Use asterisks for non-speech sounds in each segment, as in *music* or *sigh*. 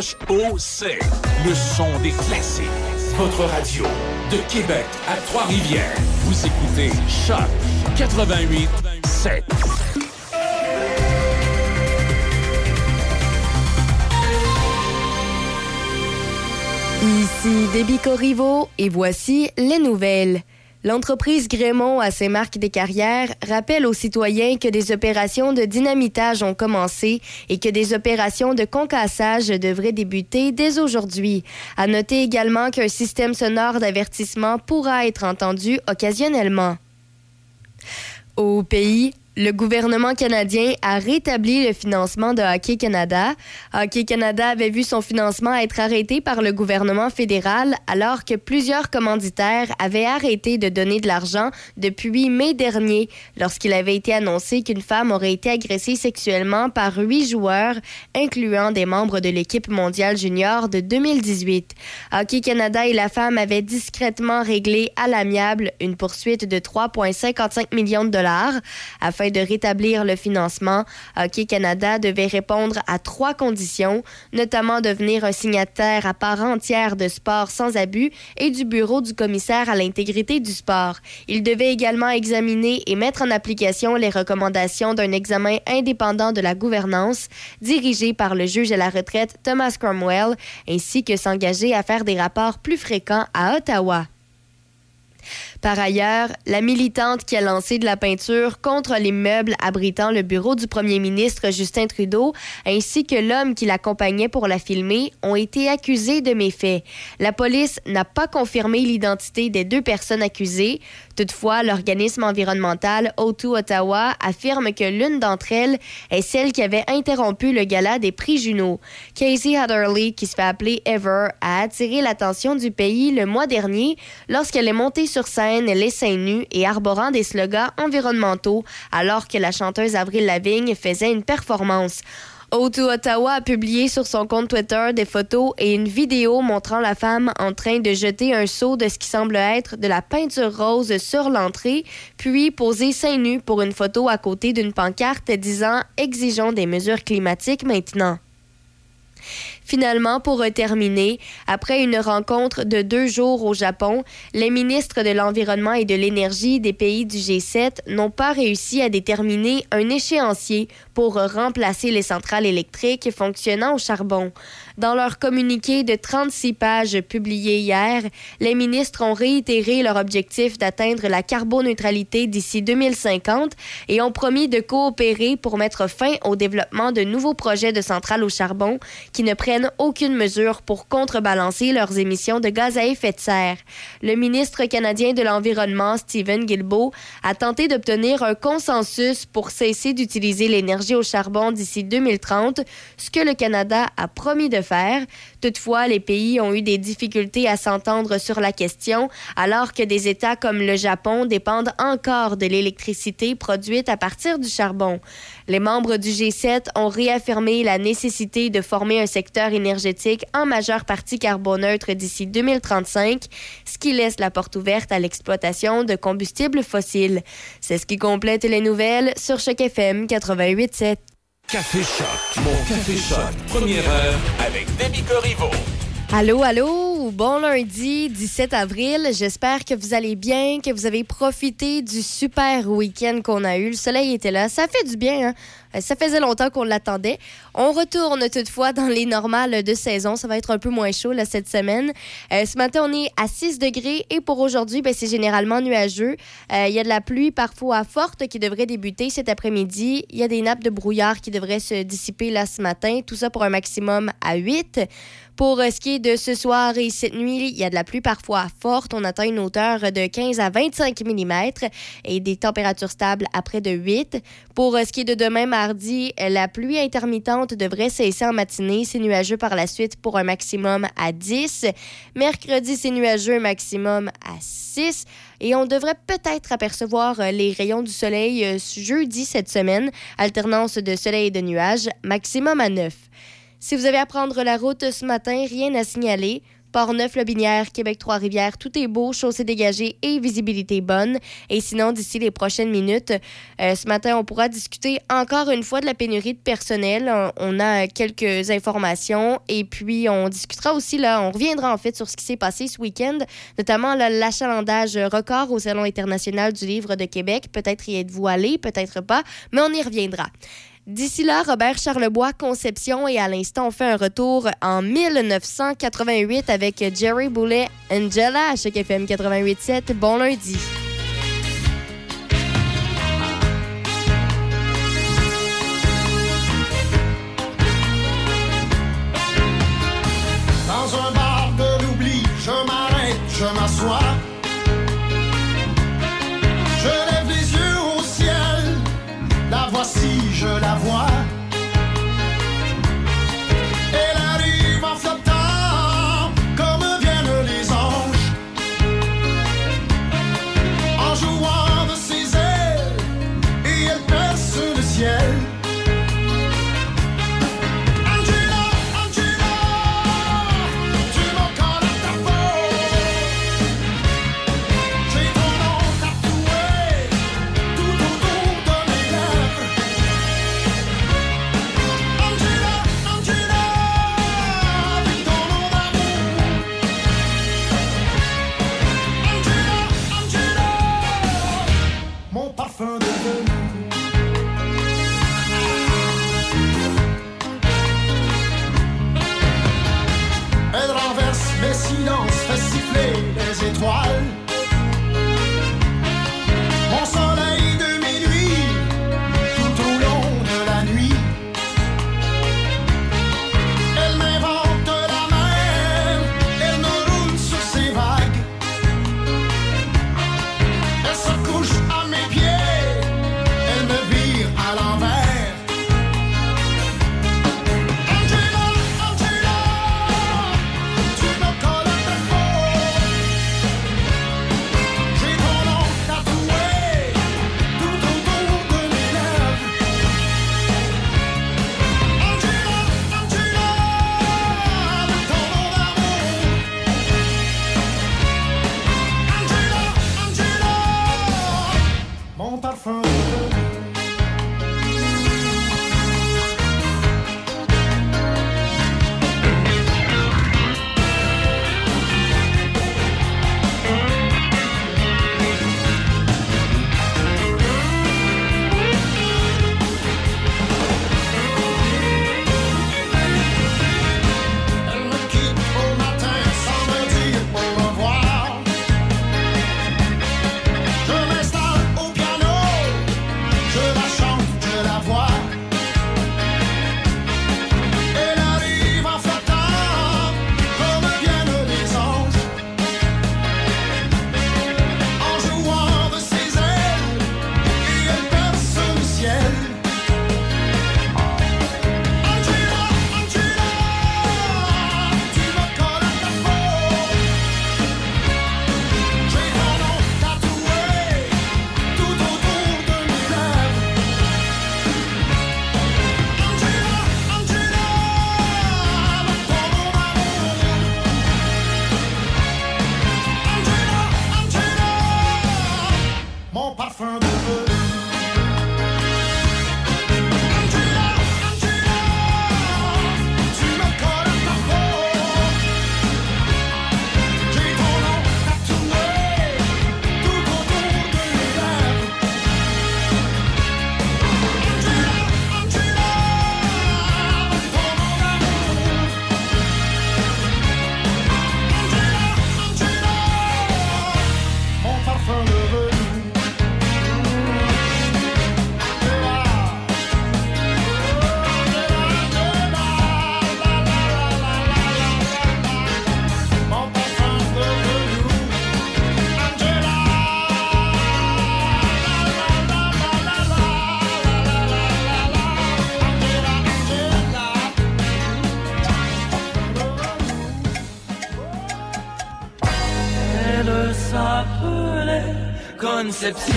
C-H-O-C. Le son des classiques. Votre radio de Québec à Trois-Rivières. Vous écoutez Choc 88 7. Ici Déby Corriveau et voici les nouvelles. L'entreprise Grémont, à ses marques des carrières, rappelle aux citoyens que des opérations de dynamitage ont commencé et que des opérations de concassage devraient débuter dès aujourd'hui. À noter également qu'un système sonore d'avertissement pourra être entendu occasionnellement. Au pays, le gouvernement canadien a rétabli le financement de Hockey Canada. Hockey Canada avait vu son financement être arrêté par le gouvernement fédéral alors que plusieurs commanditaires avaient arrêté de donner de l'argent depuis mai dernier lorsqu'il avait été annoncé qu'une femme aurait été agressée sexuellement par huit joueurs, incluant des membres de l'équipe mondiale junior de 2018. Hockey Canada et la femme avaient discrètement réglé à l'amiable une poursuite de 3,55 millions de dollars afin de rétablir le financement, Hockey Canada devait répondre à trois conditions, notamment devenir un signataire à part entière de Sport sans abus et du bureau du commissaire à l'intégrité du sport. Il devait également examiner et mettre en application les recommandations d'un examen indépendant de la gouvernance dirigé par le juge à la retraite Thomas Cromwell, ainsi que s'engager à faire des rapports plus fréquents à Ottawa. Par ailleurs, la militante qui a lancé de la peinture contre l'immeuble abritant le bureau du premier ministre Justin Trudeau, ainsi que l'homme qui l'accompagnait pour la filmer, ont été accusés de méfaits. La police n'a pas confirmé l'identité des deux personnes accusées. Toutefois, l'organisme environnemental O2 Ottawa affirme que l'une d'entre elles est celle qui avait interrompu le gala des prix Juno. Casey Hatherley, qui se fait appeler Ever, a attiré l'attention du pays le mois dernier lorsqu'elle est montée sur scène les seins nus et arborant des slogans environnementaux alors que la chanteuse Avril Lavigne faisait une performance. O2 Ottawa a publié sur son compte Twitter des photos et une vidéo montrant la femme en train de jeter un seau de ce qui semble être de la peinture rose sur l'entrée, puis poser seins nus pour une photo à côté d'une pancarte disant Exigeons des mesures climatiques maintenant. Finalement, pour terminer, après une rencontre de deux jours au Japon, les ministres de l'Environnement et de l'Énergie des pays du G7 n'ont pas réussi à déterminer un échéancier pour remplacer les centrales électriques fonctionnant au charbon. Dans leur communiqué de 36 pages publié hier, les ministres ont réitéré leur objectif d'atteindre la carboneutralité d'ici 2050 et ont promis de coopérer pour mettre fin au développement de nouveaux projets de centrales au charbon qui ne prennent aucune mesure pour contrebalancer leurs émissions de gaz à effet de serre. Le ministre canadien de l'Environnement, Stephen Guilbeault, a tenté d'obtenir un consensus pour cesser d'utiliser l'énergie au charbon d'ici 2030, ce que le Canada a promis de faire. Toutefois, les pays ont eu des difficultés à s'entendre sur la question, alors que des États comme le Japon dépendent encore de l'électricité produite à partir du charbon. Les membres du G7 ont réaffirmé la nécessité de former un secteur énergétique en majeure partie carboneutre d'ici 2035, ce qui laisse la porte ouverte à l'exploitation de combustibles fossiles. C'est ce qui complète les nouvelles sur Choc FM 88.7. Café Choc, mon Café Choc, première heure avec Demi Corriveau. Allô, allô, bon lundi 17 avril. J'espère que vous allez bien, que vous avez profité du super week-end qu'on a eu. Le soleil était là, ça fait du bien. Hein? Euh, ça faisait longtemps qu'on l'attendait. On retourne toutefois dans les normales de saison. Ça va être un peu moins chaud là, cette semaine. Euh, ce matin, on est à 6 degrés et pour aujourd'hui, ben, c'est généralement nuageux. Euh, il y a de la pluie parfois forte qui devrait débuter cet après-midi. Il y a des nappes de brouillard qui devraient se dissiper là ce matin. Tout ça pour un maximum à 8. Pour ce qui est de ce soir et cette nuit, il y a de la pluie parfois forte. On atteint une hauteur de 15 à 25 mm et des températures stables à près de 8. Pour ce qui est de demain mardi, la pluie intermittente devrait cesser en matinée. C'est nuageux par la suite pour un maximum à 10. Mercredi, c'est nuageux, maximum à 6. Et on devrait peut-être apercevoir les rayons du soleil jeudi cette semaine. Alternance de soleil et de nuages, maximum à 9. Si vous avez à prendre la route ce matin, rien à signaler. Port-Neuf-Lobinière, Québec-Trois-Rivières, tout est beau, chaussée dégagée et visibilité bonne. Et sinon, d'ici les prochaines minutes, euh, ce matin, on pourra discuter encore une fois de la pénurie de personnel. On a quelques informations et puis on discutera aussi, là, on reviendra en fait sur ce qui s'est passé ce week-end, notamment l'achalandage record au Salon international du livre de Québec. Peut-être y êtes-vous allé, peut-être pas, mais on y reviendra. D'ici là, Robert Charlebois, Conception, et à l'instant, on fait un retour en 1988 avec Jerry Boulet, Angela à chaque FM 88.7. Bon lundi. Dans un bar de l'oubli, je m'arrête, je m'assois. Je la vois. Mon Conception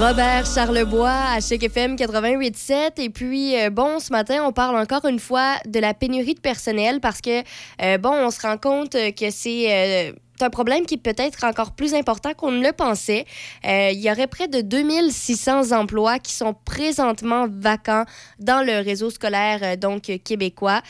Robert Charlebois à Chic FM 88.7. Et puis, euh, bon, ce matin, on parle encore une fois de la pénurie de personnel parce que, euh, bon, on se rend compte euh, que c'est... Un problème qui peut être encore plus important qu'on ne le pensait. il y aurait près de 2600 emplois qui sont présentement vacants dans le réseau scolaire donc québécois.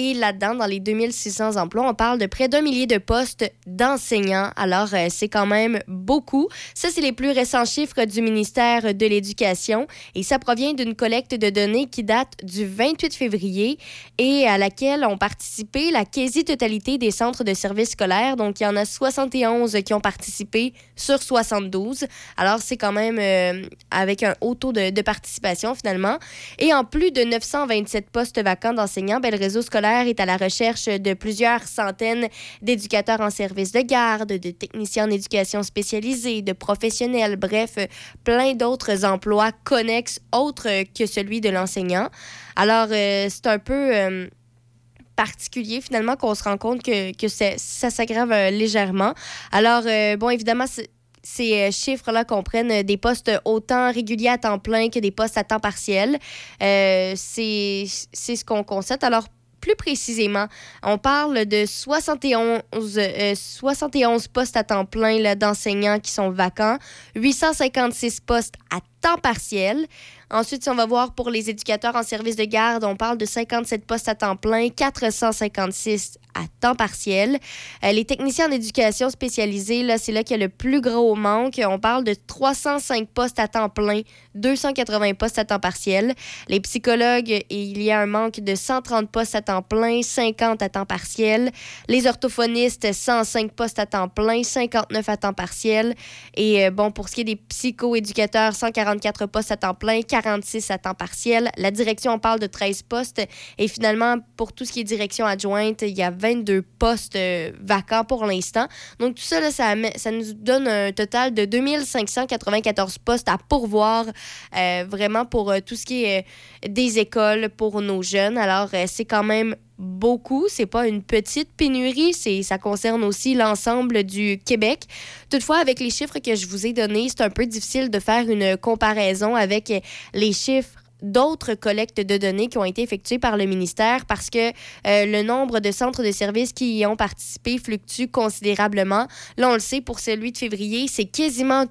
Et là-dedans, dans les 2600 emplois, on parle de près d'un millier de postes d'enseignants. Alors, euh, c'est quand même beaucoup. Ça, c'est les plus récents chiffres du ministère de l'Éducation. Et ça provient d'une collecte de données qui date du 28 février et à laquelle ont participé la quasi-totalité des centres de services scolaires. Donc, il y en a 71 qui ont participé sur 72. Alors, c'est quand même euh, avec un haut taux de, participation, finalement. Et en plus de 927 postes vacants d'enseignants, ben, le réseau scolaire est à la recherche de plusieurs centaines d'éducateurs en service de garde, de techniciens en éducation spécialisée, de professionnels, bref, plein d'autres emplois connexes autres que celui de l'enseignant. Alors, euh, c'est un peu... euh, particulier finalement qu'on se rend compte que, que ça s'aggrave euh, légèrement. Alors, bon, évidemment, ces chiffres-là comprennent des postes autant réguliers à temps plein que des postes à temps partiel. Euh, c'est ce qu'on constate. Alors, plus précisément, on parle de 71, euh, 71 postes à temps plein d'enseignants qui sont vacants, 856 postes à temps partiel. Ensuite, si on va voir pour les éducateurs en service de garde, on parle de 57 postes à temps plein, 456 à temps partiel. Euh, les techniciens en éducation spécialisée, là, c'est là qu'il y a le plus gros manque. On parle de 305 postes à temps plein, 280 postes à temps partiel. Les psychologues, il y a un manque de 130 postes à temps plein, 50 à temps partiel. Les orthophonistes, 105 postes à temps plein, 59 à temps partiel. Et euh, bon, pour ce qui est des psychoéducateurs, 144 postes à temps plein, 46 à temps partiel. La direction, on parle de 13 postes. Et finalement, pour tout ce qui est direction adjointe, il y a 22 postes euh, vacants pour l'instant. Donc, tout ça, là, ça, nous donne un total de 2594 postes à pourvoir euh, vraiment pour euh, tout ce qui est des écoles pour nos jeunes. Alors, c'est quand même beaucoup. C'est pas une petite pénurie, c'est ça concerne aussi l'ensemble du Québec. Toutefois, avec les chiffres que je vous ai donnés, c'est un peu difficile de faire une comparaison avec les chiffres d'autres collectes de données qui ont été effectuées par le ministère parce que euh, le nombre de centres de services qui y ont participé fluctue considérablement. Là, on le sait, pour celui de février, c'est quasiment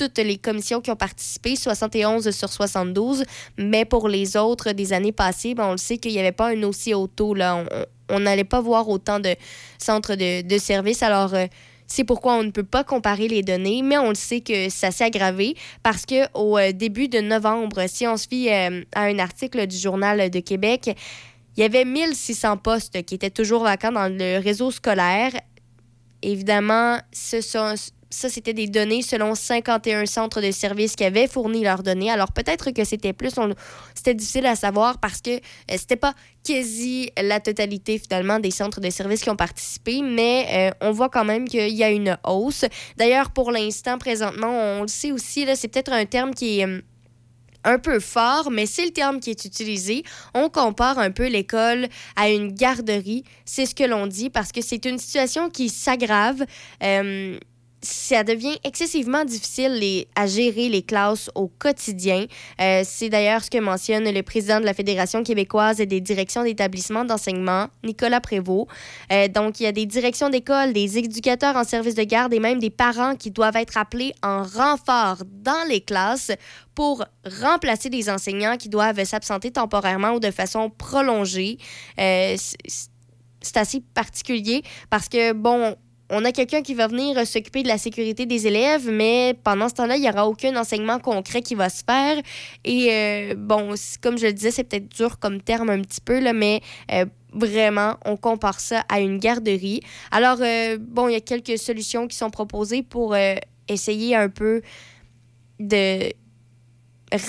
toutes les commissions qui ont participé, 71 sur 72, mais pour les autres des années passées, ben, on le sait qu'il n'y avait pas un aussi haut taux. Là. On- n'allait pas voir autant de centres de, de services. Alors, euh, c'est pourquoi on ne peut pas comparer les données, mais on le sait que ça s'est aggravé parce que au euh, début de novembre, si on se fie euh, à un article du Journal de Québec, il y avait 1600 postes qui étaient toujours vacants dans le réseau scolaire. Évidemment, ce sont, ça, c'était des données selon 51 centres de services qui avaient fourni leurs données. Alors, peut-être que c'était plus. C'était difficile à savoir parce que euh, c'était pas quasi la totalité, finalement, des centres de services qui ont participé, mais euh, on voit quand même qu'il y a une hausse. D'ailleurs, pour l'instant, présentement, on le sait aussi, là, c'est peut-être un terme qui est. hum, un peu fort, mais c'est le terme qui est utilisé. On compare un peu l'école à une garderie. C'est ce que l'on dit parce que c'est une situation qui s'aggrave. Euh, ça devient excessivement difficile les- à gérer les classes au quotidien. Euh, c'est d'ailleurs ce que mentionne le président de la Fédération québécoise et des directions d'établissements d'enseignement, Nicolas Prévost. Euh, donc, il y a des directions d'école, des éducateurs en service de garde et même des parents qui doivent être appelés en renfort dans les classes pour remplacer des enseignants qui doivent s'absenter temporairement ou de façon prolongée. Euh, c'est- assez particulier parce que, bon, on a quelqu'un qui va venir euh, s'occuper de la sécurité des élèves, mais pendant ce temps-là, il n'y aura aucun enseignement concret qui va se faire. Et euh, bon, comme je le disais, c'est peut-être dur comme terme un petit peu, mais euh, vraiment, on compare ça à une garderie. Alors, bon, il y a quelques solutions qui sont proposées pour essayer un peu de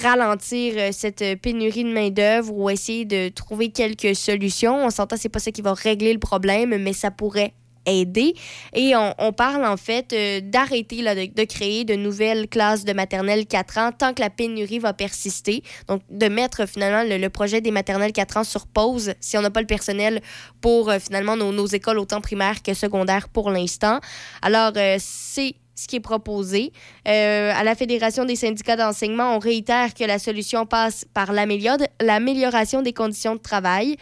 ralentir cette pénurie de main-d'œuvre ou essayer de trouver quelques solutions. On s'entend, c'est pas ça qui va régler le problème, mais ça pourrait aider. Et on, on parle en fait euh, d'arrêter de, créer de nouvelles classes de maternelle 4 ans tant que la pénurie va persister. Donc, de mettre finalement le, le projet des maternelles 4 ans sur pause si on n'a pas le personnel pour euh, finalement nos, nos écoles autant primaires que secondaires pour l'instant. Alors, euh, c'est ce qui est proposé. À la Fédération des syndicats d'enseignement, on réitère que la solution passe par l'amélior- l'amélioration des conditions de travail.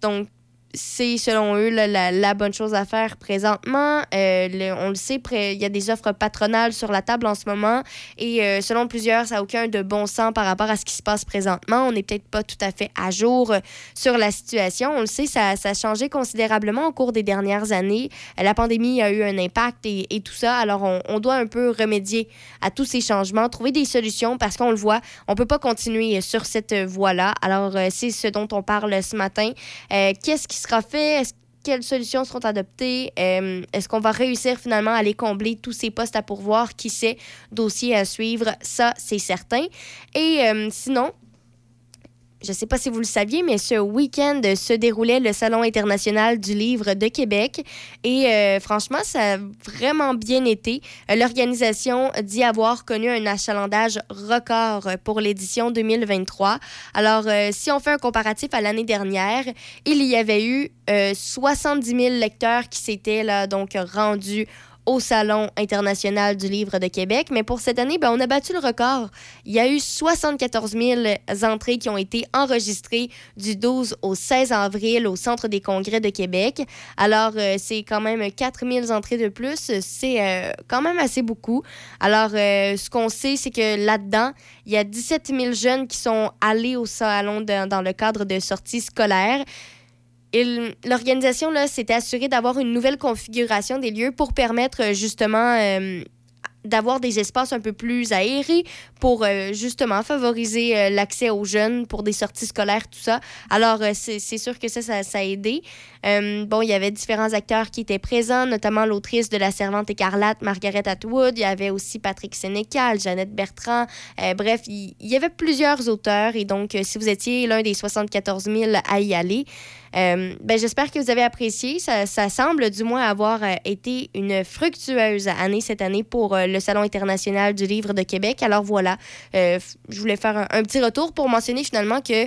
Donc, c'est selon eux la, la bonne chose à faire présentement. Euh, on le sait, il y a des offres patronales sur la table en ce moment et euh, selon plusieurs, ça n'a aucun de bon sens par rapport à ce qui se passe présentement. On n'est peut-être pas tout à fait à jour euh, sur la situation. On le sait, ça, ça a changé considérablement au cours des dernières années. La pandémie a eu un impact et, tout ça. Alors, on, on doit un peu remédier à tous ces changements, trouver des solutions parce qu'on le voit, on peut pas continuer sur cette voie-là. Alors, c'est ce dont on parle ce matin. Qu'est-ce sera fait? Quelles solutions seront adoptées? Euh, Est-ce qu'on va réussir finalement à aller combler tous ces postes à pourvoir? Qui sait? Dossier à suivre, ça, c'est certain. Et euh, sinon, je ne sais pas si vous le saviez, mais ce week-end se déroulait le Salon international du livre de Québec. Et euh, franchement, ça a vraiment bien été. Euh, L'organisation dit avoir connu un achalandage record pour l'édition 2023. Alors, euh, si on fait un comparatif à l'année dernière, il y avait eu euh, 70 000 lecteurs qui s'étaient donc rendus au Salon international du livre de Québec. Mais pour cette année, ben, on a battu le record. Il y a eu 74 000 entrées qui ont été enregistrées du 12 au 16 avril au Centre des congrès de Québec. Alors, euh, c'est quand même 4 000 entrées de plus. C'est euh, quand même assez beaucoup. Alors, euh, ce qu'on sait, c'est que là-dedans, il y a 17 000 jeunes qui sont allés au salon dans le cadre de sorties scolaires. L'organisation s'était assurée d'avoir une nouvelle configuration des lieux pour permettre euh, justement euh, d'avoir des espaces un peu plus aérés pour euh, justement favoriser l'accès aux jeunes pour des sorties scolaires, tout ça. Alors, c'est sûr que ça, ça a aidé. Euh, bon, il y avait différents acteurs qui étaient présents, notamment l'autrice de La Servante écarlate, Margaret Atwood. Il y avait aussi Patrick Sénécal, Jeannette Bertrand. Euh, bref, il, y avait plusieurs auteurs. Et donc, euh, si vous étiez l'un des 74 000 à y aller, ben, j'espère que vous avez apprécié. Ça, ça semble du moins avoir été une fructueuse année cette année pour le Salon international du livre de Québec. Alors voilà, je voulais faire un, petit retour pour mentionner finalement que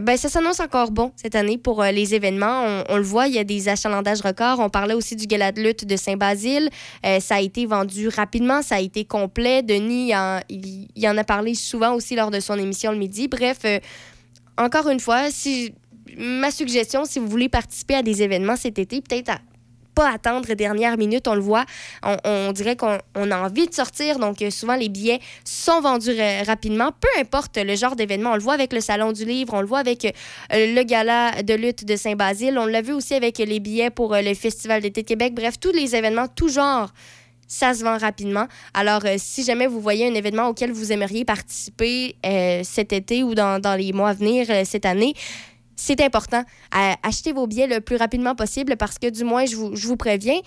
ben, ça s'annonce encore bon cette année pour euh, les événements. On, le voit, il y a des achalandages records. On parlait aussi du gala de lutte de Saint-Basile. Euh, ça a été vendu rapidement, ça a été complet. Denis, en- il, en a parlé souvent aussi lors de son émission le midi. Bref, euh, encore une fois, si ma suggestion, si vous voulez participer à des événements cet été, peut-être pas attendre dernière minute, on le voit, on, dirait qu'on on a envie de sortir, donc euh, souvent les billets sont vendus ra- rapidement, peu importe le genre d'événement. On le voit avec le Salon du Livre, on le voit avec euh, le gala de lutte de Saint-Basile, on l'a vu aussi avec les billets pour euh, le Festival d'été de Québec, bref, tous les événements, tout genre ça se vend rapidement. Alors, euh, si jamais vous voyez un événement auquel vous aimeriez participer euh, cet été ou dans, dans les mois à venir euh, cette année, c'est important. Achetez vos billets le plus rapidement possible parce que, du moins, je vous, je vous préviens,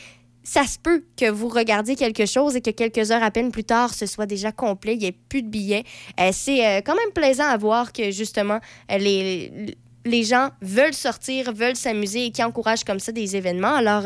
ça se peut que vous regardiez quelque chose et que quelques heures à peine plus tard, ce soit déjà complet, il n'y ait plus de billets. Euh, c'est euh, quand même plaisant à voir que, justement, euh, les, les gens veulent sortir, veulent s'amuser et qui encouragent comme ça des événements. Alors,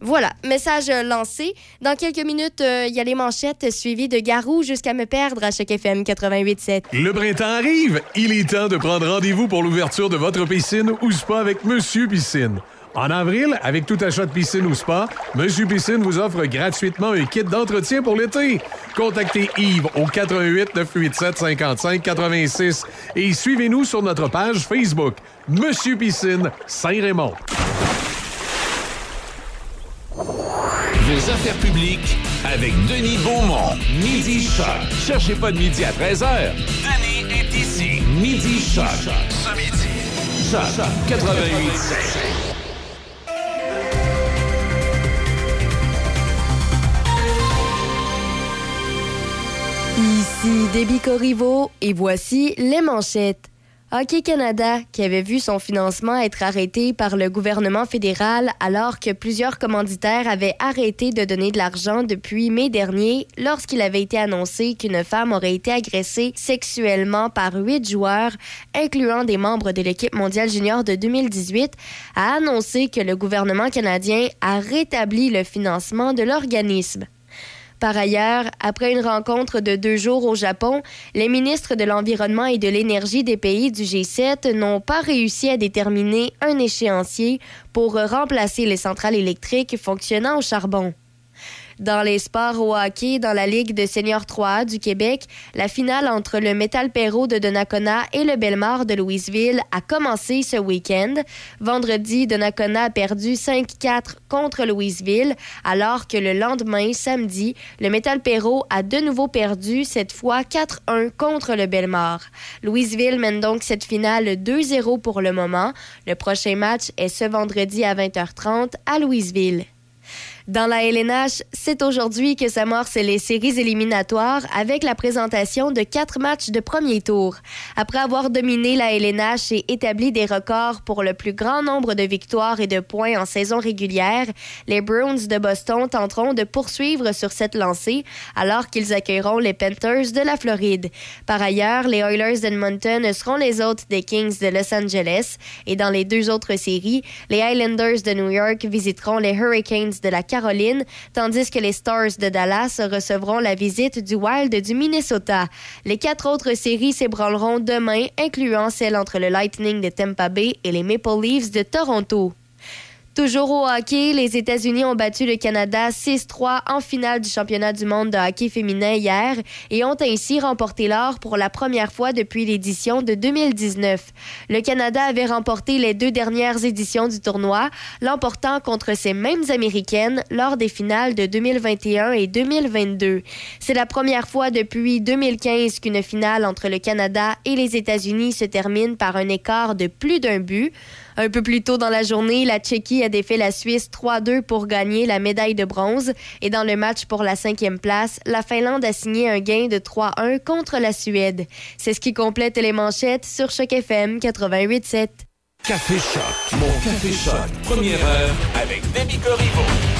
voilà, message euh, lancé. Dans quelques minutes, euh, il y a les manchettes suivies de Garou jusqu'à me perdre à chaque FM 88.7. Le printemps arrive. Il est temps de prendre rendez-vous pour l'ouverture de votre piscine ou spa avec Monsieur Piscine. En avril, avec tout achat de piscine ou spa, Monsieur Piscine vous offre gratuitement un kit d'entretien pour l'été. Contactez Yves au 88 987 55 86 et suivez-nous sur notre page Facebook Monsieur Piscine Saint-Raymond. Vos affaires publiques avec Denis Beaumont. Midi Choc. Cherchez pas de midi à 13h. Denis est ici. Midi Choc. Ce midi. Choc 88 Ici Déby Corriveau et voici les manchettes. Hockey Canada, qui avait vu son financement être arrêté par le gouvernement fédéral alors que plusieurs commanditaires avaient arrêté de donner de l'argent depuis mai dernier lorsqu'il avait été annoncé qu'une femme aurait été agressée sexuellement par huit joueurs, incluant des membres de l'équipe mondiale junior de 2018, a annoncé que le gouvernement canadien a rétabli le financement de l'organisme. Par ailleurs, après une rencontre de deux jours au Japon, les ministres de l'Environnement et de l'Énergie des pays du G7 n'ont pas réussi à déterminer un échéancier pour remplacer les centrales électriques fonctionnant au charbon. Dans les sports au hockey, dans la Ligue de seniors 3A du Québec, la finale entre le Metal Perrault de Donnacona et le Belmar de Louisville a commencé ce week-end. Vendredi, Donnacona a perdu 5-4 contre Louisville, alors que le lendemain, samedi, le Metal Perrault a de nouveau perdu, cette fois 4-1 contre le Belmar. Louisville mène donc cette finale 2-0 pour le moment. Le prochain match est ce vendredi à 20h30 à Louisville. Dans la LNH, c'est aujourd'hui que s'amorcent les séries éliminatoires avec la présentation de quatre matchs de premier tour. Après avoir dominé la LNH et établi des records pour le plus grand nombre de victoires et de points en saison régulière, les Bruins de Boston tenteront de poursuivre sur cette lancée alors qu'ils accueilleront les Panthers de la Floride. Par ailleurs, les Oilers d'Edmonton seront les hôtes des Kings de Los Angeles et dans les deux autres séries, les Islanders de New York visiteront les Hurricanes de la Tandis que les Stars de Dallas recevront la visite du Wild du Minnesota. Les quatre autres séries s'ébranleront demain, incluant celle entre le Lightning de Tampa Bay et les Maple Leafs de Toronto. Toujours au hockey, les États-Unis ont battu le Canada 6-3 en finale du championnat du monde de hockey féminin hier et ont ainsi remporté l'or pour la première fois depuis l'édition de 2019. Le Canada avait remporté les deux dernières éditions du tournoi, l'emportant contre ces mêmes Américaines lors des finales de 2021 et 2022. C'est la première fois depuis 2015 qu'une finale entre le Canada et les États-Unis se termine par un écart de plus d'un but. Un peu plus tôt dans la journée, la Tchéquie a défait la Suisse 3-2 pour gagner la médaille de bronze. Et dans le match pour la cinquième place, la Finlande a signé un gain de 3-1 contre la Suède. C'est ce qui complète les manchettes sur Choc FM 88.7. Café Choc. Mon Café Choc. Première heure avec Demi Corriveau.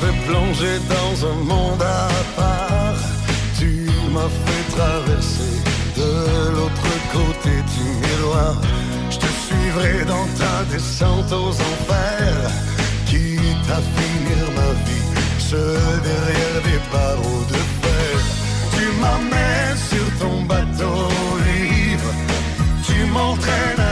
Fait plonger dans un monde à part. Tu m'as fait traverser de l'autre côté du miroir. Je te suivrai dans ta descente aux enfers. Quitte à finir ma vie seul derrière des barreaux de fer. Tu m'amènes sur ton bateau ivre. Tu m'entraînes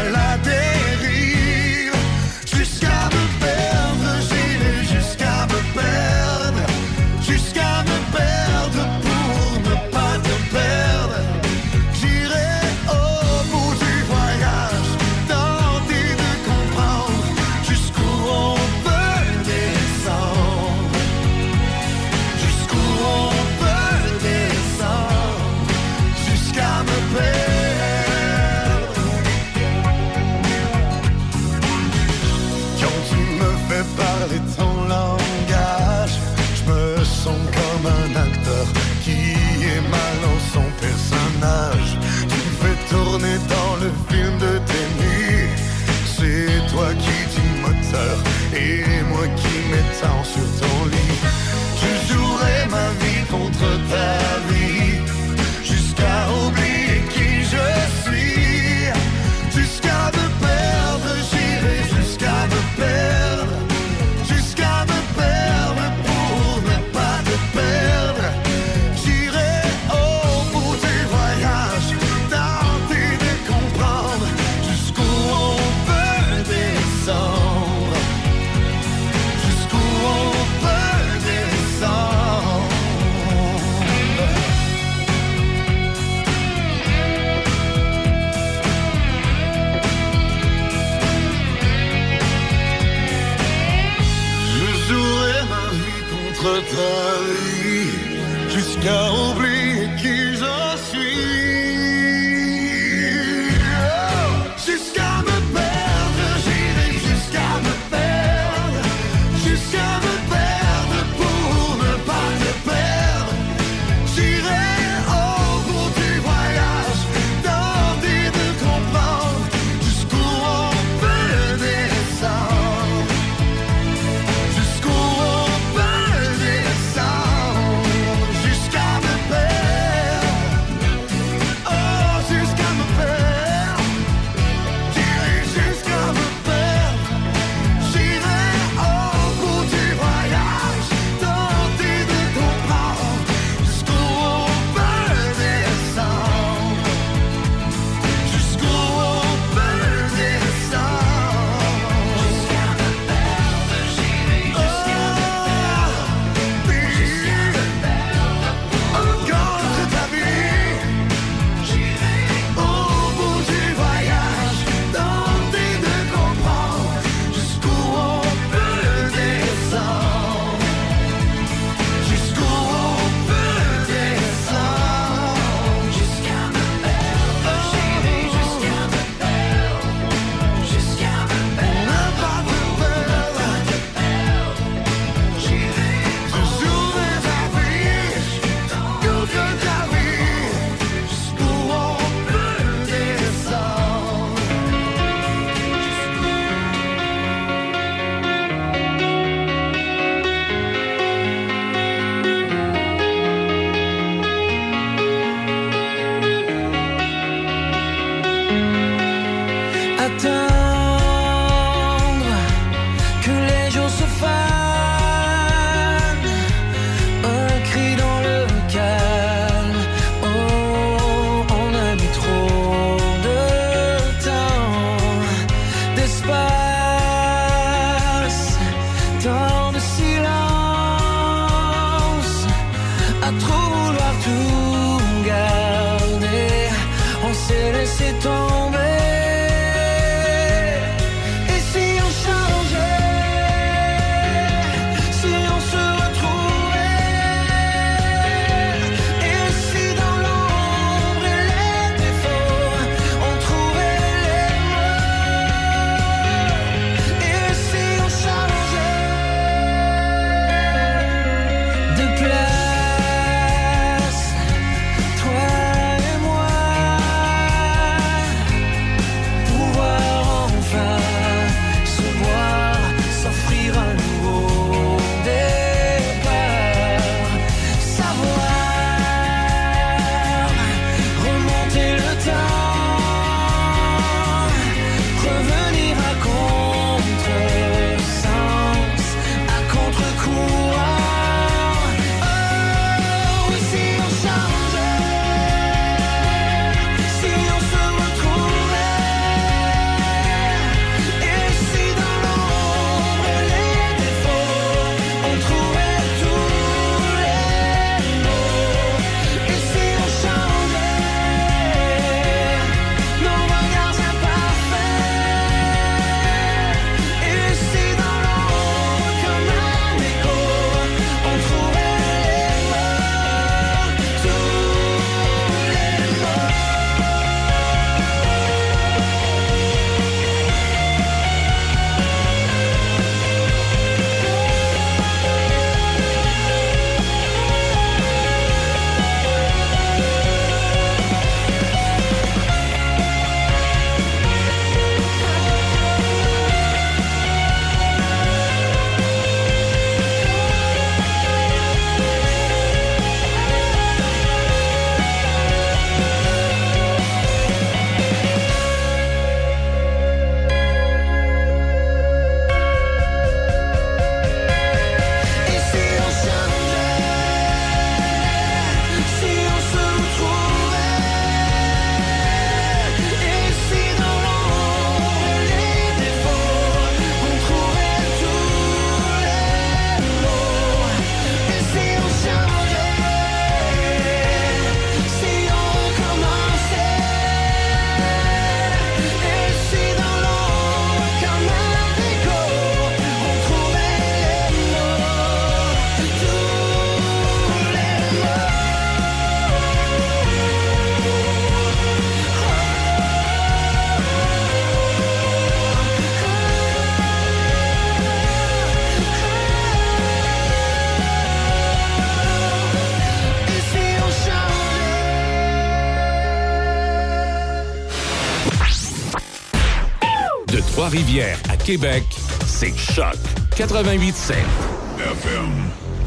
Trois-Rivières à Québec, c'est Choc 88.7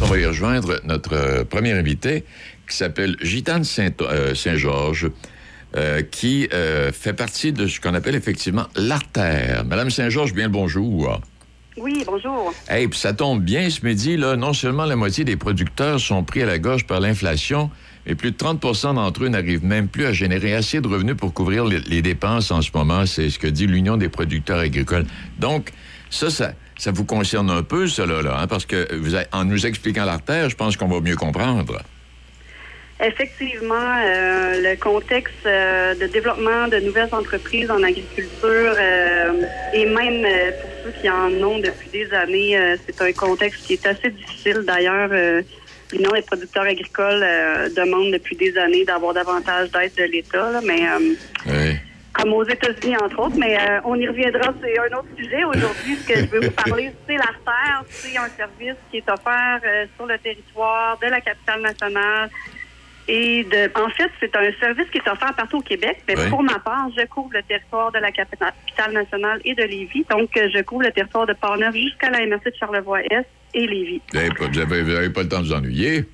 On va y rejoindre notre euh, premier invité qui s'appelle Gitane euh, Saint-Georges, euh, qui euh, fait partie de ce qu'on appelle effectivement l'artère. Madame Saint-Georges, bien le bonjour. Oui, bonjour. Hey, puis ça tombe bien ce midi, là. Non seulement la moitié des producteurs sont pris à la gorge par l'inflation, mais plus de 30 d'entre eux n'arrivent même plus à générer assez de revenus pour couvrir les, dépenses en ce moment. C'est ce que dit l'Union des producteurs agricoles. Donc, ça, ça, vous concerne un peu, cela, là, hein, parce que en nous expliquant l'artère, je pense qu'on va mieux comprendre. Effectivement, euh, le contexte euh, de développement de nouvelles entreprises en agriculture euh, et même pour ceux qui en ont depuis des années, c'est un contexte qui est assez difficile. D'ailleurs, l'Union des producteurs agricoles euh, demande depuis des années d'avoir davantage d'aide de l'État, là, mais euh, Oui. comme aux États-Unis, entre autres, mais euh, on y reviendra, c'est un autre sujet. Aujourd'hui, ce que je veux vous parler, *laughs* c'est l'artère. C'est un service qui est offert euh, sur le territoire de la capitale nationale. Et de, en fait, c'est un service qui est offert partout au Québec, mais Oui. pour ma part, je couvre le territoire de la capitale nationale et de Lévis. Donc, euh, je couvre le territoire de Portneuf jusqu'à la MRC de Charlevoix-Est et Lévis. Vous n'avez pas, le temps de vous ennuyer?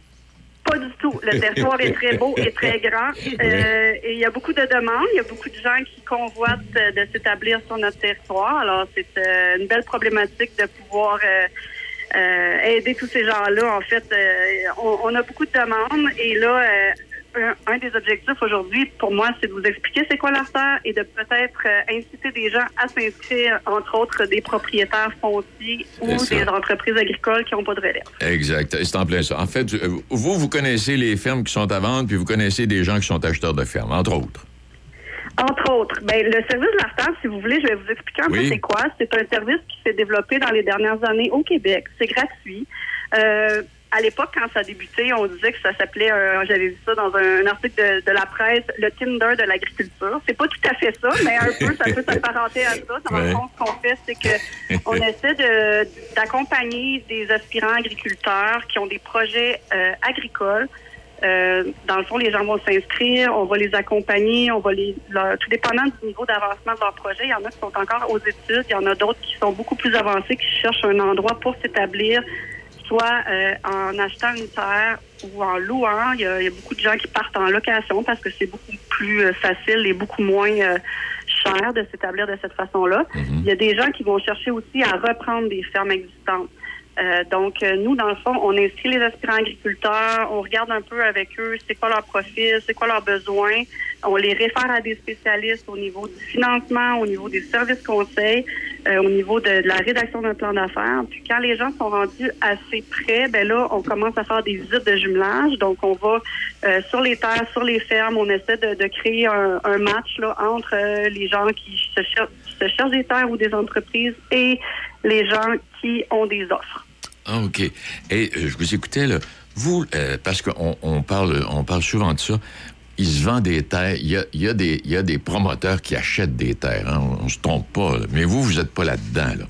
Pas du tout. Le territoire est très beau et très grand. *laughs* Euh, et il y a beaucoup de demandes. Il y a beaucoup de gens qui convoitent euh, de s'établir sur notre territoire. Alors, c'est euh, une belle problématique de pouvoir euh, euh, aider tous ces gens-là. En fait, euh, on, on a beaucoup de demandes. Et là, euh, un, un des objectifs aujourd'hui, pour moi, c'est de vous expliquer c'est quoi l'artère et de peut-être inciter des gens à s'inscrire, entre autres des propriétaires fonciers ou des entreprises agricoles qui n'ont pas de relève. Exact. C'est en plein ça. En fait, vous, vous connaissez les fermes qui sont à vendre, puis vous connaissez des gens qui sont acheteurs de fermes, entre autres. Entre autres, ben, le service de l'artère, si vous voulez, je vais vous expliquer un Oui. peu c'est quoi. C'est un service qui s'est développé dans les dernières années au Québec. C'est gratuit. Euh, à l'époque, quand ça a débuté, on disait que ça s'appelait, euh, j'avais vu ça dans un, un article de, de la presse, le Tinder de l'agriculture. C'est pas tout à fait ça, mais un peu, ça peut s'apparenter à ça. Dans Ouais. le fond, ce qu'on fait, c'est que on essaie de- d'accompagner des aspirants agriculteurs qui ont des projets euh, agricoles. Euh, dans le fond, les gens vont s'inscrire, on va les accompagner, on va les, leur- tout dépendant du niveau d'avancement de leur projet. Il y en a qui sont encore aux études, il y en a d'autres qui sont beaucoup plus avancés, qui cherchent un endroit pour s'établir, soit euh, en achetant une terre ou en louant. Il y, a, il y a beaucoup de gens qui partent en location parce que c'est beaucoup plus euh, facile et beaucoup moins euh, cher de s'établir de cette façon-là. Il y a des gens qui vont chercher aussi à reprendre des fermes existantes. Euh, donc, euh, nous, dans le fond, on inscrit les aspirants agriculteurs, on regarde un peu avec eux c'est quoi leur profil, c'est quoi leurs besoins. On les réfère à des spécialistes au niveau du financement, au niveau des services conseils, euh, au niveau de, la rédaction d'un plan d'affaires. Puis quand les gens sont rendus assez près, ben là, on commence à faire des visites de jumelage. Donc, on va euh, sur les terres, sur les fermes, on essaie de, de créer un, un match là, entre euh, les gens qui se, se cherchent des terres ou des entreprises et les gens qui ont des offres. Ah, OK. Et euh, je vous écoutais, là. Vous, euh, parce qu'on on parle, on parle souvent de ça, il se vend des terres. Il y a, y a des, y a des promoteurs qui achètent des terres. hein. On, on se trompe pas. Mais vous, vous n'êtes pas là-dedans, là.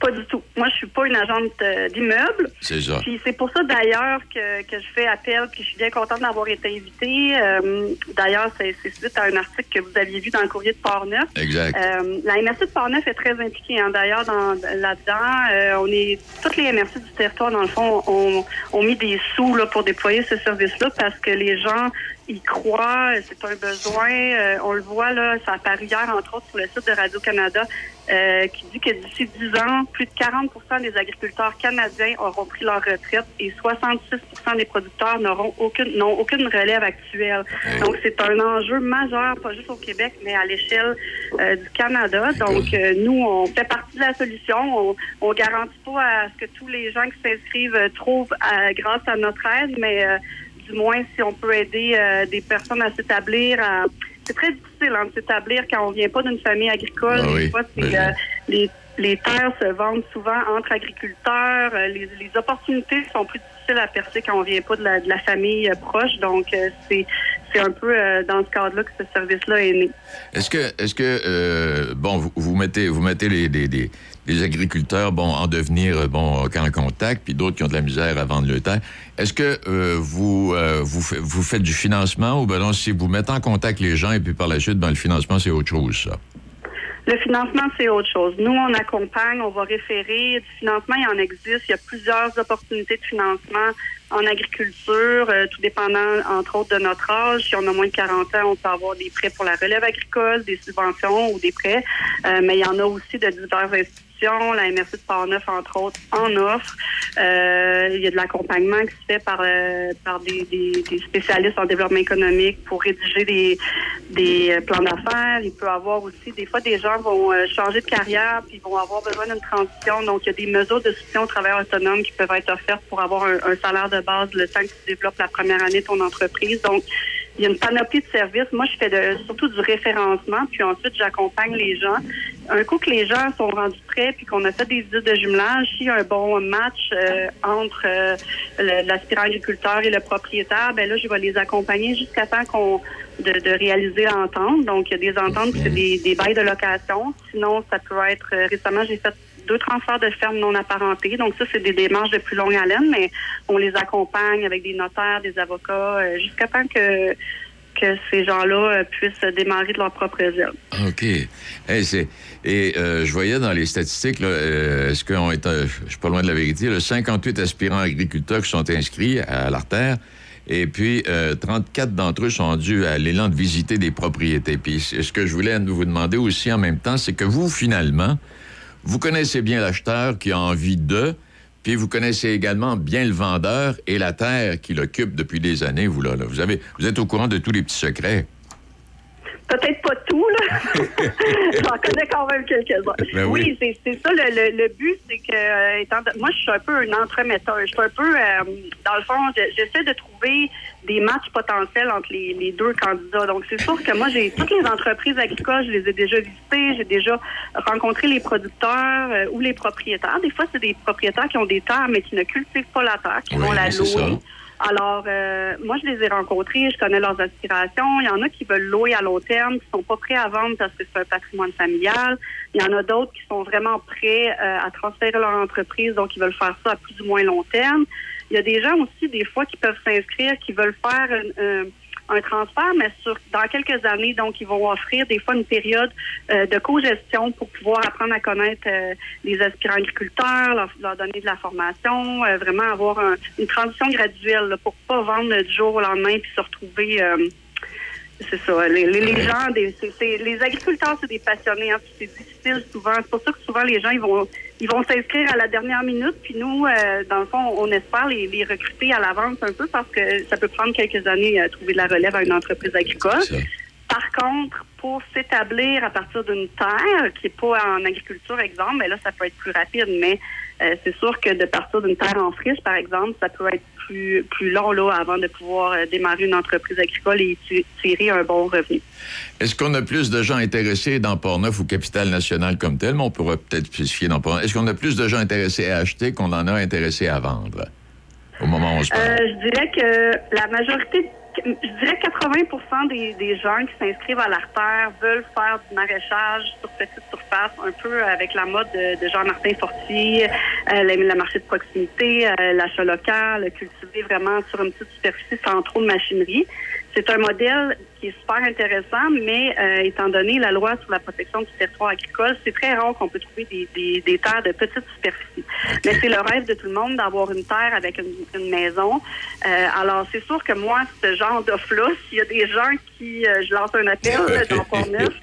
Pas du tout. Moi, je suis pas une agente euh, d'immeuble. C'est ça. Puis c'est pour ça d'ailleurs que, que je fais appel, puis je suis bien contente d'avoir été invitée. Euh, d'ailleurs, c'est c'est suite à un article que vous aviez vu dans le courrier de Portneuf. Exact. Euh, la MRC de Portneuf est très impliquée. hein. D'ailleurs, dans- là-dedans, euh, on est toutes les MRC du territoire, dans le fond, ont, ont mis des sous là, pour déployer ce service-là parce que les gens y croient, c'est un besoin. Euh, on le voit, là, ça a apparu hier, entre autres, sur le site de Radio-Canada, euh, qui dit que d'ici 10 ans, plus de 40% des agriculteurs canadiens auront pris leur retraite et 66 des producteurs n'auront aucune, n'ont aucune relève actuelle. Donc, c'est un enjeu majeur, pas juste au Québec, mais à l'échelle euh, du Canada. Donc, euh, nous, on fait partie de la solution. On, on garantit pas à ce que tous les gens qui s'inscrivent euh, trouvent euh, grâce à notre aide, mais euh, du moins, si on peut aider euh, des personnes à s'établir, à... c'est très difficile hein, de s'établir quand on vient pas d'une famille agricole. Ah Des oui, fois, c'est, oui. euh, les, les terres se vendent souvent entre agriculteurs. Euh, les, les opportunités sont plus difficiles à percer quand on vient pas de la, de la famille proche. Donc, c'est c'est un peu euh, dans ce cadre-là que ce service-là est né. Est-ce que, est-ce que, euh, bon, vous, vous mettez, vous mettez les, les, les- les agriculteurs, bon, en devenir, euh, bon, en contact, puis d'autres qui ont de la misère à vendre le terre. Est-ce que euh, vous, euh, vous, fa- vous faites du financement ou ben non, si vous mettez en contact les gens et puis par la suite, ben, le financement, c'est autre chose, ça? Le financement, c'est autre chose. Nous, on accompagne, on va référer. Du financement, il en existe. Il y a plusieurs opportunités de financement en agriculture, tout dépendant, entre autres, de notre âge. Si on a moins de 40 ans, on peut avoir des prêts pour la relève agricole, des subventions ou des prêts. Mais il y en a aussi de diverses la MRC de Port-Neuf, entre autres, en offre. Euh, il y a de l'accompagnement qui se fait par, euh, par des, des, spécialistes en développement économique pour rédiger des, des euh, plans d'affaires. Il peut avoir aussi, des fois, des gens vont changer de carrière puis vont avoir besoin d'une transition. Donc, il y a des mesures de soutien au travail autonome qui peuvent être offertes pour avoir un, un salaire de base le temps que tu développes la première année de ton entreprise. Donc, il y a une panoplie de services. Moi, je fais de, surtout du référencement, puis ensuite, j'accompagne les gens. Un coup que les gens sont rendus prêts, puis qu'on a fait des visites de jumelage, s'il y a un bon match euh, entre euh, l'aspirant agriculteur et le propriétaire, ben là, je vais les accompagner jusqu'à temps qu'on de, de, réaliser l'entente. Donc, il y a des ententes, c'est des, des bails de location. Sinon, ça peut être... Euh, récemment, j'ai fait deux transferts de fermes non apparentées. Donc ça, c'est des démarches de plus longue haleine, mais on les accompagne avec des notaires, des avocats, euh, jusqu'à temps que que ces gens-là euh, puissent démarrer de leur propre aile. OK. et euh, je voyais dans les statistiques, est-ce qu'on est, je suis pas loin de la vérité, le 58 aspirants agriculteurs qui sont inscrits à l'artère, et puis 34 d'entre eux sont dus à l'élan de visiter des propriétés. Puis ce que je voulais vous demander aussi en même temps, c'est que vous, finalement, vous connaissez bien l'acheteur qui a envie de, puis vous connaissez également bien le vendeur et la terre qui l'occupe depuis des années, vous là. Vous, avez, vous êtes au courant de tous les petits secrets? Peut-être pas tout, là. *laughs* J'en connais quand même quelques-uns. Ben oui, c'est ça. Le, le, but, c'est que euh, moi, je suis un peu un entremetteur. Je suis un peu, euh, dans le fond, j'essaie de trouver des matchs potentiels entre les, les deux candidats. Donc, c'est sûr que moi, j'ai toutes les entreprises agricoles, je les ai déjà visitées. J'ai déjà rencontré les producteurs euh, ou les propriétaires. Des fois, c'est des propriétaires qui ont des terres, mais qui ne cultivent pas la terre, qui vont la louer. Alors, euh, moi, je les ai rencontrés, je connais leurs aspirations. Il y en a qui veulent louer à long terme, qui sont pas prêts à vendre parce que c'est un patrimoine familial. Il y en a d'autres qui sont vraiment prêts euh, à transférer leur entreprise, donc ils veulent faire ça à plus ou moins long terme. Il y a des gens aussi, des fois, qui peuvent s'inscrire, qui veulent faire une, un transfert, mais sur dans quelques années, donc ils vont offrir des fois une période euh, de co-gestion pour pouvoir apprendre à connaître euh, les aspirants agriculteurs, leur, donner de la formation, euh, vraiment avoir une transition graduelle là, pour pas vendre du jour au lendemain puis se retrouver c'est ça. Les, les, gens, des, les agriculteurs, c'est des passionnés. Hein, c'est difficile souvent. C'est pour ça que souvent les gens ils vont ils vont s'inscrire à la dernière minute. Puis nous, euh, dans le fond, on espère les, les recruter à l'avance un peu parce que ça peut prendre quelques années à trouver de la relève à une entreprise agricole. Par contre, pour s'établir à partir d'une terre qui n'est pas en agriculture, exemple, mais ben là, ça peut être plus rapide. Mais euh, c'est sûr que de partir d'une terre en friche, par exemple, ça peut être plus, plus long là, avant de pouvoir euh, démarrer une entreprise agricole et tirer un bon revenu. Est-ce qu'on a plus de gens intéressés dans Port-Neuf ou Capitale Nationale comme tel, mais on pourrait peut-être spécifier dans Port-Neuf. Est-ce qu'on a plus de gens intéressés à acheter qu'on en a intéressés à vendre au moment où on se parle? Euh, je dirais que la majorité je dirais 80 des, des gens qui s'inscrivent à l'artère veulent faire du maraîchage sur petite surface, un peu avec la mode de, Jean-Martin Fortier, euh, la, marché de proximité, euh, l'achat local, cultiver vraiment sur une petite superficie sans trop de machinerie. C'est un modèle qui est super intéressant, mais euh, étant donné la loi sur la protection du territoire agricole, c'est très rare qu'on peut trouver des, des, des, terres de petite superficie. Mais c'est le rêve de tout le monde d'avoir une terre avec une, maison. Euh, alors, c'est sûr que moi, ce genre d'offre-là, s'il y a des gens qui, euh, je lance un appel dans Port-Neuf, *laughs*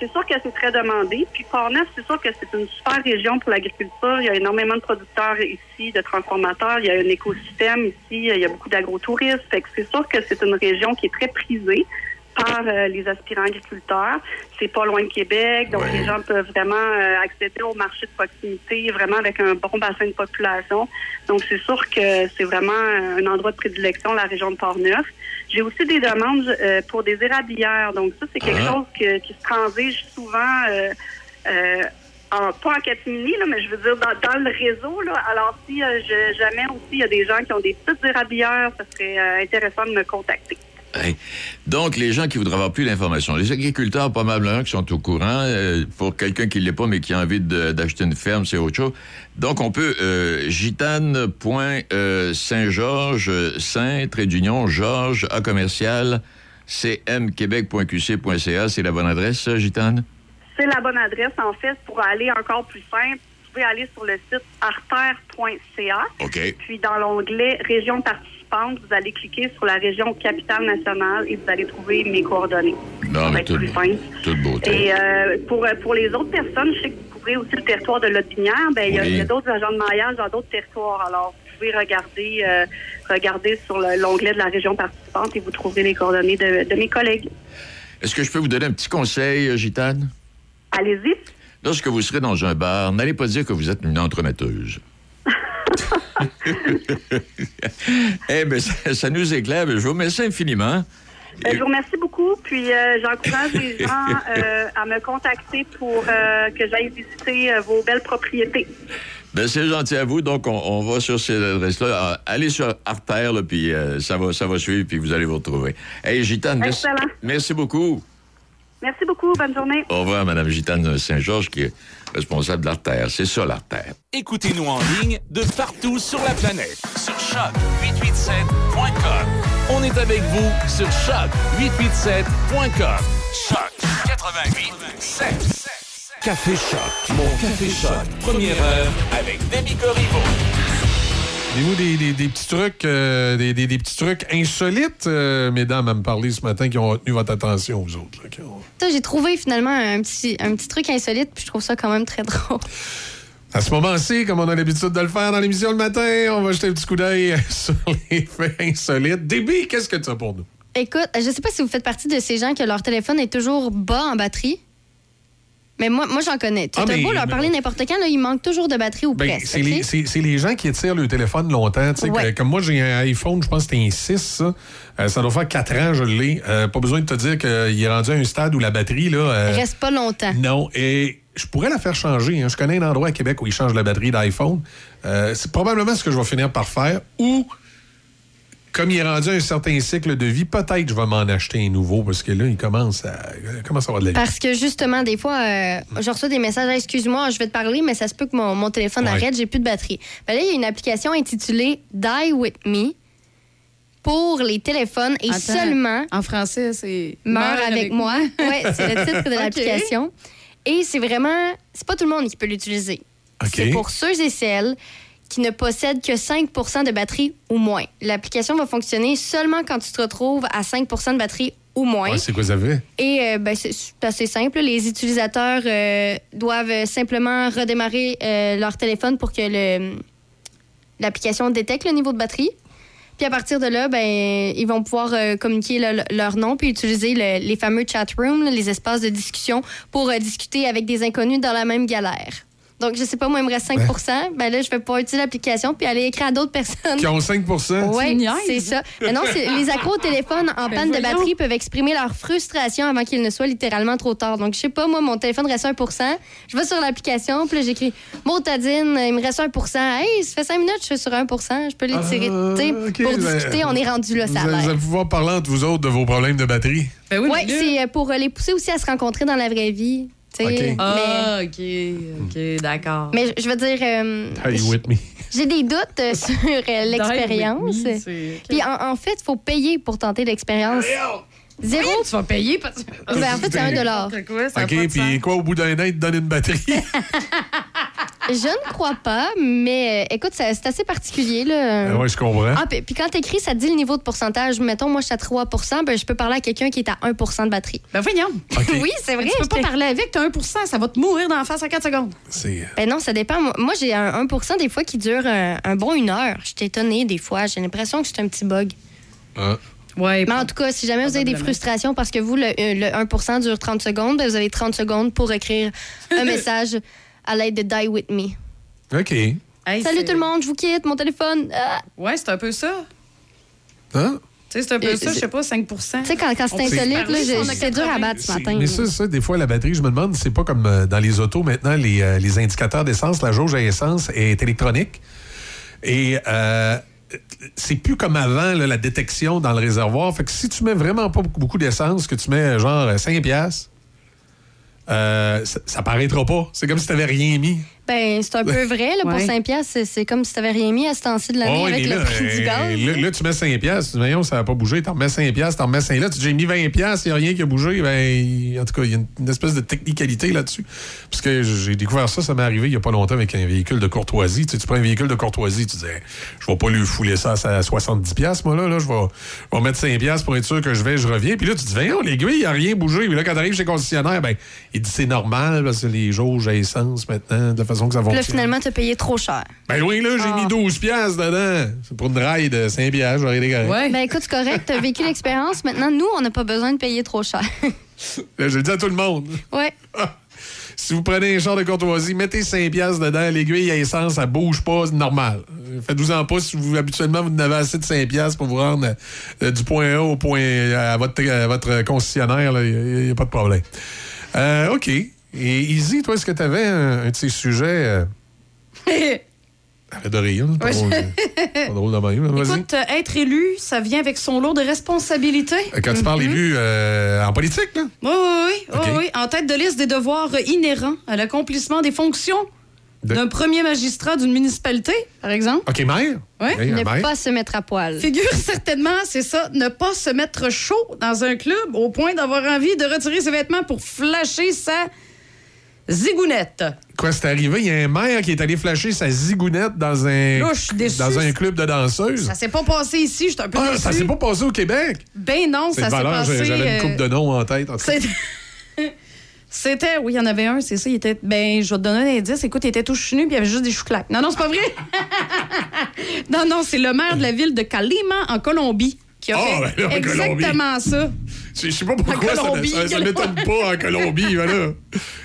c'est sûr que c'est très demandé. Puis Port-Neuf, c'est sûr que c'est une super région pour l'agriculture. Il y a énormément de producteurs ici, de transformateurs. Il y a un écosystème ici. Il y a beaucoup d'agrotouristes. Fait que c'est sûr que c'est une région qui est très prisée par euh, les aspirants agriculteurs. C'est pas loin de Québec, donc les gens peuvent vraiment euh, accéder au marché de proximité, vraiment avec un bon bassin de population. Donc c'est sûr que c'est vraiment un endroit de prédilection, la région de Port-Neuf. J'ai aussi des demandes euh, pour des érablières. Donc ça, c'est quelque ah. chose qui se transige souvent. En, pas en catimini, là, mais je veux dire dans, le réseau. Là. Alors, si jamais aussi il y a des gens qui ont des petites érablières, ça serait intéressant de me contacter. Donc, les gens qui voudraient avoir plus d'informations, les agriculteurs, probablement, qui sont au courant, euh, pour quelqu'un qui ne l'est pas, mais qui a envie d'acheter une ferme, c'est autre chose. Donc, on peut, euh, gitane.saint-georges, euh, saint, trait d'union, Georges, A commercial, cmquebec.qc.ca, c'est la bonne adresse, Gitane? C'est la bonne adresse, en fait, pour aller encore plus simple. Vous pouvez aller sur le site artère.ca. OK. Puis dans l'onglet Région vous allez cliquer sur la région capitale nationale et vous allez trouver mes coordonnées. Non, mais tout, beauté. Et euh, pour, euh, pour les autres personnes, je sais que vous couvrez aussi le territoire de Lotbinière. Ben, il y a- Oui. il y a, d'autres agents de maillage dans d'autres territoires. Alors, vous pouvez regarder, euh, regarder sur le- l'onglet de la région participante et vous trouverez les coordonnées de, de mes collègues. Est-ce que je peux vous donner un petit conseil, Gitane? Allez-y. Lorsque vous serez dans un bar, n'allez pas dire que vous êtes une entremetteuse. *laughs* eh bien, ça, ça nous éclaire. Je vous remercie infiniment. Euh, je vous remercie beaucoup. Puis, euh, j'encourage les *laughs* gens euh, à me contacter pour euh, que j'aille visiter vos belles propriétés. Ben, c'est gentil à vous. Donc, on, on va sur cette adresse-là. Allez sur Artère, là, puis ça, va, ça va suivre, puis vous allez vous retrouver. Hey, Gitane, merci, merci beaucoup. Merci beaucoup. Bonne journée. Au revoir, Mme Gitane Saint-Georges, qui est responsable de l'Artère. C'est ça, l'Artère. Écoutez-nous en ligne de partout sur la planète. Sur choc887.com. On est avec vous sur choc887.com. Choc 88.7. Café Choc. Mon Café Choc. Première heure avec Demi Corriveau. Avez-vous des, des- des petits trucs, euh, des, des- petits trucs insolites, euh, mesdames, à me parler ce matin, qui ont retenu votre attention, vous autres? là, qui ont- Ça, j'ai trouvé finalement un petit, un petit truc insolite, puis je trouve ça quand même très *laughs* drôle. À ce moment-ci, comme on a l'habitude de le faire dans l'émission le matin, on va jeter un petit coup d'œil *laughs* sur les faits insolites. Déby, qu'est-ce que tu as pour nous? Écoute, je sais pas si vous faites partie de ces gens que leur téléphone est toujours bas en batterie. Mais moi, moi j'en connais. Tu Ah, beau leur parler n'importe quand, là, il manque toujours de batterie ou Ben, presque. c'est les, les gens qui étirent le téléphone longtemps. tu sais, Ouais. que- comme moi, j'ai un iPhone, je pense que c'était un 6. Ça, Euh, ça doit faire 4 ans, je l'ai. Euh, pas besoin de te dire qu'il est rendu à un stade où la batterie, là. euh, Reste pas longtemps. Non, et je pourrais la faire changer. hein. Je connais un endroit à Québec où ils changent la batterie d'iPhone. Euh, c'est probablement ce que je vais finir par faire. Ou, comme il est rendu à un certain cycle de vie, peut-être je vais m'en acheter un nouveau parce que là, il commence à, il commence à avoir de la vie. Parce que justement, des fois, euh, je reçois des messages Excuse-moi, je vais te parler, mais ça se peut que mon, mon téléphone Ouais. arrête, j'ai plus de batterie. Ben là, il y a une application intitulée Die With Me pour les téléphones et Attends, seulement En français, c'est. Meurs avec, moi. Ouais, c'est le titre de *laughs* l'application. Et c'est vraiment, c'est pas tout le monde qui peut l'utiliser. OK. C'est pour ceux et celles qui ne possèdent que 5 de batterie ou moins. L'application va fonctionner seulement quand tu te retrouves à 5% de batterie ou moins. Ouais, c'est quoi ça? Et euh, ben, c'est assez simple. Les utilisateurs euh, doivent simplement redémarrer euh, leur téléphone pour que le- l'application détecte le niveau de batterie. Puis à partir de là, ben, ils vont pouvoir communiquer le- leur nom puis utiliser le- les fameux chat rooms, les espaces de discussion, pour discuter avec des inconnus dans la même galère. Donc, je sais pas, moi, il me reste 5 Ben là, je vais pouvoir utiliser l'application puis aller écrire à d'autres personnes. Qui ont 5 Oui, c'est ça. Mais non, les accros au téléphone en Ben panne de batterie peuvent exprimer leur frustration avant qu'il ne soit littéralement trop tard. Donc, je sais pas, moi, mon téléphone reste 1% Je vais sur l'application, puis là, j'écris Motadine, il me reste 1% Hey, ça fait 5 minutes, je suis sur 1% Je peux l'étirer. Ah, Tu sais, ok, pour ben, discuter, on est rendu là, Vous ça allez, vous allez pouvoir parler entre vous autres de vos problèmes de batterie. Ben oui, là- c'est euh, pour euh, les pousser aussi à se rencontrer dans la vraie vie. Ah, OK, OK, d'accord. mais je veux dire, euh, Hey, with me? j'ai des doutes euh, *laughs* sur euh, l'expérience. Me, c'est- Puis en, en fait, il faut payer pour tenter l'expérience. Zéro Tu vas payer parce que. Ben, en fait, c'est un dollar. N'importe quoi, ça a OK, pas de puis sens. quoi, au bout d'un an, ils te donnent une batterie? *laughs* Je ne crois pas, mais euh, écoute, ça- c'est assez particulier. Là. Ah ouais, je comprends. Ah, puis, puis quand t'écris, ça te dit le niveau de pourcentage. Mettons, moi, je suis à 3% ben, je peux parler à quelqu'un qui est à 1% de batterie. Ben voyons. OK. Oui, c'est vrai. Tu peux pas parler avec, t'as 1% ça va te mourir dans la face en 4 secondes. C'est... Ben non, ça dépend. Moi, moi, j'ai un 1% des fois qui dure un, un bon une heure. Je suis étonnée des fois. J'ai l'impression que c'est un petit bug. Ah. Ouais. Mais en tout cas, si jamais vous avez des Probablement. frustrations parce que vous, le, euh, le 1% dure 30 secondes, ben, vous avez 30 secondes pour écrire un *laughs* message à l'aide de Die With Me. OK. Hey, Salut tout le monde, je vous quitte, mon téléphone. Ah! Ouais, c'est un peu ça. Hein? Tu sais, c'est un peu Et- ça, je sais pas, 5% Tu sais, quand, quand c'est insolite, c'est dur à 80. battre ce matin. Mais ça, ça, des fois, la batterie, je me demande, c'est pas comme euh, dans les autos maintenant, les, euh, les indicateurs d'essence, la jauge à essence est électronique. Et euh, c'est plus comme avant, là, la détection dans le réservoir. Fait que si tu mets vraiment pas beaucoup, beaucoup d'essence, que tu mets genre 5 piastres, euh, ça, ça paraîtra pas. C'est comme si tu rien mis. Ben, c'est un peu vrai. Là, Pour Ouais. 5 piastres, c'est- comme si tu n'avais rien mis à ce temps-ci de l'année Oh, avec le prix du gaz. Là, là, tu mets 5 piastres. Voyons, ça n'a pas bougé. T'en remets 5 piastres, t'en remets 5 là. Tu dis, j'ai mis 20 piastres, il n'y a rien qui a bougé. Ben, en tout cas, il y a une, une espèce de technicalité là-dessus. Parce que j'ai découvert ça, ça m'est arrivé il n'y a pas longtemps avec un véhicule de courtoisie. Tu, sais, tu prends un véhicule de courtoisie, tu dis, je vais pas lui fouler ça à 70 piastres, moi, là. là je, vais, je vais mettre 5 piastres pour être sûr que je vais, je reviens. Puis là, tu dis, voyons, l'aiguille, il n'y a rien bougé. Mais là, quand tu arrives chez le concessionnaire, ben, il dit, c'est normal parce que les jauges à essence maintenant, de façon que ça là, finalement, tu as payé trop cher. Ben oui, là, j'ai Ah. mis 12 piastres dedans. C'est pour une raille de 5 piastres, j'aurais gars. Ouais. Ben écoute, c'est correct, tu as vécu l'expérience. Maintenant, nous, on n'a pas besoin de payer trop cher. *laughs* Là, je le dis à tout le monde. ouais. *laughs* Si vous prenez un char de courtoisie, mettez 5 piastres dedans. L'aiguille à essence, ça bouge pas, c'est normal. Faites-vous en pas si vous, habituellement, vous n'avez assez de 5 piastres pour vous rendre euh, du point A au point à votre, à votre concessionnaire. Il n'y a, pas de problème. Euh, OK. Et Izzy, toi, est-ce que tu avais un, un de ces sujets... Euh, *laughs* arrête de rire. C'est pas, Ouais. drôle, pas drôle de même. Écoute, euh, être élu, ça vient avec son lot de responsabilités. Euh, Quand tu parles élu euh, en politique, là? Oui, oui, oui. Oui, oui. En tête de liste des devoirs inhérents à l'accomplissement des fonctions De- d'un premier magistrat d'une municipalité, par exemple. OK, maire? Ouais. OK, un Ne maire. pas se mettre à poil. Figure *laughs* certainement, c'est ça, ne pas se mettre chaud dans un club au point d'avoir envie de retirer ses vêtements pour flasher sa zigounette. Quoi, c'est arrivé? Il y a un maire qui est allé flasher sa zigounette dans un, dans un club de danseuses. Ça s'est pas passé ici, je suis un peu Ah, déçue. ça s'est pas passé au Québec? Ben non, ça s'est passé... j'avais une euh, coupe de noms en tête. en. *laughs* C'était- oui, il y en avait un, c'est ça. Il était, ben, je vais te donner un indice. Écoute, il était tout chenu, puis il y avait juste des chouclacs. Non, non, c'est pas vrai. *laughs* non, non, c'est le maire de la ville de Kalima, en Colombie, qui a Ah, fait ben là, en exactement ça. Je sais pas pourquoi ça, Colombie, ça, ça m'étonne pas en Colombie.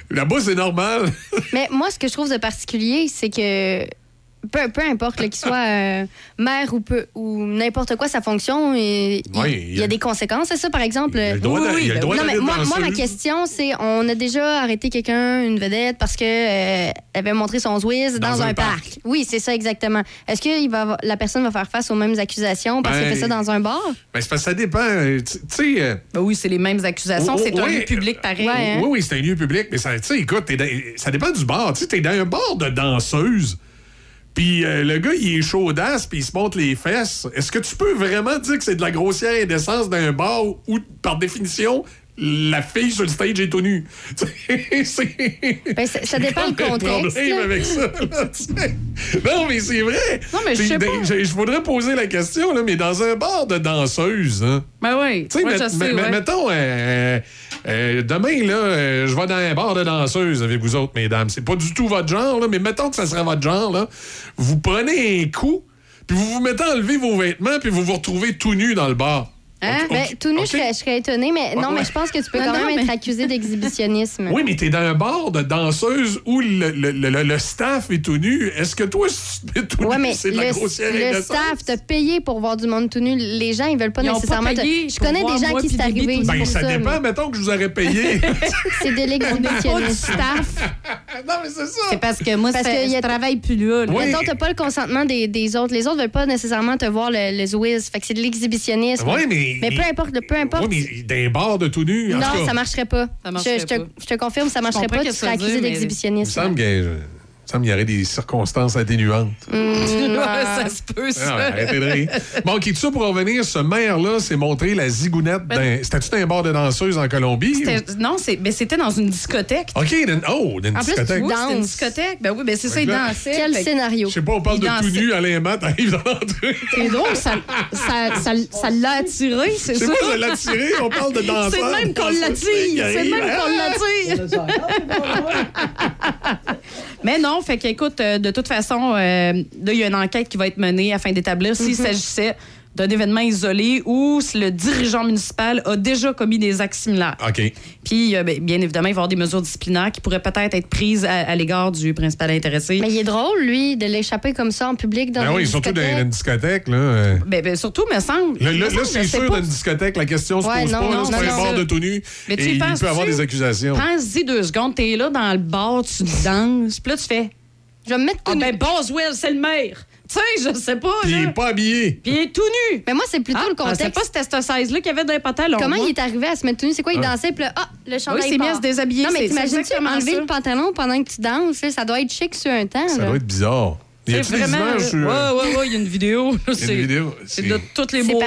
Là-bas, c'est normal. Mais moi, ce que je trouve de particulier, c'est que peu, peu importe qu'il soit euh, maire ou, peu, ou n'importe quoi sa fonction, et, il- Oui, il, il y a a- des conséquences, c'est ça, par exemple. Il a le droit Oui, oui, il a le ben droit. Non, mais moi, moi, ma question, c'est on a déjà arrêté quelqu'un, une vedette, parce qu'elle avait montré son Zwiz dans, Dans un un, parc. parc. Oui, c'est ça exactement. Est-ce que il va la personne va faire face aux mêmes accusations parce Ben, qu'elle fait ça dans un bar? Ben, c'est parce que ça dépend. euh, Tu sais. euh, Ben oui, c'est les mêmes accusations. Oh, c'est un lieu public pareil. Ouais, hein? Oui, oui, c'est un lieu public, mais ça, tu sais, écoute, dans- ça dépend du bar. Tu t'es dans un bar de danseuse, puis euh, le gars, il est chaudasse, puis il se monte les fesses. Est-ce que tu peux vraiment dire que c'est de la grossière indécence d'un bar où, par définition, la fille sur le stage est tout nue? *laughs* Ben, ça- ça dépend le contexte, problème là. avec ça, là. Non, mais c'est vrai. Non, mais je sais pas. Je voudrais poser la question, là, mais dans un bar de danseuse, hein, Ben oui. tu sais, mettons, euh, euh, demain, là, euh, je vais dans un bar de danseuse avec vous autres, mesdames. C'est pas du tout votre genre, là, mais mettons que ça serait votre genre, là. Vous prenez un coup, puis vous vous mettez à enlever vos vêtements, puis vous vous retrouvez tout nu dans le bar. Hein? Ben, ok, tout nu, ok. je, serais, je serais étonnée, mais non, Ouais. mais je pense que tu peux Non, quand non, même mais- être accusé d'exhibitionnisme. *laughs* Oui, mais t'es dans un bar de danseuse où le, le- le- le staff est tout nu. Est-ce que toi, si tu es tout Ouais, nu, mais c'est de la le, grossière le staff t'a payé pour voir du monde tout nu. Les gens, ils veulent pas Ils nécessairement. pas te- Je connais des gens qui c'est arrivé. Ben, pour ça ça, dépend, mais mettons que je vous aurais payé. *laughs* C'est de l'exhibitionnisme. staff. *laughs* non, mais c'est ça. C'est parce que moi, Parce ça, qu'il y a- je travaille plus là. Mettons, t'as pas le consentement des, autres. Les autres veulent pas nécessairement te voir le Zwiz. Fait que c'est de l'exhibitionnisme. Oui, mais. Mais peu importe, peu importe. Oui, mais d'un bar de tout nu. non, ça marcherait pas. Ça marcherait je, je te, pas. je te confirme, ça marcherait pas. Tu serais accusé mais- Il me d'exhibitionnisme. semble que- semble qu'il y aurait des circonstances atténuantes. Mm, *laughs* Ouais, ça se peut, Ah, ça. ouais, arrêtez de rire. Bon, OK, tout ça pour revenir, ce maire-là s'est montré la zigounette d'un. C'était-tu d'un bar de danseuse en Colombie? Ben Non, c'est- mais c'était dans une discothèque. OK, d'une- oh, En plus, discothèque. une discothèque. Ben oui, ben c'est ça, il dansait. Quel Fait scénario? Je sais pas, on parle Il de tout nu, Alain Matt arrive dans l'entrée. C'est drôle, ça, ça, ça, ça l'a attiré, c'est Je sais ça? pas, je l'ai attiré, on parle de danseur. C'est le même qu'on l'attire. C'est le même qu'on l'attire. Mais non, fait qu'écoute, euh, de toute façon, euh, là, il y a une enquête qui va être menée afin d'établir s'il s'agissait d'un événement isolé ou si le dirigeant municipal a déjà commis des actes similaires. OK. Puis, euh, ben, bien évidemment, il va y avoir des mesures disciplinaires qui pourraient peut-être être prises à, à l'égard du principal intéressé. Mais il est drôle, lui, de l'échapper comme ça en public dans Ben une oui, surtout dans discothèque. une discothèque, là. euh. Ben, ben, surtout, me semble. Là, là, c'est sûr, pas. dans une discothèque, la question se Ouais, pose non, pas. C'est non, pas un non. bar de tout nu. Mais tu Et il peut avoir des accusations. Pense-y deux secondes, t'es là dans le bar, tu danses, puis là, tu fais. Je vais me mettre tout Ah nu. ben, Boswell, c'est le maire. Tu sais, je sais pas. Puis il là. est pas habillé. Puis il est tout nu. Mais moi, c'est plutôt Ah, le Je sais contexte. pas si c'était ce size-là qu'il y avait dans les pantalons. Comment moi. il est arrivé à se mettre tout nu? C'est quoi? Il dansait, puis là, ah, le chandail Oui, mis à part. se déshabiller, Non, mais t'imagines-tu enlever le pantalon pendant que tu danses? ça doit être chic sur un temps. Ça là. doit être bizarre. Il y a vraiment. images sur- Ouais, ouais, ouais, il y a une vidéo. Il y a C'est une vidéo. c'est de toutes les beautés.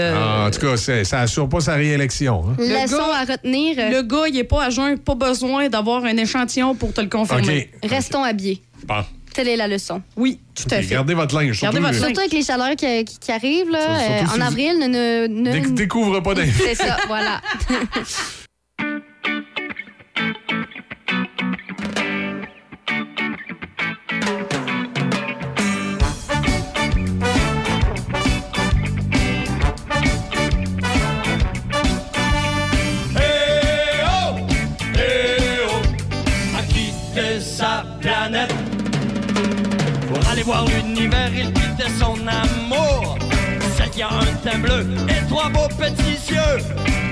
euh, Ah, en tout cas, ça assure pas sa réélection. hein. Leçon gars- à retenir, euh, Le gars, il est pas à jeun, pas besoin d'avoir un échantillon pour te le confirmer. Restons habillés. Bon. Telle est la leçon. Oui, tout à fait. Gardez votre linge. Gardez surtout, votre linge. Surtout avec les chaleurs qui, qui- qui arrivent là, Surtout euh, si en vous- avril, ne, ne, ne- Déc- découvre pas *laughs* d'infos. C'est ça, voilà. *laughs* voir l'univers, il quittait son amour. Celle qui a un teint bleu et trois beaux petits yeux.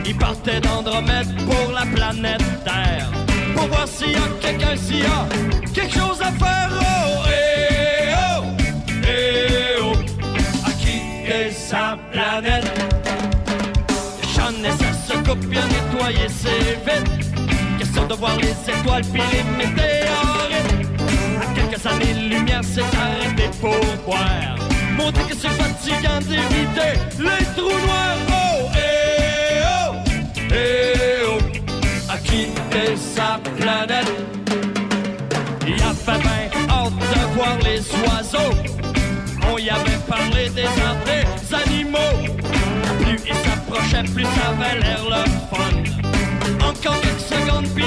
Il partait d'Andromède pour la planète Terre. Pour voir s'il y a quelqu'un, s'il y a quelque chose à faire. Oh, eh oh, eh oh, à quitter sa planète? J'en ai ça se coupe bien nettoyer c'est vite Question de voir les étoiles puis les météorites quelques années-lumière c'est arrêté pour boire Montrer que c'est fatigant d'éviter les trous noirs. Oh, eh oh, eh oh. À quitter sa planète. Il avait bien hâte de voir les oiseaux. On y avait parlé des des animaux. Plus il s'approchait, plus ça avait l'air le fun. Encore quelques secondes, puis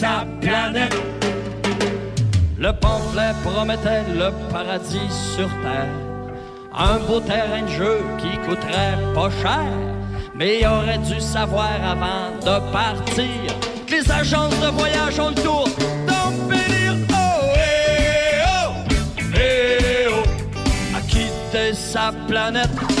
sa planète. Le pamphlet promettait le paradis sur terre. Un beau terrain de jeu qui coûterait pas cher. Mais il aurait dû savoir avant de partir que les agences de voyage ont le tour. Oh, eh, oh, eh, oh, sa planète.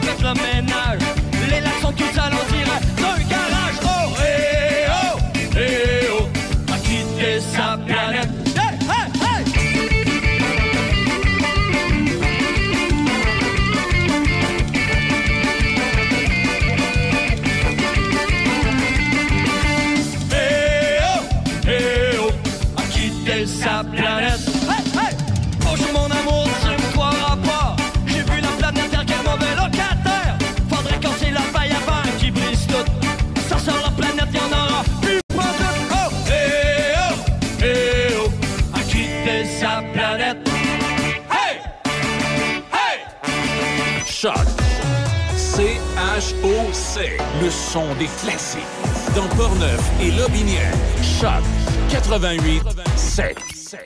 Cochon, ils ont pas fait le ménage. Les lacs sont tous à l'endirait C-H-O-C. Le son des classiques. Dans Portneuf et Lobinière. Choc. 88 7.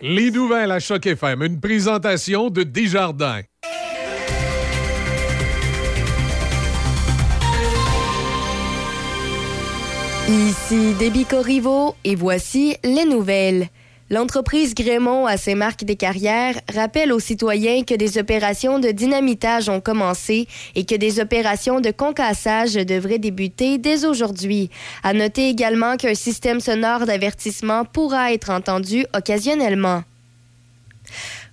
Les nouvelles à Choc FM. Une présentation de Desjardins. Ici Déby Corriveau et voici les nouvelles. L'entreprise Grémont à ses marques des carrières rappelle aux citoyens que des opérations de dynamitage ont commencé et que des opérations de concassage devraient débuter dès aujourd'hui. À noter également qu'un système sonore d'avertissement pourra être entendu occasionnellement.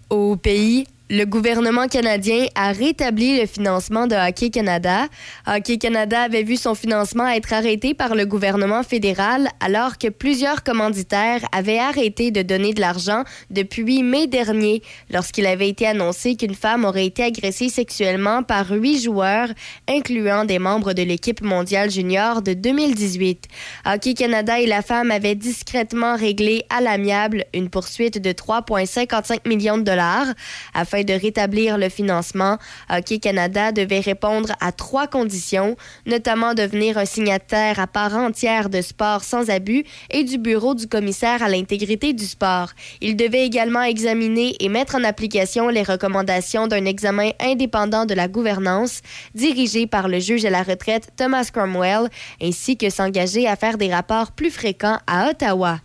Au pays, le gouvernement canadien a rétabli le financement de Hockey Canada. Hockey Canada avait vu son financement être arrêté par le gouvernement fédéral alors que plusieurs commanditaires avaient arrêté de donner de l'argent depuis mai dernier lorsqu'il avait été annoncé qu'une femme aurait été agressée sexuellement par huit joueurs, incluant des membres de l'équipe mondiale junior de 2018. Hockey Canada et la femme avaient discrètement réglé à l'amiable une poursuite de 3,55 millions de dollars afin de rétablir le financement, Hockey Canada devait répondre à trois conditions, notamment devenir un signataire à part entière de Sport sans abus et du bureau du commissaire à l'intégrité du sport. Il devait également examiner et mettre en application les recommandations d'un examen indépendant de la gouvernance dirigé par le juge à la retraite Thomas Cromwell, ainsi que s'engager à faire des rapports plus fréquents à Ottawa.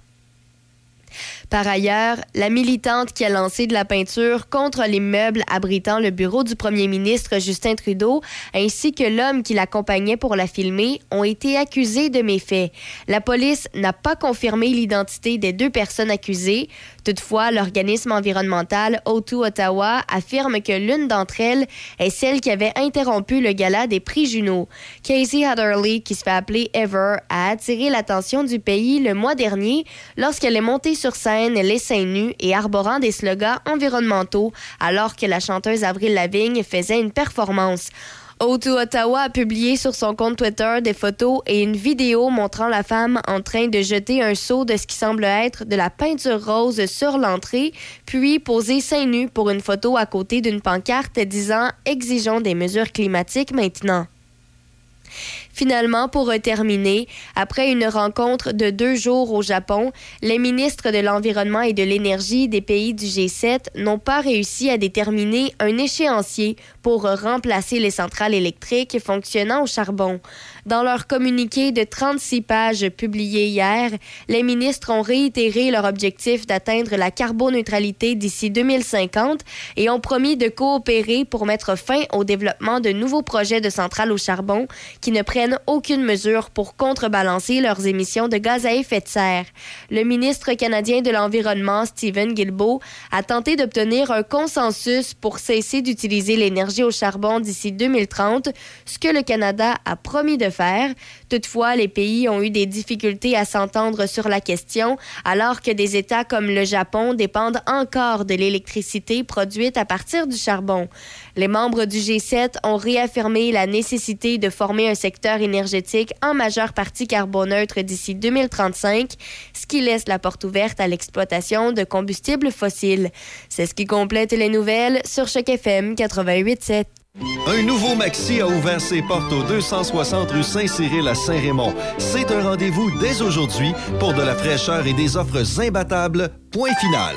Par ailleurs, la militante qui a lancé de la peinture contre l'immeuble abritant le bureau du premier ministre Justin Trudeau, ainsi que l'homme qui l'accompagnait pour la filmer, ont été accusés de méfaits. La police n'a pas confirmé l'identité des deux personnes accusées. Toutefois, l'organisme environnemental O2 Ottawa affirme que l'une d'entre elles est celle qui avait interrompu le gala des prix Juno. Casey Hatherley, qui se fait appeler Ever, a attiré l'attention du pays le mois dernier lorsqu'elle est montée sur scène les seins nus et arborant des slogans environnementaux alors que la chanteuse Avril Lavigne faisait une performance. O2 Ottawa a publié sur son compte Twitter des photos et une vidéo montrant la femme en train de jeter un seau de ce qui semble être de la peinture rose sur l'entrée, puis poser seins nus pour une photo à côté d'une pancarte disant Exigeons des mesures climatiques maintenant. Finalement, pour terminer, après une rencontre de deux jours au Japon, les ministres de l'Environnement et de l'Énergie des pays du G7 n'ont pas réussi à déterminer un échéancier pour remplacer les centrales électriques fonctionnant au charbon. Dans leur communiqué de 36 pages publié hier, les ministres ont réitéré leur objectif d'atteindre la carboneutralité d'ici 2050 et ont promis de coopérer pour mettre fin au développement de nouveaux projets de centrales au charbon qui ne prennent aucune mesure pour contrebalancer leurs émissions de gaz à effet de serre. Le ministre canadien de l'Environnement, Stephen Guilbeault, a tenté d'obtenir un consensus pour cesser d'utiliser l'énergie au charbon d'ici 2030, ce que le Canada a promis de faire. Toutefois, les pays ont eu des difficultés à s'entendre sur la question, alors que des États comme le Japon dépendent encore de l'électricité produite à partir du charbon. Les membres du G7 ont réaffirmé la nécessité de former un secteur énergétique en majeure partie carboneutre d'ici 2035, ce qui laisse la porte ouverte à l'exploitation de combustibles fossiles. C'est ce qui complète les nouvelles sur Choc FM 88.7. Un nouveau Maxi a ouvert ses portes au 260 rue Saint-Cyril à Saint-Raymond. C'est un rendez-vous dès aujourd'hui pour de la fraîcheur et des offres imbattables. Point final.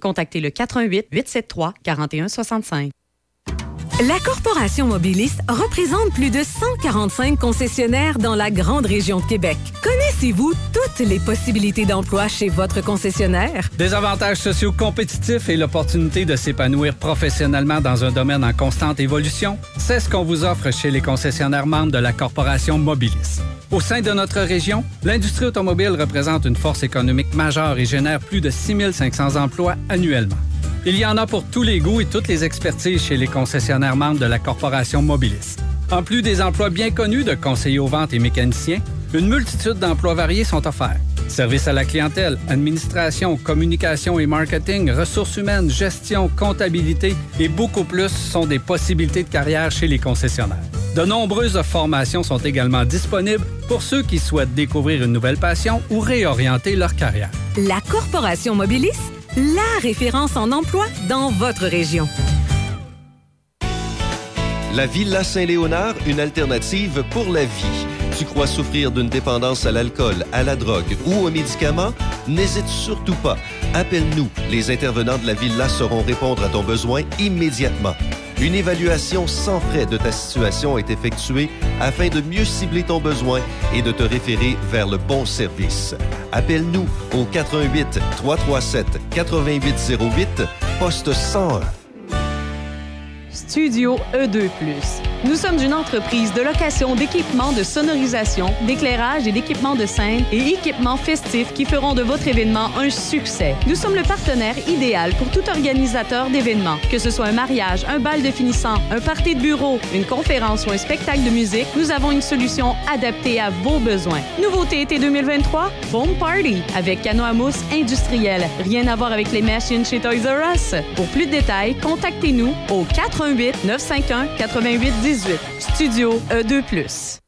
contactez le 88 873 4165. La Corporation Mobiliste représente plus de 145 concessionnaires dans la grande région de Québec. Connaissez-vous toutes les possibilités d'emploi chez votre concessionnaire? Des avantages sociaux compétitifs et l'opportunité de s'épanouir professionnellement dans un domaine en constante évolution, c'est ce qu'on vous offre chez les concessionnaires membres de la Corporation Mobiliste. Au sein de notre région, l'industrie automobile représente une force économique majeure et génère plus de 6500 emplois annuellement. Il y en a pour tous les goûts et toutes les expertises chez les concessionnaires membres de la Corporation Mobilis. En plus des emplois bien connus de conseillers aux ventes et mécaniciens, une multitude d'emplois variés sont offerts. Services à la clientèle, administration, communication et marketing, ressources humaines, gestion, comptabilité et beaucoup plus sont des possibilités de carrière chez les concessionnaires. De nombreuses formations sont également disponibles pour ceux qui souhaitent découvrir une nouvelle passion ou réorienter leur carrière. La Corporation Mobilis, la référence en emploi dans votre région. La Villa Saint-Léonard, une alternative pour la vie. Tu crois souffrir d'une dépendance à l'alcool, à la drogue ou aux médicaments? N'hésite surtout pas. Appelle-nous. Les intervenants de la Villa sauront répondre à ton besoin immédiatement. Une évaluation sans frais de ta situation est effectuée afin de mieux cibler ton besoin et de te référer vers le bon service. Appelle-nous au 88 337 8808 poste 101. Studio E2+. Nous sommes une entreprise de location d'équipements de sonorisation, d'éclairage et d'équipements de scène et équipements festifs qui feront de votre événement un succès. Nous sommes le partenaire idéal pour tout organisateur d'événements. Que ce soit un mariage, un bal de finissant, un party de bureau, une conférence ou un spectacle de musique, nous avons une solution adaptée à vos besoins. Nouveauté été 2023, Foam Party avec canot à mousse industriel. Rien à voir avec les machines chez Toys R Us. Pour plus de détails, contactez-nous au 418 951 88 18. Studio E E2+.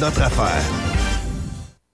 notre affaire.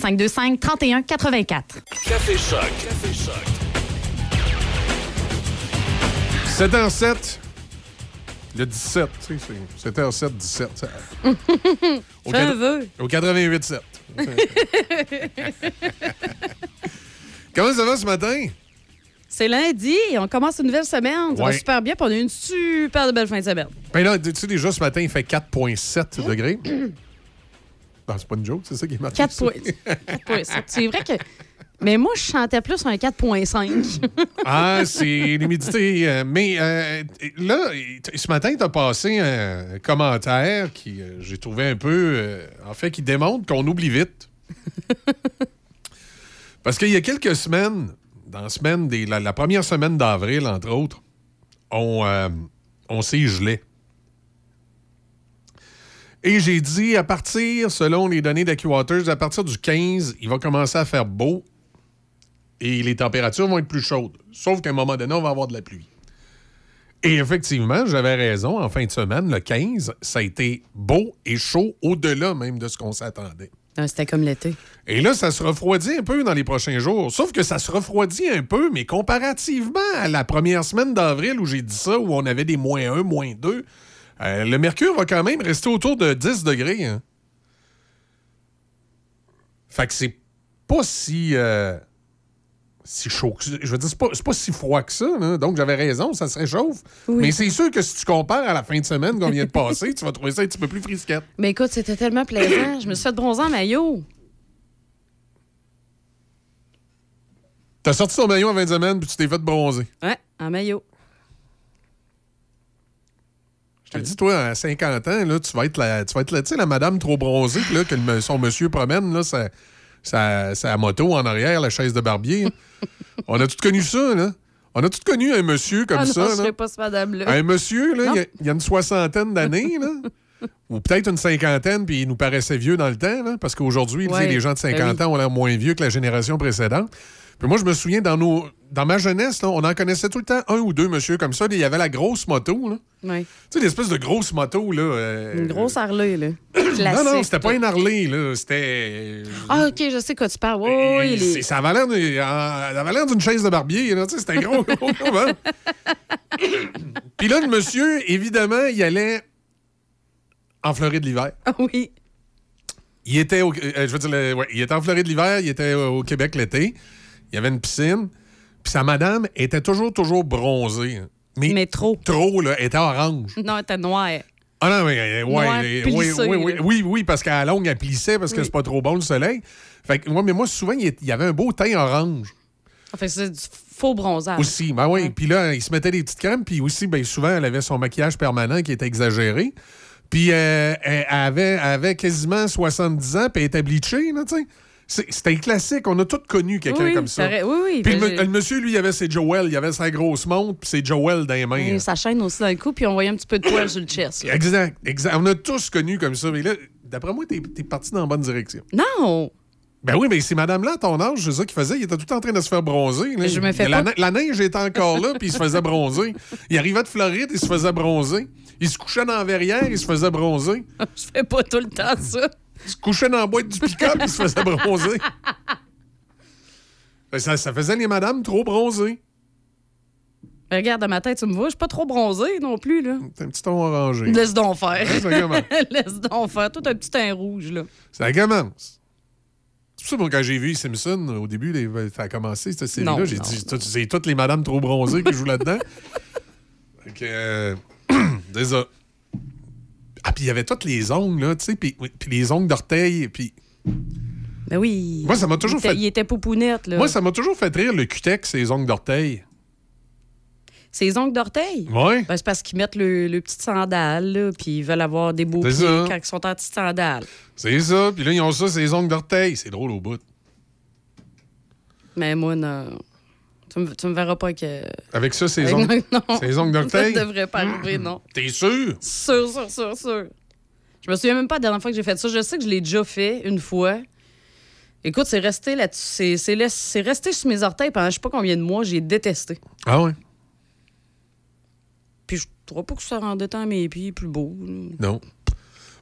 525 31 84. Café Choc. Café Choc. 7h07. Le 17, tu sais, c'est 7h07, 17. ça- *laughs* Au un vœu. Au 88,7. *laughs* Comment ça va ce matin? C'est lundi, on commence une nouvelle semaine. Ça va super bien, puis on a eu une super belle fin de semaine. Ben là, tu sais, déjà ce matin, il fait 4,7 degrés. *clears throat* Non, c'est pas une joke, c'est ça qui est marqué. 4 ici. points. 4,7. C'est vrai que. Mais moi, je chantais plus un 4,5. *laughs* Ah, c'est l'humidité. mais euh, là, ce matin, tu as passé un commentaire qui, euh, j'ai trouvé un peu. euh, en fait, qui démontre qu'on oublie vite. *laughs* Parce qu'il y a quelques semaines, dans la, semaine des, la, la première semaine d'avril, entre autres, on, on s'est gelé. Et j'ai dit, à partir, selon les données d'AccuWaters, à partir du 15, il va commencer à faire beau et les températures vont être plus chaudes. Sauf qu'à un moment donné, on va avoir de la pluie. Et effectivement, j'avais raison. En fin de semaine, le 15, ça a été beau et chaud au-delà même de ce qu'on s'attendait. Ah, C'était comme l'été. Et là, ça se refroidit un peu dans les prochains jours. Sauf que ça se refroidit un peu, mais comparativement à la première semaine d'avril où j'ai dit ça, où on avait des moins 1, moins 2, euh, le mercure va quand même rester autour de 10 degrés. hein. Fait que c'est pas si, euh, si chaud que ça. Je veux dire, c'est pas, pas si froid que ça. là. Donc, j'avais raison, ça se réchauffe. Oui. Mais c'est sûr que si tu compares à la fin de semaine qu'on vient de passer, tu vas trouver ça un petit peu plus frisquette. Mais écoute, c'était tellement plaisant. Je me suis fait bronzer en maillot. T'as sorti ton maillot en 20 semaines, puis tu t'es fait bronzer. Ouais, en maillot. Je te dis, toi, à 50 ans, là, tu vas être la, tu vas être la, la madame trop bronzée, là, que le- son monsieur promène, là, sa, sa, sa moto en arrière, la chaise de barbier. *laughs* On a tous connu ça, là? On a tous connu un monsieur comme ah non, ça, je là? pas ce madame-là. Un monsieur, là, il y a- il y, a une soixantaine d'années, là. *laughs* Ou peut-être une cinquantaine, puis il nous paraissait vieux dans le temps, là, parce qu'aujourd'hui, Ouais, les gens de 50 ben oui. ans ont l'air moins vieux que la génération précédente. Puis moi, je me souviens, dans, nos, dans ma jeunesse, là, on en connaissait tout le temps un ou deux monsieur comme ça. Il y avait la grosse moto, là. Ouais. Tu sais, l'espèce de grosse moto, là. euh, Une grosse Harley, là. *coughs* Non, non, c'était pas une Harley, là. C'était. Ah, OK, je sais quoi tu parles. Oui, oui, est... Ça avait l'air d'une- euh, chaise de barbier, là. Tu sais, c'était gros, *laughs* gros, gros. *coughs* Puis là, le monsieur, évidemment, il allait en Floride l'hiver. Ah oui. Il était, au- euh, je veux dire, le- ouais, il était en Floride l'hiver, il était au Québec l'été. Il y avait une piscine. Puis sa madame était toujours, toujours bronzée. Mais, Mais trop. Trop, là, elle était orange. Non, elle était noire. Ah non, mais ouais, Noir plissé, oui, oui, oui, oui, oui, parce qu'à la longue, elle plissait parce que Oui. c'est pas trop bon le soleil. Fait que, ouais, mais moi, souvent, il y avait un beau teint orange fait, c'est du faux bronzage. aussi. Ben oui, puis là, il se mettait des petites crèmes, puis aussi, ben, souvent, elle avait son maquillage permanent qui était exagéré. Puis euh, elle, avait, elle avait quasiment 70 ans, puis elle était bleachée, là, tu sais. C'est- C'était classique. On a tous connu quelqu'un Oui, comme ça. oui, oui, Puis le, ben, le monsieur, lui, il avait ses Joel. Il avait sa grosse montre, puis ses Joel dans les mains. Et sa chaîne aussi dans le cou, puis on voyait un petit peu de poil sur le chest. là. Exact, exact. On a tous connu comme ça. Mais là, d'après moi, t'es es parti dans la bonne direction. Non! Ben oui, mais c'est madame-là, à ton âge, c'est ça qu'il faisait. Il était tout en train de se faire bronzer. là. Je me fais la, pas- la neige était encore là, puis il se faisait bronzer. Il arrivait de Floride, il se faisait bronzer. Il se couchait dans la verrière, il se faisait bronzer. *laughs* Je fais pas tout le temps ça. Il se couchait dans la boîte du pick-up, il se faisait bronzer. Ben, ça, ça faisait les madames trop bronzées. Mais regarde, dans ma tête, tu me vois, je suis pas trop bronzé non plus, là. C'est un petit ton orangé. Laisse donc faire. *laughs* Laisse donc faire. Tout un petit teint rouge, là. Ça commence. C'est pour ça, quand j'ai vu Simpson, au début, les- ça a commencé, cette série-là, j'ai dit, c'est- toutes les madames trop bronzées qui jouent là-dedans. *laughs* Fait que, euh, *clears throat* ça. Ah, puis il y avait toutes les ongles, là, tu sais, puis puis les ongles d'orteil, puis... Ben oui. Moi, ça m'a toujours il était, fait- Il était poupounette, là. Moi, ça m'a toujours fait rire, le cutex, les ongles d'orteil. Ses ongles d'orteil? Ouais. Ben, c'est parce qu'ils mettent le, le petit sandale, là, puis ils veulent avoir des beaux pieds ça. quand ils sont en petite sandale. C'est ça, puis là, ils ont ça, c'est les ongles d'orteil. C'est drôle au bout. Mais moi, non. Tu me, tu me verras pas que. Avec ça, Avec- ongles, non. les ongles d'orteil? *laughs* Ça devrait pas arriver, non. T'es sûr? Sûr, sûr, sûr, sûr. Je me souviens même pas de la dernière fois que j'ai fait ça. Je sais que je l'ai déjà fait une fois. Écoute, c'est resté là-dessus. C'est, c'est, resté sur mes orteils pendant je sais pas combien de mois. J'ai détesté. Ah ouais? Puis je trouve pas que ça rendait tant mes pieds plus beaux. là. Non.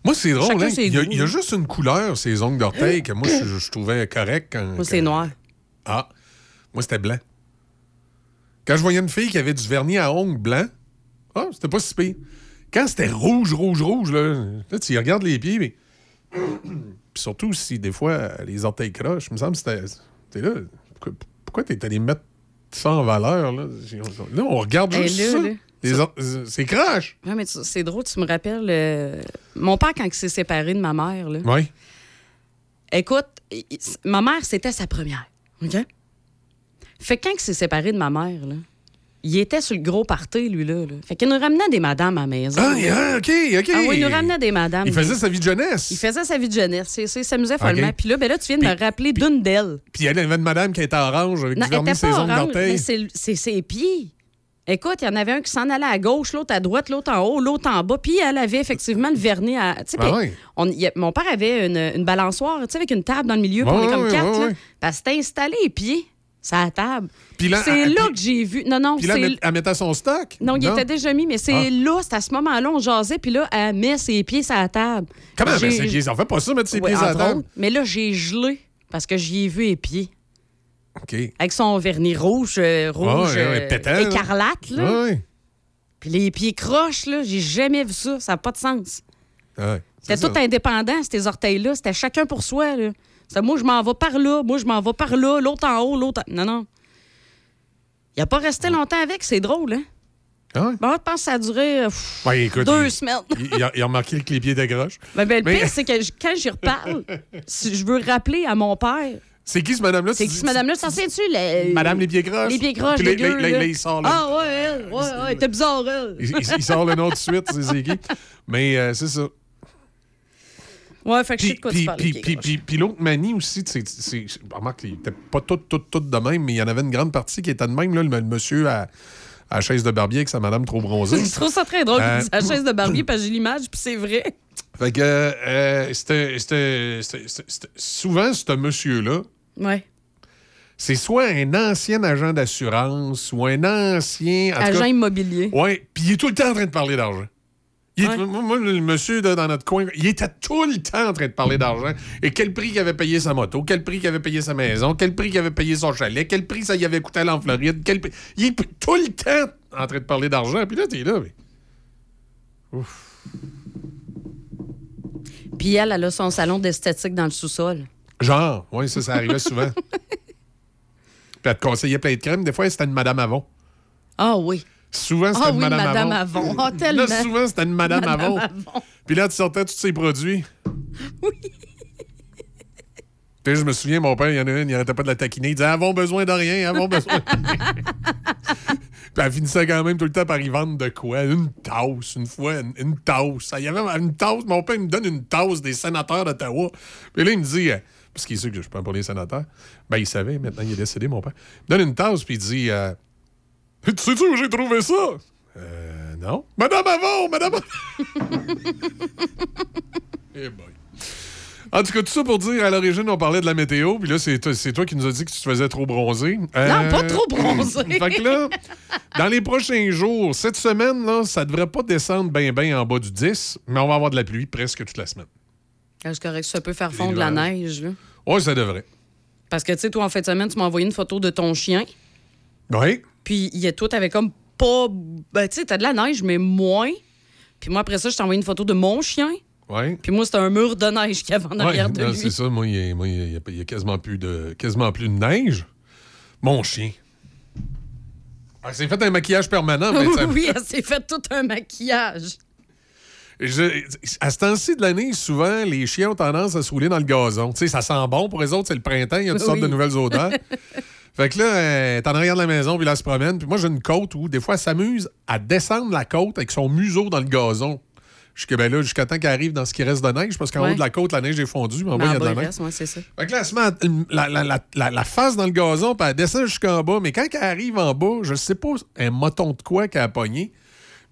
Moi, c'est drôle. Hein. ses Il y, a, goûts, il y a juste une couleur, ces ongles d'orteil, que moi, je, je trouvais correct. Quand, Moi, c'est quand- noir. Ah, moi, c'était blanc. Quand je voyais une fille qui avait du vernis à ongles blanc, ah, c'était pas si pire. Quand c'était rouge, rouge, rouge, là, là, tu regardes les pieds, mais. *clears throat* Puis surtout si des fois les orteils crochent, il me semble que c'était. T'es là. Pourquoi, pourquoi t'es allé mettre ça en valeur, là? Là, on regarde Eh, juste là, ça. là. C'est croche. Ouais, mais c'est drôle, tu me rappelles. euh, Mon père, quand il s'est séparé de ma mère, là, Oui. écoute, il- ma mère, c'était sa première. OK? Fait que quand il s'est séparé de ma mère, là, il était sur le gros party, lui-là. là. Fait qu'il nous ramenait des madames à la maison. Ah, OK, OK. Ah oui, il nous ramenait des madames. Il faisait sa vie de jeunesse. Il faisait sa vie de jeunesse. Il s'amusait follement. OK. Puis là, ben là, tu viens de me rappeler d'une d'elles. Puis il y avait une madame qui était orange avec Non, du elle vernis ses ongles d'orteil. mais c'est c'est ses pieds. Écoute, il y en avait un qui s'en allait à gauche, l'autre à droite, l'autre en haut, l'autre en bas. Puis elle avait effectivement le vernis à. Ah ouais. on- y a- mon père avait une, une balançoire, tu sais, avec une table dans le milieu, puis on est comme quatre. là. elle s'était installée les pieds la table. Là, c'est elle- là que j'ai vu. Non, non, Puis là, elle met- elle mettait son stock? Non, il était déjà mis, mais c'est Ah. là, c'est à ce moment-là, on jasait, puis là, elle met ses pieds sur la table. Comment? J'ai- Ben, c'est pieds. On fait pas ça, mettre ses Ouais, pieds entre table. autres. Mais là, j'ai gelé parce que j'y ai vu les pieds. OK. Avec son vernis rouge, euh, rouge, euh, écarlate, là. Ouais. Puis les pieds croches, là, j'ai jamais vu ça. Ça n'a pas de sens. Ouais. C'était tout indépendant, ces orteils-là. C'était chacun pour soi, là. Moi, je m'en vais par là, moi, je m'en vais par là, l'autre en haut, l'autre. en- Non, non. Il n'a pas resté longtemps avec, c'est drôle, hein? Ah ouais? Bon, je pense que ça a duré euh, pff, Ouais, écoute, deux il- semaines. Il, il a, remarqué que les pieds décrochent. Ben, ben, le Mais- pire, c'est que je- quand j'y reparle, *laughs* si je veux rappeler à mon père. C'est qui, ce madame-là? C'est qui ce madame-là? T'en sais-tu? le- Madame les pieds croches? Les pieds croches, là, là, là. là, il sort Ah, ouais, elle. Ouais, ouais, t'es bizarre, elle. Il, il- sort le nom de suite, c'est c'est qui? *laughs* Mais euh, c'est ça. Ouais, fait que je sais de quoi tu puis, parles. puis, l'autre manie aussi, c'est, remarque, il était pas tout, tout, tout de même, mais il y en avait une grande partie qui était de même, là, le, le monsieur à, à la chaise de barbier avec sa madame trop bronzée. *laughs* Je trouve ça très drôle Euh, la chaise de barbier *coughs* parce que j'ai l'image, puis c'est vrai. Fait que euh, c'était, souvent, ce monsieur-là, Ouais. c'est soit un ancien agent d'assurance ou un ancien. Agent cas- immobilier. Ouais, puis il est tout le temps en train de parler d'argent. Il est- Ouais. moi, le monsieur là, dans notre coin, il était tout le temps en train de parler d'argent. Et quel prix qu'il avait payé sa moto, quel prix qu'il avait payé sa maison, quel prix qu'il avait payé son chalet, quel prix ça y avait coûté aller en Floride. Quel prix- Il est tout le temps en train de parler d'argent. Puis là, t'es là, mais. Puis elle, elle a son salon d'esthétique dans le sous-sol. Genre, oui, ça, ça arrivait souvent. *laughs* Puis elle te conseillait plein de crèmes. Des fois, c'était une Madame Avon. Ah oui. Souvent, c'était Ah une oui, Madame, Madame Avon. Avon. *laughs* Ah, tellement. Là, souvent, c'était une Madame, Madame Avon. Avon. Puis là, tu sortais tous ses produits. *laughs* Oui. Puis je me souviens, mon père, il y en a une, il arrêtait pas de la taquiner. Il disait Avons besoin de rien, avons besoin de rien. *laughs* Puis elle finissait quand même tout le temps par y vendre de quoi? Une tasse, une fois, une, une tasse. Il y avait une tasse. Mon père il me donne une tasse des sénateurs d'Ottawa. Puis là, il me dit euh, Parce qu'il sait que je prends pour les sénateurs. Ben, il savait, maintenant, il est décédé, mon père. Il me donne une tasse, puis il dit euh, Tu sais-tu où j'ai trouvé ça? Euh, non. Madame Avon, Madame Avon. *laughs* Eh boy. En tout cas, tout ça pour dire, à l'origine, on parlait de la météo, puis là, c'est toi, c'est toi qui nous as dit que tu te faisais trop bronzer. Non, Euh, pas trop bronzé. *laughs* fait que là, dans les prochains jours, cette semaine, là, ça devrait pas descendre bien, bien en bas du 10, mais on va avoir de la pluie presque toute la semaine. Ah, C'est correct, ça peut faire fondre la neige. Là. Oui, ça devrait. Parce que, tu sais, toi, en fin de semaine, tu m'as envoyé une photo de ton chien. Oui. Puis, il y a tout avec comme pas. Ben, tu sais, t'as de la neige, mais moins. Puis, moi, après ça, je t'ai envoyé une photo de mon chien. Oui. Puis, moi, c'était un mur de neige qu'il y avait en arrière de non, lui. c'est ça. Moi, il y a, quasiment plus de, quasiment plus de neige. Mon chien. Ah, c'est fait un maquillage permanent. *laughs* mais ça- oui, elle s'est fait tout un maquillage. Je- à ce temps-ci de l'année, souvent, les chiens ont tendance à se rouler dans le gazon. Tu sais, ça sent bon. Pour les autres, c'est le printemps. Il y a toutes sortes Oui. de nouvelles odeurs. *laughs* fait que là, euh, t'es en arrière de la maison, puis là, elle se promène. Puis moi, j'ai une côte où, des fois, elle s'amuse à descendre la côte avec son museau dans le gazon. Jusqu'à ben là, jusqu'à temps qu'elle arrive dans ce qui reste de neige, parce qu'en Ouais. haut de la côte, la neige est fondue, mais en bas, il y en a de la neige. reste, ouais, c'est ça. Fait que là, elle se met à- la, la- la- la- la face dans le gazon, puis elle descend jusqu'en bas. Mais quand elle arrive en bas, je sais pas un moton de quoi qu'elle a pogné,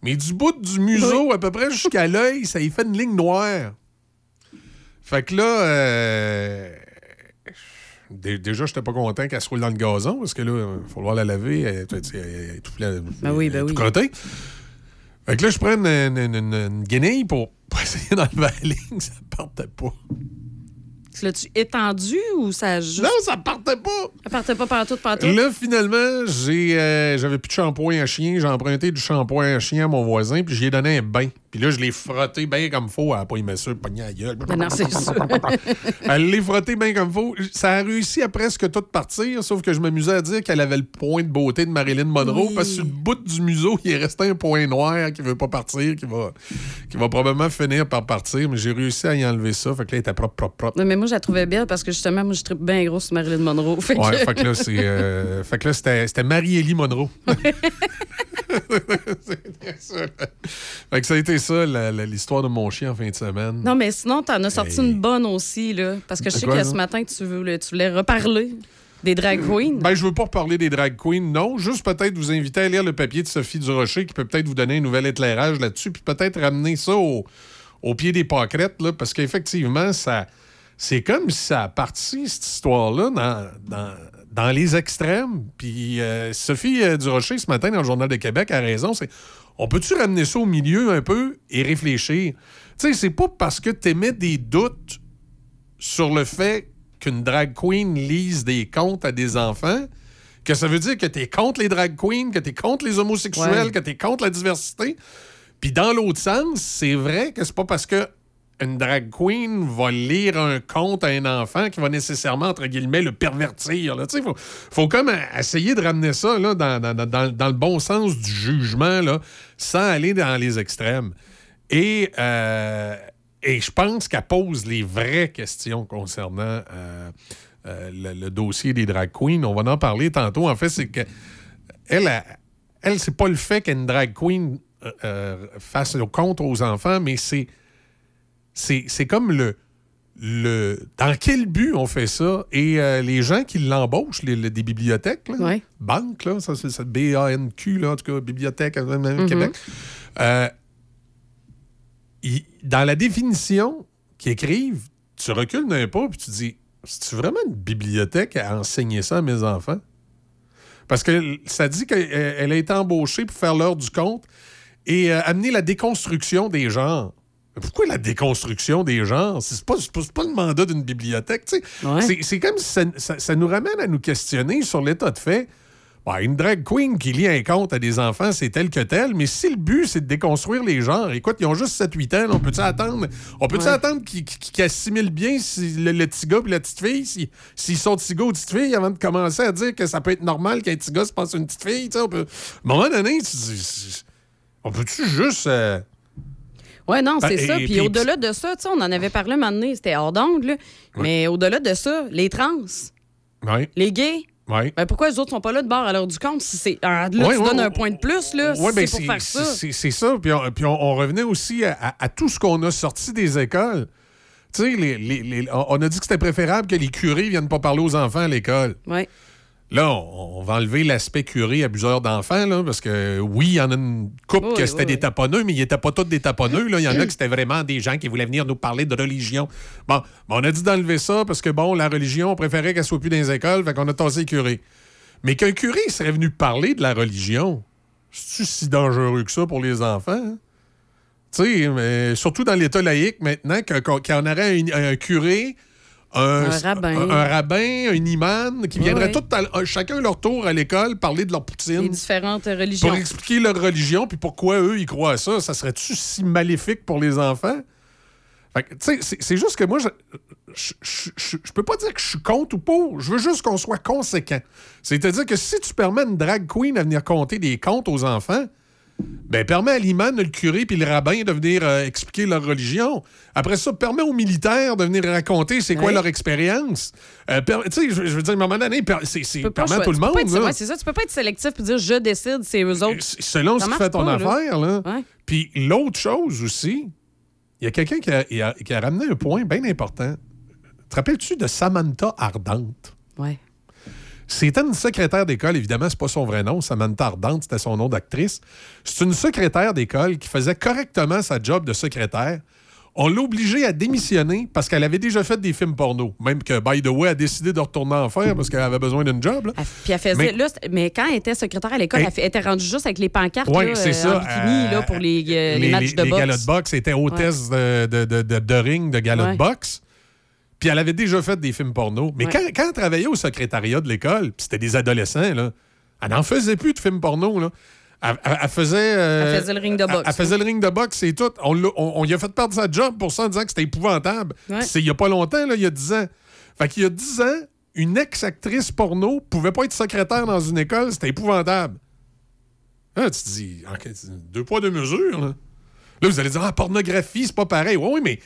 mais du bout du museau, à peu près jusqu'à l'œil, ça y fait une ligne noire. Fait que là, euh, dé- déjà, j'étais pas content qu'elle se roule dans le gazon, parce que là, il faut falloir la laver. Elle, est tout, Ben oui, ben oui. tout crottée. Fait que là, je prends une, une- une- une guenille pour, *laughs* pour essayer d'enlever la ligne, ça partait pas. Tu L'as-tu étendu ou ça juste. Non, ça partait pas! Ça partait pas partout, partout? Là, finalement, j'ai, euh, j'avais plus de shampoing à chien. J'ai emprunté du shampoing à chien à mon voisin, puis j'ai donné un bain. Puis là, je l'ai frotté bien comme faut. Elle n'a pas aimé ça, pogné à la gueule. Ben non, c'est sûr. *laughs* Elle l'a frotté bien comme faut. Ça a réussi à presque tout partir, sauf que je m'amusais à dire qu'elle avait le point de beauté de Marilyn Monroe, Oui. parce que sur le bout du museau, il est resté un point noir qui veut pas partir, qui va, qui va probablement finir par partir. Mais j'ai réussi à y enlever ça. Fait que là, elle était propre, propre, propre. Non, mais moi, je la trouvais belle parce que justement, moi, je tripe bien gros sur Marilyn Monroe. Fait Ouais, que- fait que là, c'est. euh, fait que là, c'était, c'était Marie-Élie Monroe. *laughs* Fait que ça a été ça, l'histoire de mon chien en fin de semaine. Non, mais sinon, t'en as sorti une bonne aussi, là. Parce que je sais quoi, que ce matin, tu voulais, tu voulais reparler des drag queens. Ben, je veux pas reparler des drag queens, non. Juste peut-être vous inviter à lire le papier de Sophie Durocher qui peut peut-être vous donner un nouvel éclairage là-dessus, puis peut-être ramener ça au, au pied des pâquerettes, là, parce qu'effectivement, ça. C'est comme si ça a parti, cette histoire-là, dans, dans, dans les extrêmes. Puis euh, Sophie euh, Durocher, ce matin, dans le Journal de Québec, a raison. C'est on peut-tu ramener ça au milieu un peu et réfléchir? Tu sais, c'est pas parce que tu émets des doutes sur le fait qu'une drag queen lise des contes à des enfants, que ça veut dire que tu es contre les drag queens, que tu es contre les homosexuels, Ouais. que tu es contre la diversité. Puis dans l'autre sens, c'est vrai que c'est pas parce que une drag queen va lire un conte à un enfant qui va nécessairement, entre guillemets, le pervertir. Il faut, faut comme essayer de ramener ça là, dans, dans- dans- dans le bon sens du jugement, là, sans aller dans les extrêmes. Et, euh, et je pense qu'elle pose les vraies questions concernant euh, euh, le, dossier des drag queens. On va en parler tantôt. En fait, c'est que elle, elle, c'est pas le fait qu'une drag queen fasse le compte aux enfants, mais c'est c'est comme le, le. Dans quel but on fait ça? Et euh, les gens qui l'embauchent, les, les- des bibliothèques, là, Ouais. banques, là, ça c'est ça, B-A-N-Q, là, en tout cas, bibliothèque euh, Mhm. Québec. Euh, dans la définition qu'ils écrivent, tu recules d'un pas puis tu dis c'est-tu vraiment une bibliothèque à enseigner ça à mes enfants? Parce que ça dit qu'elle elle a été embauchée pour faire l'heure du compte et euh, amener la déconstruction des genres. Pourquoi la déconstruction des genres? C'est pas, pas, le mandat d'une bibliothèque. tu sais. Ouais. C'est- comme si ça, ça- ça nous ramène à nous questionner sur l'état de fait. Ben, une drag queen qui lit un conte à des enfants, c'est tel que tel, mais si le but, c'est de déconstruire les genres, écoute, ils ont juste 7-8 ans, on peut-tu attendre, on peut Ouais. attendre qu'ils assimilent bien si le, le petit gars et la petite fille, si- s'ils sont petits gars ou petites filles, avant de commencer à dire que ça peut être normal qu'un petit gars se passe une petite fille, tu sais, on peut... À un moment donné, on peut-tu juste... euh, Ouais, non, Ben, c'est ça. Puis au-delà de ça, tu sais, on en avait parlé un moment donné, c'était hors d'ongle, là. Mais au-delà de ça, les trans, les gays, ouais. ben pourquoi les autres sont pas là de bord à l'heure du compte? Si c'est. Ah, là, Ouais, tu ouais, donnes un point de plus, là, si ben, c'est pour faire ça. c'est- ça. Puis, on, puis on- on revenait aussi à, à- à tout ce qu'on a sorti des écoles. Tu sais, les- les- les- on a dit que c'était préférable que les curés viennent pas parler aux enfants à l'école. Ouais. Là, on, on va enlever l'aspect curé abuseur d'enfants, là, parce que oui, il y en a une couple Oui, que c'était oui, des oui. taponneux, mais ils n'étaient pas tous des taponneux. là. Il y en a qui c'était vraiment des gens qui voulaient venir nous parler de religion. Bon, ben, on a dit d'enlever ça parce que, bon, la religion, on préférait qu'elle soit plus dans les écoles, fait qu'on a tassé les curés. Mais qu'un curé serait venu parler de la religion, c'est-tu si dangereux que ça pour les enfants? hein? Tu sais, mais surtout dans l'État laïque maintenant, qu'on qu'on aurait un, un curé, un, Un rabbin. un, un rabbin, un imam, qui viendraient à- chacun leur tour à l'école parler de leur poutine. Les différentes religions. Pour expliquer leur religion, puis pourquoi eux, ils croient à ça. Ça serait-tu si maléfique pour les enfants? Fait que, tu sais, c'est- juste que moi, je, je, je- je- je peux pas dire que je suis contre ou pour. Je veux juste qu'on soit conséquent. C'est-à-dire que si tu permets une drag queen à venir compter des contes aux enfants, ben, permets à l'imam, le curé puis le rabbin de venir euh, expliquer leur religion. Après ça, permets aux militaires de venir raconter c'est quoi Ouais. leur expérience. Euh, per- tu sais, je, je veux dire, à un moment donné, per- c'est permet à tout le monde. être- là. ouais, c'est ça. Tu peux pas être sélectif et dire je décide, c'est eux autres. Selon Ça ce qui fait ton pas, affaire, là. Ouais. Puis l'autre chose aussi, il y a quelqu'un qui qui a ramené un point bien important. Te rappelles-tu de Samantha Ardente? Ouais. C'était une secrétaire d'école, évidemment, c'est pas son vrai nom. Samantha Ardente, c'était son nom d'actrice. C'est une secrétaire d'école qui faisait correctement sa job de secrétaire. On l'a obligée à démissionner parce qu'elle avait déjà fait des films porno. Même que, by the way, a décidé de retourner en faire parce qu'elle avait besoin d'une job. là. Puis elle faisait. Mais- là, c'était- mais quand elle était secrétaire à l'école, elle, était rendue juste avec les pancartes Oui, là, c'est euh, ça. en bikini là, pour les, euh, les matchs de les boxe. galas de boxe. C'était hôtesse de, de, de, de- de ring de galas Ouais. de boxe. Puis elle avait déjà fait des films porno. Mais Ouais. quand, quand elle travaillait au secrétariat de l'école, puis c'était des adolescents, là, elle n'en faisait plus de films porno. Là. Elle, elle- elle faisait. euh, Elle faisait le ring de boxe. Elle, faisait le ring de boxe, c'est tout. On, l'a- on, on lui a fait perdre sa job pour ça en disant que c'était épouvantable. Ouais. C'est il n'y a pas longtemps, là, il y a 10 ans. Fait qu'il y a 10 ans, une ex-actrice porno pouvait pas être secrétaire dans une école, c'était épouvantable. Là, tu te dis, deux poids, deux mesures. Là, Là, vous allez dire, ah, pornographie, c'est pas pareil. Oui, oui, mais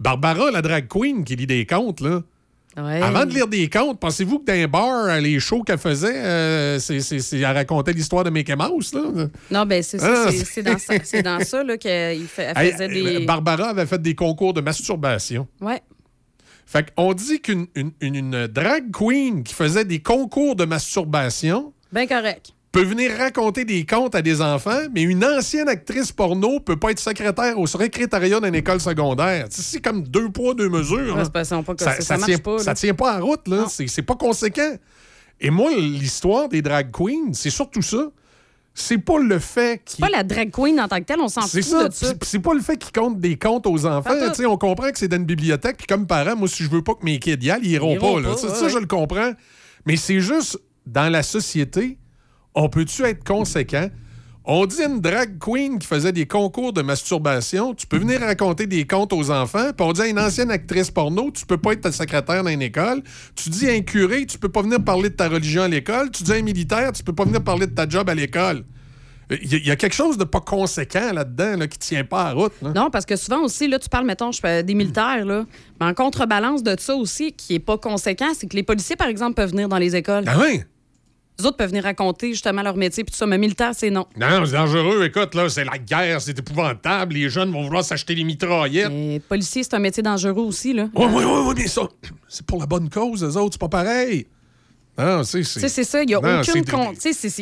Barbara, la drag queen qui lit des contes, là. Ouais. Avant de lire des contes, pensez-vous que dans un bar, les shows qu'elle faisait, euh, c'est, c'est- c'est- elle racontait l'histoire de Mickey Mouse, là? Non, ben c'est. Ah, c'est- dans ça, c'est dans ça là, qu'elle fait- elle Hey, faisait euh, des. Barbara avait fait des concours de masturbation. Ouais. Fait qu'on dit qu'une une, une- une drag queen qui faisait des concours de masturbation Ben correct. Peut venir raconter des contes à des enfants, mais une ancienne actrice porno peut pas être secrétaire au secrétariat d'une école secondaire. C'est comme deux poids, deux mesures. Ouais, là. c'est pas- c'est pas que ça, ça- tient, pas, là. ça tient pas en route. là. C'est c'est pas conséquent. Et moi, l'histoire des drag queens, c'est surtout ça. C'est pas le fait C'est qu'ils pas la drag queen en tant que telle, on s'en c'est fout ça. de ça. C'est- C'est pas le fait qu'ils comptent des comptes aux enfants. Pas tout. Tu sais, On comprend que c'est dans une bibliothèque. Puis comme parent, moi, si je veux pas que mes kids y aillent, ils iront Ils iront pas. là. Ça, ouais, je le comprends. Mais c'est juste, dans la société, on peut-tu être conséquent? On dit une drag queen qui faisait des concours de masturbation, tu peux venir raconter des contes aux enfants, puis on dit à une ancienne actrice porno, tu peux pas être ta secrétaire dans une école. Tu dis à un curé, tu peux pas venir parler de ta religion à l'école. Tu dis à un militaire, tu peux pas venir parler de ta job à l'école. Il y, a- il y a quelque chose de pas conséquent là-dedans là, qui tient pas à route. là. Non, parce que souvent aussi, là, tu parles, mettons, je fais des militaires, là. Mais en contrebalance de ça aussi, qui est pas conséquent, c'est que les policiers, par exemple, peuvent venir dans les écoles. Ah oui? Les autres peuvent venir raconter justement leur métier, puis tout ça. Mais militaire, c'est non. Non, c'est dangereux. Écoute, là, c'est la guerre, c'est épouvantable. Les jeunes vont vouloir s'acheter des mitraillettes. Et policier, c'est un métier dangereux aussi, là. Oui, oui, oui, oui, mais ça, c'est pour la bonne cause, eux autres, c'est pas pareil. Non, c'est. Ça, il n'y a Non, aucune...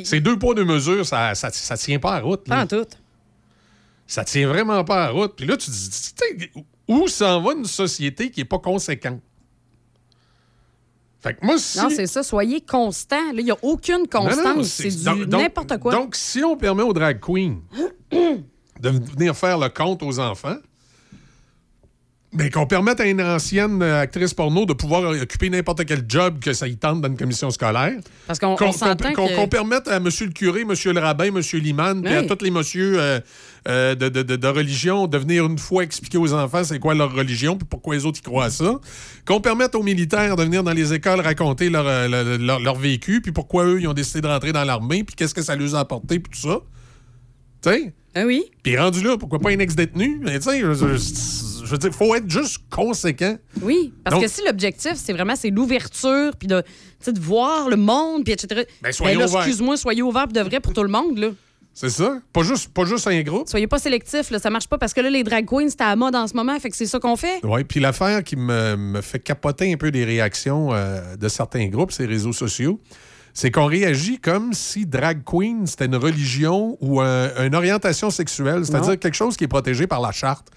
c'est- deux poids, deux mesures, ça, ça, ça tient pas à route. Pas en tout. Ça tient vraiment pas à route. Puis là, tu te dis, où s'en va une société qui est pas conséquente? Fait que moi, si... Non, c'est ça. Soyez constant. Là, il n'y a aucune constance. c'est du n'importe quoi. Donc, si on permet aux drag queens *clears throat* de venir faire le compte aux enfants, mais qu'on permette à une ancienne actrice porno de pouvoir occuper n'importe quel job que ça y tente dans une commission scolaire. Parce qu'on que... permette à monsieur le curé, monsieur le rabbin, monsieur l'imam, puis à Oui. tous les messieurs euh, euh, de, de- de- religion de venir une fois expliquer aux enfants c'est quoi leur religion puis pourquoi les autres y croient à ça. Qu'on permette aux militaires de venir dans les écoles raconter leur, euh, leur, leur- leur vécu puis pourquoi eux, ils ont décidé de rentrer dans l'armée puis qu'est-ce que ça leur a apporté puis tout ça. Tu sais? Ah oui? Puis rendu là, pourquoi pas un ex-détenu? Mais tu sais, je, je- je veux dire, faut être juste conséquent. Oui, parce Donc- que si l'objectif, c'est vraiment c'est l'ouverture, puis de, de voir le monde, puis etc. Ben, soyez là, ouverts. excuse-moi, soyez ouvert de vrai pour tout le monde, là. C'est ça? Pas juste, pas juste un groupe? Soyez pas sélectif, là, ça marche pas parce que là, les drag queens, c'est à la mode en ce moment, fait que c'est ça qu'on fait. Oui, puis l'affaire qui me, me fait capoter un peu des réactions euh, de certains groupes, ces réseaux sociaux, c'est qu'on réagit comme si drag queen, c'était une religion ou un- une orientation sexuelle, c'est-à-dire quelque chose qui est protégé par la charte.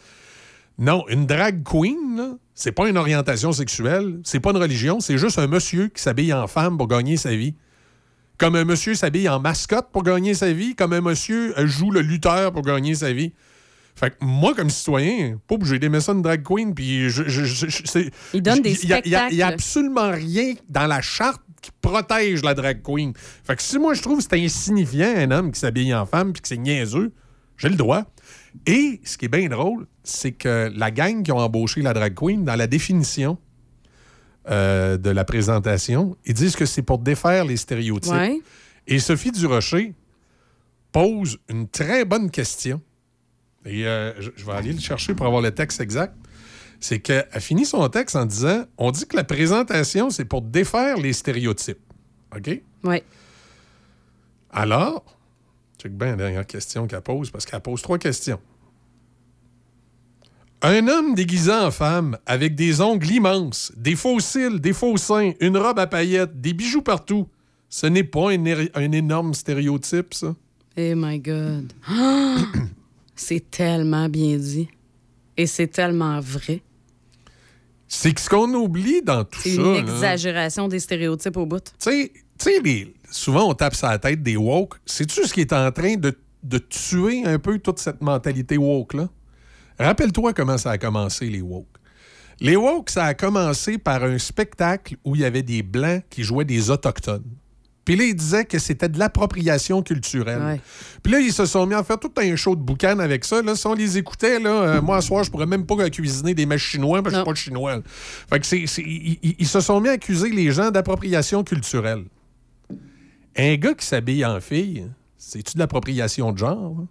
Non, une drag queen, c'est pas une orientation sexuelle, c'est pas une religion, c'est juste un monsieur qui s'habille en femme pour gagner sa vie. Comme un monsieur s'habille en mascotte pour gagner sa vie, comme un monsieur euh, joue le lutteur pour gagner sa vie. Fait que moi, comme citoyen, pas obligé d'aimer ça une drag queen, puis je, je- je- je- c'est- Il donne des il y a- a, a absolument rien dans la charte qui protège la drag queen. Fait que si moi, je trouve que c'est insignifiant un homme qui s'habille en femme puis que c'est niaiseux, j'ai le droit. Et ce qui est bien drôle, c'est que la gang qui ont embauché la drag queen, dans la définition euh, de la présentation, ils disent que c'est pour défaire les stéréotypes. Ouais. Et Sophie Durocher pose une très bonne question. Et euh, je, je vais aller le chercher pour avoir le texte exact. C'est qu'elle finit son texte en disant On dit que la présentation, c'est pour défaire les stéréotypes. OK? Oui. Alors, check bien la dernière question qu'elle pose, parce qu'elle pose trois questions. Un homme déguisé en femme, avec des ongles immenses, des faux cils, des faux seins, une robe à paillettes, des bijoux partout, ce n'est pas un, énorme stéréotype, ça? Oh my God. Ah! c'est tellement bien dit. Et c'est tellement vrai. C'est ce qu'on oublie dans tout ça. C'est une là, exagération des stéréotypes au bout. Tu sais- souvent on tape sur la tête des woke. Sais-tu ce qui est en train de, de tuer un peu toute cette mentalité woke-là? Rappelle-toi comment ça a commencé, les woke. Les woke, ça a commencé par un spectacle où il y avait des Blancs qui jouaient des Autochtones. Puis là, ils disaient que c'était de l'appropriation culturelle. Ouais. Puis là, ils se sont mis à faire tout un show de boucan avec ça. Là, si on les écoutait, là, euh, moi, ce soir, je pourrais même pas cuisiner des mets chinois parce que je suis pas chinois. là. Fait que c'est, c'est- ils, ils- ils se sont mis à accuser les gens d'appropriation culturelle. Un gars qui s'habille en fille, c'est-tu de l'appropriation de genre? hein?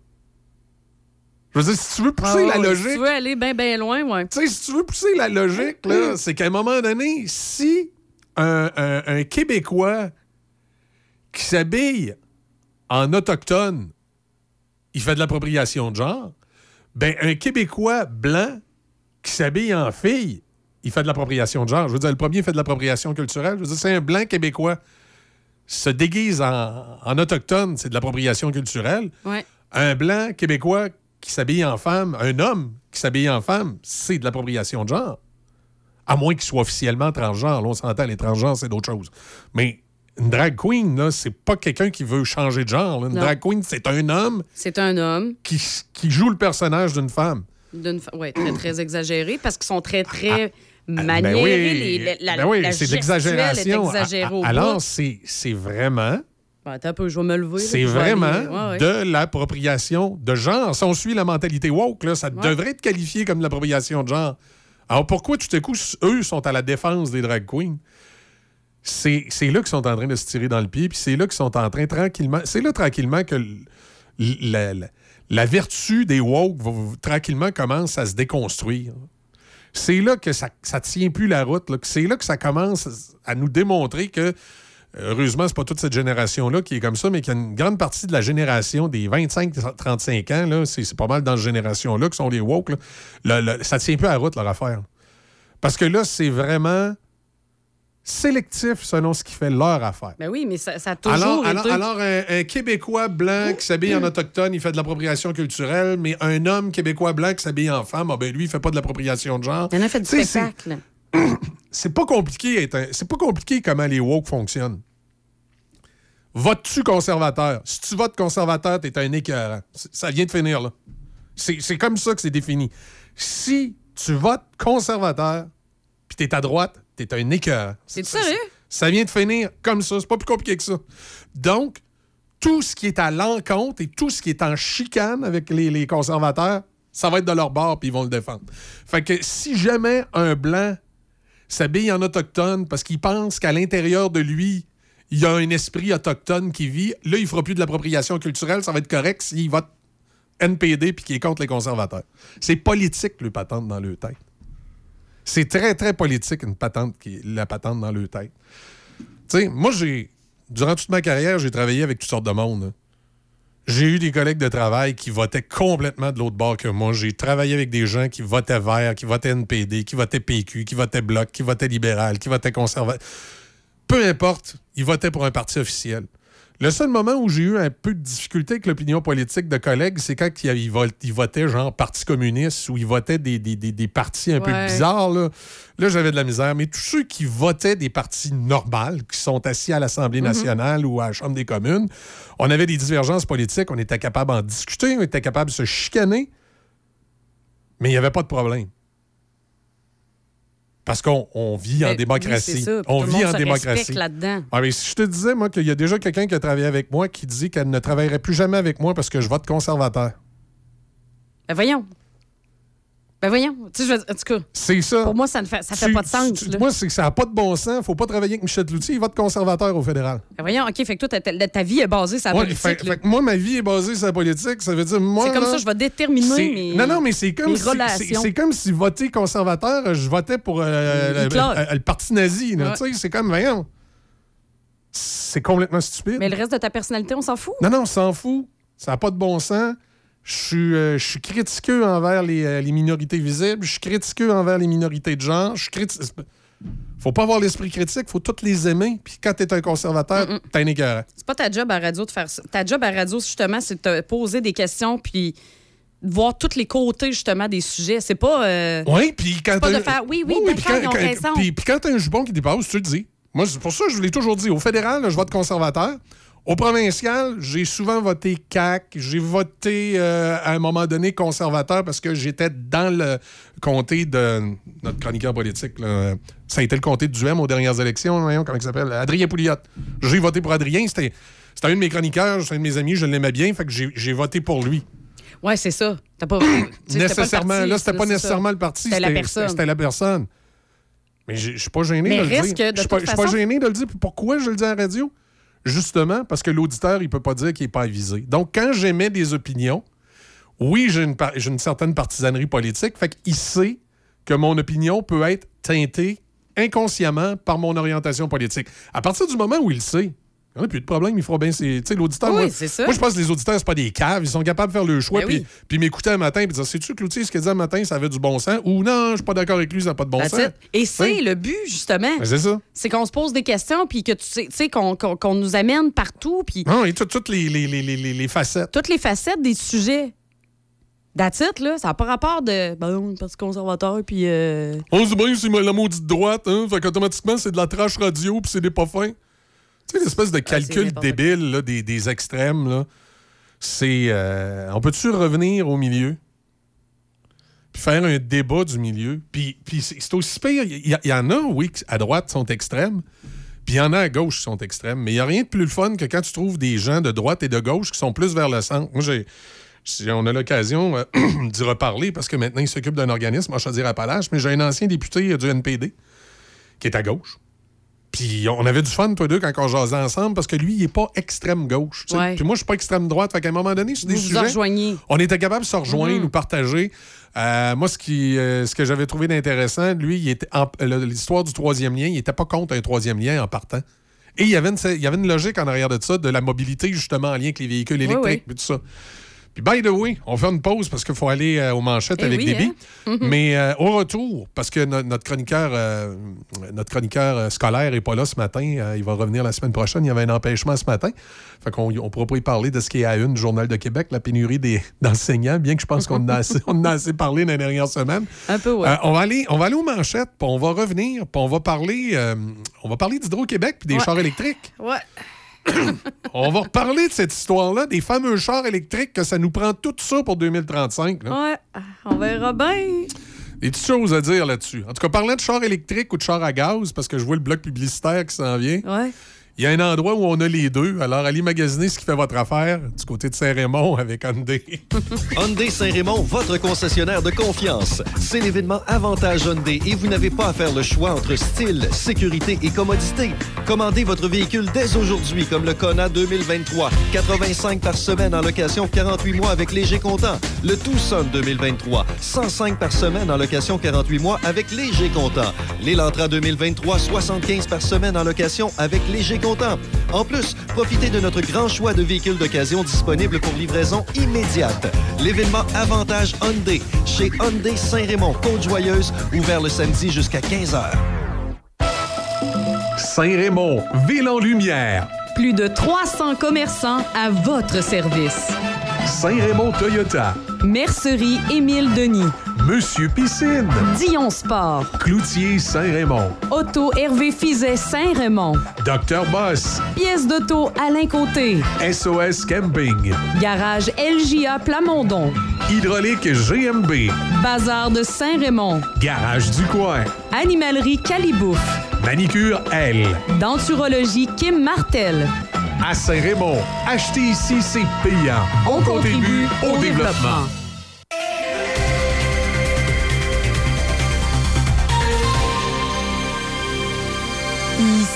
Je veux dire, si tu veux pousser Ah la logique. Si tu veux aller bien, bien loin, ouais. Tu sais, si tu veux pousser la logique, là, c'est qu'à un moment donné, si un, un- un Québécois qui s'habille en autochtone, il fait de l'appropriation de genre, ben un Québécois blanc qui s'habille en fille, il fait de l'appropriation de genre. Je veux dire, le premier fait de l'appropriation culturelle. Je veux dire, c'est un blanc Québécois se déguise en, en autochtone, c'est de l'appropriation culturelle. Ouais. Un blanc québécois qui s'habille en femme, un homme qui s'habille en femme, c'est de l'appropriation de genre. À moins qu'il soit officiellement transgenre. Là, on s'entend, les transgenres, c'est d'autres choses. Mais une drag queen, là, c'est pas quelqu'un qui veut changer de genre. là. Une Non. drag queen, c'est un homme C'est un homme qui, qui joue le personnage d'une femme. d'une fa- ouais, très, très exagéré parce qu'ils sont très, très Ben maniérés. oui, les- la, ben oui, c'est l'exagération. Alors, c'est vraiment Un peu, je vais me lever. C'est vraiment aller- ouais, ouais. de l'appropriation de genre. Si on suit la mentalité woke, là, ça devrait être qualifié comme de l'appropriation de genre. Alors pourquoi tout à coup, eux sont à la défense des drag queens? C'est là qu'ils sont en train de se tirer dans le pied, puis c'est là qu'ils sont en train tranquillement. C'est là tranquillement que la, la- la vertu des woke va- tranquillement commence à se déconstruire. C'est là que ça ne tient plus la route. C'est là que ça commence à nous démontrer que Heureusement, c'est pas toute cette génération-là qui est comme ça, mais qu'il y a une grande partie de la génération des 25-35 ans, là, c'est c'est pas mal dans cette génération-là qui sont les woke. là. Le- le- ça tient plus à la route, leur affaire. Parce que là, c'est vraiment sélectif selon ce qui fait leur affaire. Ben oui, mais ça, ça a toujours Alors, alors, été... alors, un, un Québécois blanc qui s'habille en *coughs* autochtone, il fait de l'appropriation culturelle, mais un homme québécois blanc qui s'habille en femme, ah ben lui, il fait pas de l'appropriation de genre. Il en a fait du spectacle. *coughs* c'est pas compliqué. être un- C'est pas compliqué comment les woke fonctionnent. Votes-tu conservateur? Si tu votes conservateur, t'es un écœurant. Ça vient de finir, là. C'est comme ça que c'est défini. Si tu votes conservateur, puis t'es à droite, t'es un écœurant. C'est sérieux? Ça vient de finir comme ça. C'est pas plus compliqué que ça. Donc, tout ce qui est à l'encontre et tout ce qui est en chicane avec les, les conservateurs, ça va être de leur bord puis ils vont le défendre. Fait que si jamais un blanc s'habille en autochtone parce qu'il pense qu'à l'intérieur de lui, il y a un esprit autochtone qui vit, là, il fera plus de l'appropriation culturelle, ça va être correct s'il vote NPD puis qu'il est contre les conservateurs. C'est politique, le patente dans le tête. C'est très, très politique, une patente la patente dans le tête. Tu sais, moi, j'ai. Durant toute ma carrière, j'ai travaillé avec toutes sortes de monde. J'ai eu des collègues de travail qui votaient complètement de l'autre bord que moi. J'ai travaillé avec des gens qui votaient vert, qui votaient NPD, qui votaient PQ, qui votaient Bloc, qui votaient libéral, qui votaient conservateur. peu importe, ils votaient pour un parti officiel. Le seul moment où j'ai eu un peu de difficulté avec l'opinion politique de collègues, c'est quand ils, ils vo- ils votaient genre Parti communiste ou ils votaient des, des- des- des partis un peu bizarres. Là, Là, j'avais de la misère. Mais tous ceux qui votaient des partis normales, qui sont assis à l'Assemblée Mhm. nationale ou à la Chambre des communes, on avait des divergences politiques, on était capable d'en discuter, on était capable de se chicaner, mais il n'y avait pas de problème. Parce qu'on on vit en démocratie. on vit en se démocratie. Ah, mais si je te disais, moi, qu'il y a déjà quelqu'un qui a travaillé avec moi qui dit qu'elle ne travaillerait plus jamais avec moi parce que je vote conservateur. Ben voyons. Ben voyons. Tu sais, en tout cas, C'est ça. pour moi, ça ne fait, ça fait Tu- pas de sens. tu- moi, c'est que ça n'a pas de bon sens. faut pas travailler avec Michel Cloutier. Il vote conservateur au fédéral. Ben voyons, OK, fait que toi, ta, ta- vie est basée sur la Ouais, politique. fait- là. fait que moi, ma vie est basée sur la politique. Ça veut dire, moi. C'est comme là, ça, je vais déterminer mes, Non, non, mais c'est comme, si, c'est- relations. c'est comme si voter conservateur, je votais pour euh, le, Hitler. le- le parti nazi. Ouais. Tu sais, C'est comme, voyons. C'est complètement stupide. Mais le reste de ta personnalité, on s'en fout? Non, non, on s'en fout. Ça n'a pas de bon sens. Je suis, euh, je suis critiqueux envers les, euh, les minorités visibles. Je suis critiqueux envers les minorités de genre. Je suis criti- Faut pas avoir l'esprit critique. faut toutes les aimer. Puis quand t'es un conservateur, t'es un écœurant. C'est pas ta job à radio de faire ça. Ta job à radio, justement, c'est de te poser des questions puis de voir tous les côtés, justement, des sujets. C'est pas. euh, Oui, puis quand pas de faire oui, oui, puis quand- quand- raison. Puis, quand t'as un jupon qui dépasse, tu le dis. Moi, c'est pour ça que je l'ai toujours dit. Au fédéral, là, je vote conservateur. Au provincial, j'ai souvent voté CAC. J'ai voté euh, à un moment donné conservateur parce que j'étais dans le comté de notre chroniqueur politique. là. Ça a été le comté de Duhem aux dernières élections. Voyons comment il s'appelle. Adrien Pouliot. J'ai voté pour Adrien. C'était un de mes chroniqueurs, c'est un de mes amis. Je l'aimais bien. Fait que j'ai voté pour lui. Ouais, c'est ça. T'as pas. *coughs* Nécessairement. parti, là, c'était pas ça. nécessairement le parti. C'était la personne. C'était la personne. Mais je suis pas gêné Mais de le dire. Je suis pas, pas gêné de le dire. Pourquoi je le dis à la radio? Justement, parce que l'auditeur, il peut pas dire qu'il n'est pas avisé. Donc, quand j'émets des opinions, oui, j'ai une, une certaine partisanerie politique. Fait qu'il sait que mon opinion peut être teintée inconsciemment par mon orientation politique. À partir du moment où il sait, il n'y a plus de problème, il fera bien ses. Tu sais, l'auditeur. Oui, moi, c'est ça. moi, je pense que les auditeurs, c'est pas des caves. Ils sont capables de faire le choix. Ben puis, oui. puis m'écouter un matin et dire Sais-tu que l'outil, ce qu'il dit un matin, ça avait du bon sens Ou non, je suis pas d'accord avec lui, ça n'a pas de bon sens. Et c'est le but, justement. Ben, c'est ça. C'est qu'on se pose des questions, puis que tu sais, qu'on nous amène partout, puis Non, et tout- toutes les, les, les, les, les- les facettes. toutes les facettes des sujets. That's it, là. Ça n'a pas rapport de. Bon, Parti conservateur, puis. euh, On se dit bien, c'est la maudite droite, hein? Fait qu'automatiquement, c'est de la trash radio puis c'est des pas fins. Tu sais, l'espèce de calcul n'importe débile là, des, des extrêmes, là. C'est. euh, on peut-tu revenir au milieu? Puis faire un débat du milieu? Puis, puis c'est aussi pire. Il y, en a, oui, à droite sont extrêmes. Puis il y en a à gauche qui sont extrêmes. Mais il n'y a rien de plus le fun que quand tu trouves des gens de droite et de gauche qui sont plus vers le centre. Moi, j'ai. si on a l'occasion euh, *clears throat* d'y reparler parce que maintenant, il s'occupe d'un organisme, je dire Appalaches, mais j'ai un ancien député du NPD qui est à gauche. Puis on avait du fun, toi deux, quand on jasait ensemble, parce que lui, il n'est pas extrême gauche. Ouais. Puis moi, je suis pas extrême droite. Fait qu'à un moment donné, sur des Vous sujets, on était capable de se rejoindre, Mhm. nous partager. Euh, moi, ce, qui, euh, ce que j'avais trouvé d'intéressant, lui, l'histoire du troisième lien, il n'était pas contre un troisième lien en partant. Et il y, avait une, il y avait une logique en arrière de ça, de la mobilité, justement, en lien avec les véhicules électriques, tout ça. Puis, by the way, on fait une pause parce qu'il faut aller euh, aux manchettes Eh avec oui, Déby. hein? Mhm. Mais euh, au retour, parce que no- notre chroniqueur, euh, notre chroniqueur scolaire n'est pas là ce matin, il va revenir la semaine prochaine. Il y avait un empêchement ce matin. Fait qu'on on pourra pas y parler de ce qui est à une du Journal de Québec, la pénurie des- *laughs* d'enseignants, bien que je pense qu'on en a assez, *laughs* on en a assez parlé dans les dernières semaines. Un peu, ouais. On, va aller, on va aller aux manchettes, puis on va revenir, puis on va parler, on va parler d'Hydro-Québec puis des Ouais. chars électriques. Ouais. *coughs* On va reparler de cette histoire-là, des fameux chars électriques, que ça nous prend tout ça pour 2035. là. Ouais. On verra bien. Des petites choses à dire là-dessus. En tout cas, parlant de chars électriques ou de chars à gaz, parce que je vois le bloc publicitaire qui s'en vient, Ouais. Il y a un endroit où on a les deux. Alors, allez magasiner ce qui fait votre affaire du côté de Saint-Raymond avec Hyundai. *laughs* Hyundai Saint-Raymond, votre concessionnaire de confiance. C'est l'événement Avantage Hyundai et vous n'avez pas à faire le choix entre style, sécurité et commodité. Commandez votre véhicule dès aujourd'hui, comme le Kona 2023. 85 par semaine en location 48 mois avec léger comptant. Le Tucson 2023. 105 par semaine en location 48 mois avec léger comptant. L'Elantra 2023. 75 par semaine en location avec léger comptant. En plus, profitez de notre grand choix de véhicules d'occasion disponibles pour livraison immédiate. L'événement Avantage Hyundai chez Hyundai Saint-Raymond, Côte-Joyeuse, ouvert le samedi jusqu'à 15h. Saint-Raymond, ville en lumière. Plus de 300 commerçants à votre service. Saint-Raymond Toyota. Mercerie Émile Denis. Monsieur Piscine. Dion Sport. Cloutier Saint-Raymond. Auto Hervé Fizet Saint-Raymond. Docteur Boss. Pièce d'auto Alain Côté. SOS Camping. Garage LJA Plamondon. Hydraulique GMB. Bazar de Saint-Raymond. Garage du coin. Animalerie Calibouf. Manicure L. Denturologie Kim Martel. À Saint-Raymond, acheter ici, c'est payant. On, contribue au, développement.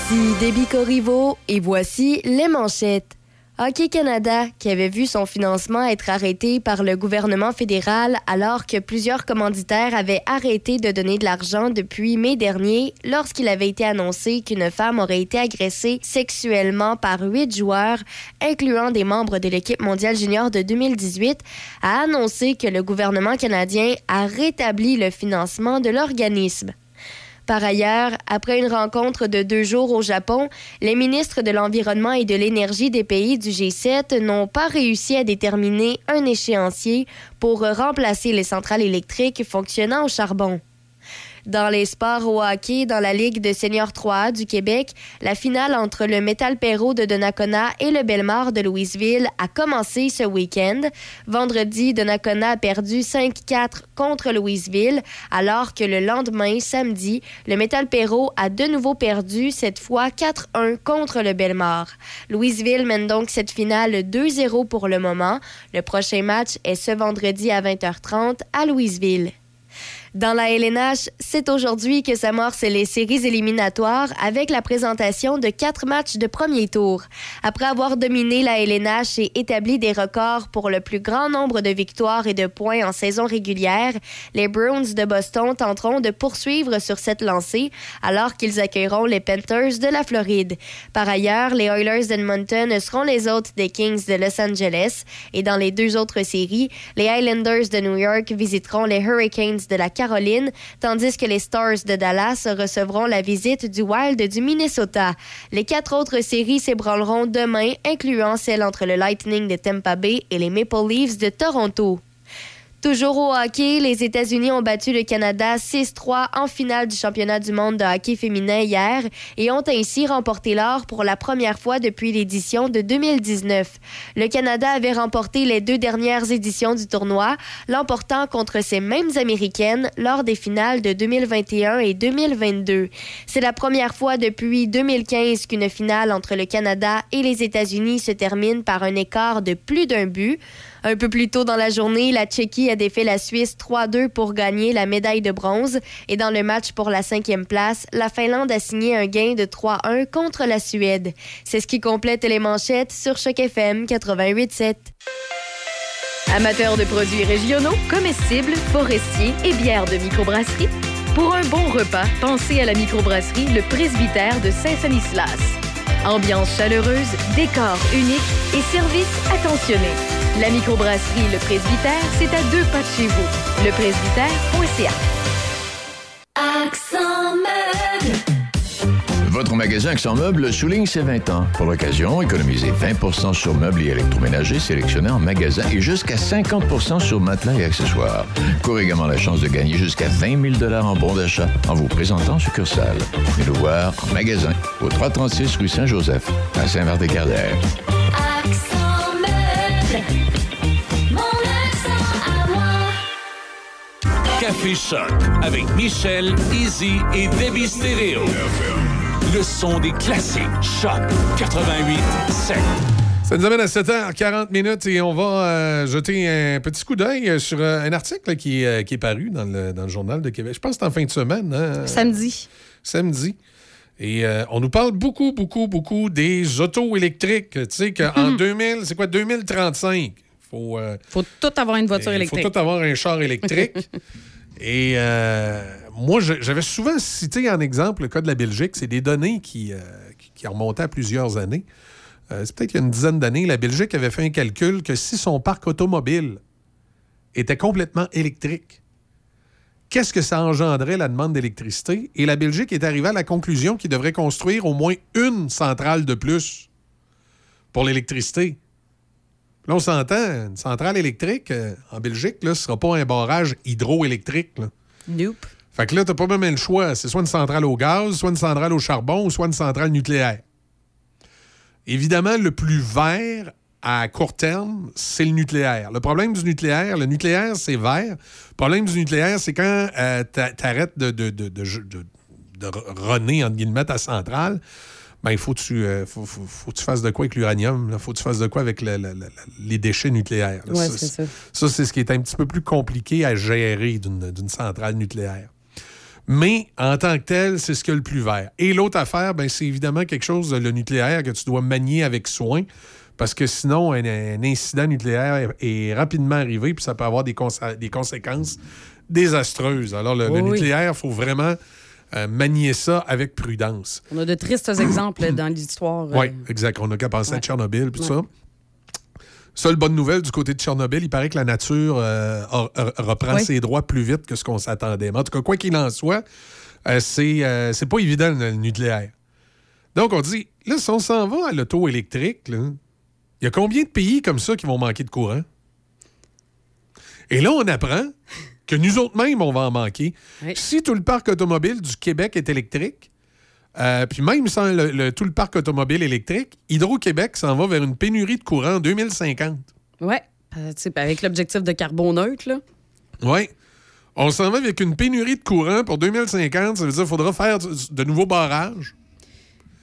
Ici Corriveau et voici les manchettes. Hockey Canada, qui avait vu son financement être arrêté par le gouvernement fédéral alors que plusieurs commanditaires avaient arrêté de donner de l'argent depuis mai dernier lorsqu'il avait été annoncé qu'une femme aurait été agressée sexuellement par huit joueurs, incluant des membres de l'équipe mondiale junior de 2018, a annoncé que le gouvernement canadien a rétabli le financement de l'organisme. Par ailleurs, après une rencontre de deux jours au Japon, les ministres de l'Environnement et de l'Énergie des pays du G7 n'ont pas réussi à déterminer un échéancier pour remplacer les centrales électriques fonctionnant au charbon. Dans les sports au hockey, dans la Ligue de Senior 3 du Québec, la finale entre le Metal Perrault de Donnacona et le Belmar de Louisville a commencé ce week-end. Vendredi, Donnacona a perdu 5-4 contre Louisville, alors que le lendemain, samedi, le Metal Perrault a de nouveau perdu, cette fois 4-1 contre le Belmar. Louisville mène donc cette finale 2-0 pour le moment. Le prochain match est ce vendredi à 20h30 à Louisville. Dans la LNH, c'est aujourd'hui que s'amorcent les séries éliminatoires avec la présentation de quatre matchs de premier tour. Après avoir dominé la LNH et établi des records pour le plus grand nombre de victoires et de points en saison régulière, les Bruins de Boston tenteront de poursuivre sur cette lancée alors qu'ils accueilleront les Panthers de la Floride. Par ailleurs, les Oilers d'Edmonton seront les hôtes des Kings de Los Angeles et dans les deux autres séries, les Islanders de New York visiteront les Hurricanes de la Tandis que les Stars de Dallas recevront la visite du Wild du Minnesota. Les quatre autres séries s'ébranleront demain, incluant celle entre le Lightning de Tampa Bay et les Maple Leafs de Toronto. Toujours au hockey, les États-Unis ont battu le Canada 6-3 en finale du championnat du monde de hockey féminin hier et ont ainsi remporté l'or pour la première fois depuis l'édition de 2019. Le Canada avait remporté les deux dernières éditions du tournoi, l'emportant contre ces mêmes Américaines lors des finales de 2021 et 2022. C'est la première fois depuis 2015 qu'une finale entre le Canada et les États-Unis se termine par un écart de plus d'un but. Un peu plus tôt dans la journée, la Tchéquie a défait la Suisse 3-2 pour gagner la médaille de bronze. Et dans le match pour la cinquième place, la Finlande a signé un gain de 3-1 contre la Suède. C'est ce qui complète les manchettes sur Choc FM 88.7. Amateurs de produits régionaux, comestibles, forestiers et bières de microbrasserie, pour un bon repas, pensez à la microbrasserie Le Presbytère de Saint-Sanislas. Ambiance chaleureuse, décor unique et service attentionné. La microbrasserie Le Presbytère, c'est à deux pas de chez vous. Lepresbytère.ca. Accent meuble. Votre magasin Accent Meubles souligne ses 20 ans. Pour l'occasion, économisez 20% sur meubles et électroménagers sélectionnés en magasin et jusqu'à 50% sur matelas et accessoires. Courez également la chance de gagner jusqu'à 20 000 en bons d'achat en vous présentant en succursale. Venez nous voir en magasin au 336 rue Saint-Joseph à Saint-Martin-Carrière. Café Choc avec Michel, Easy et Debbie Stereo. Le son des classiques. Choc 88 7. Ça nous amène à 7h40 minutes et on va euh, jeter un petit coup d'œil sur euh, un article qui, euh, qui est paru dans le, dans le Journal de Québec. Je pense que c'est en fin de semaine. hein? Samedi. Samedi. Et euh, on nous parle beaucoup, beaucoup, beaucoup des autos électriques. Tu sais qu'en 2000, c'est quoi, 2035? Faut, euh, Faut tout avoir une voiture il électrique. faut tout avoir un char électrique. *laughs* Et euh, moi, j'avais souvent cité en exemple le cas de la Belgique. C'est des données qui, euh, remontaient à plusieurs années. Euh, c'est peut-être il y a une dizaine d'années, la Belgique avait fait un calcul que si son parc automobile était complètement électrique, qu'est-ce que ça engendrait la demande d'électricité? Et la Belgique est arrivée à la conclusion qu'il devrait construire au moins une centrale de plus pour l'électricité. Là, on s'entend, une centrale électrique euh, en Belgique, là, ce ne sera pas un barrage hydroélectrique. là. Nope. Fait que là, tu n'as pas même le choix. C'est soit une centrale au gaz, soit une centrale au charbon, ou soit une centrale nucléaire. Évidemment, le plus vert à court terme, c'est le nucléaire. Le problème du nucléaire, le nucléaire, c'est vert. Le problème du nucléaire, c'est quand tu arrêtes de, de, de, de, de- entre guillemets, ta centrale, ben, il faut que tu, euh, faut, faut- faut que tu fasses de quoi avec l'uranium. Il faut que tu fasses de quoi avec le- le- le- les déchets nucléaires. là. Ouais, Ça, c'est ça. ça, c'est ce qui est un petit peu plus compliqué à gérer d'une d'une centrale nucléaire. Mais en tant que tel, c'est ce qu'il y a le plus vert. Et l'autre affaire, ben, c'est évidemment quelque chose, le nucléaire, que tu dois manier avec soin. Parce que sinon, un, un incident nucléaire est rapidement arrivé, puis ça peut avoir des, conséquences désastreuses. Alors, le, le Oui, nucléaire, il faut vraiment euh, manier ça avec prudence. On a de tristes *clears throat* exemples dans l'histoire. euh, Oui, exact. On n'a qu'à penser à. Tchernobyl, puis tout Ouais. ça. Seule bonne nouvelle du côté de Tchernobyl, il paraît que la nature euh, a- a- reprend Oui. ses droits plus vite que ce qu'on s'attendait. Mais en tout cas, quoi qu'il en soit, euh, c'est euh, c'est pas évident le nucléaire. Donc, on dit, là, si on s'en va à l'auto électrique, il y a combien de pays comme ça qui vont manquer de courant? Et là, on apprend que nous autres mêmes, on va en manquer. Si tout le parc automobile du Québec est électrique, euh, puis même sans le- le- tout le parc automobile électrique, Hydro-Québec s'en va vers une pénurie de courant en 2050. Ouais. Euh, avec l'objectif de carbone neutre, là. Oui. On s'en va avec une pénurie de courant pour 2050. Ça veut dire qu'il faudra faire de nouveaux barrages.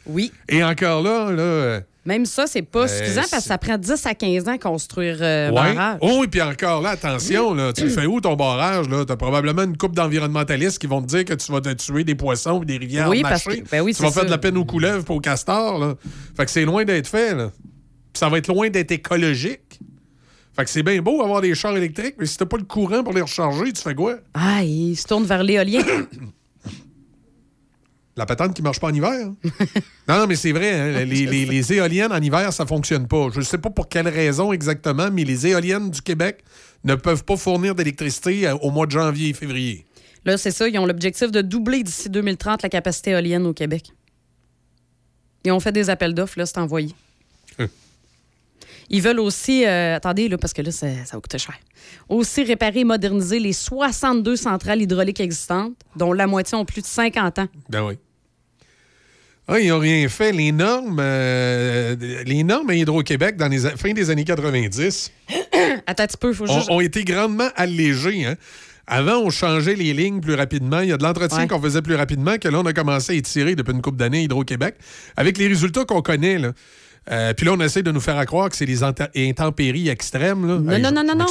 Oui. Et encore là, là. Même ça, c'est pas Euh, suffisant parce que ça prend 10 à 15 ans construire euh, un ouais. barrage. Oh, et puis encore là, attention, là, tu le fais où ton barrage? Tu as probablement une coupe d'environnementalistes qui vont te dire que tu vas te tuer des poissons et des rivières Oui, parce que- ben oui, tu vas faire de la peine aux couleuvres et aux castors. Là. Fait que c'est loin d'être fait. Là. Ça va être loin d'être écologique. Fait que c'est bien beau avoir des chars électriques, mais si t'as pas le courant pour les recharger, tu fais quoi? Ah, il se tourne vers l'éolien. *coughs* La patente qui marche pas en hiver. hein? *laughs* non, mais c'est vrai, hein, les, éoliennes en hiver, ça fonctionne pas. Je ne sais pas pour quelle raison exactement, mais les éoliennes du Québec ne peuvent pas fournir d'électricité euh, au mois de janvier et février. Là, c'est ça. Ils ont l'objectif de doubler d'ici 2030 la capacité éolienne au Québec. Ils ont fait des appels d'offres, là, c'est envoyé. Ils veulent aussi, euh, attendez, là, parce que là, ça, ça va coûter cher. Aussi réparer et moderniser les 62 centrales hydrauliques existantes, dont la moitié ont plus de 50 ans. Ben oui. Ah, ils n'ont rien fait. Les normes, euh, les normes à Hydro-Québec dans les a- fin des années 90 *coughs* Attends faut ont, juste. ont été grandement allégées. hein. Avant, on changeait les lignes plus rapidement. Il y a de l'entretien Ouais. qu'on faisait plus rapidement que là, on a commencé à étirer depuis une couple d'années Hydro-Québec avec les résultats qu'on connaît. Là. Euh, puis là, on essaie de nous faire croire que c'est les intempéries extrêmes. Là. Non, Hey, non, je- non, non, non.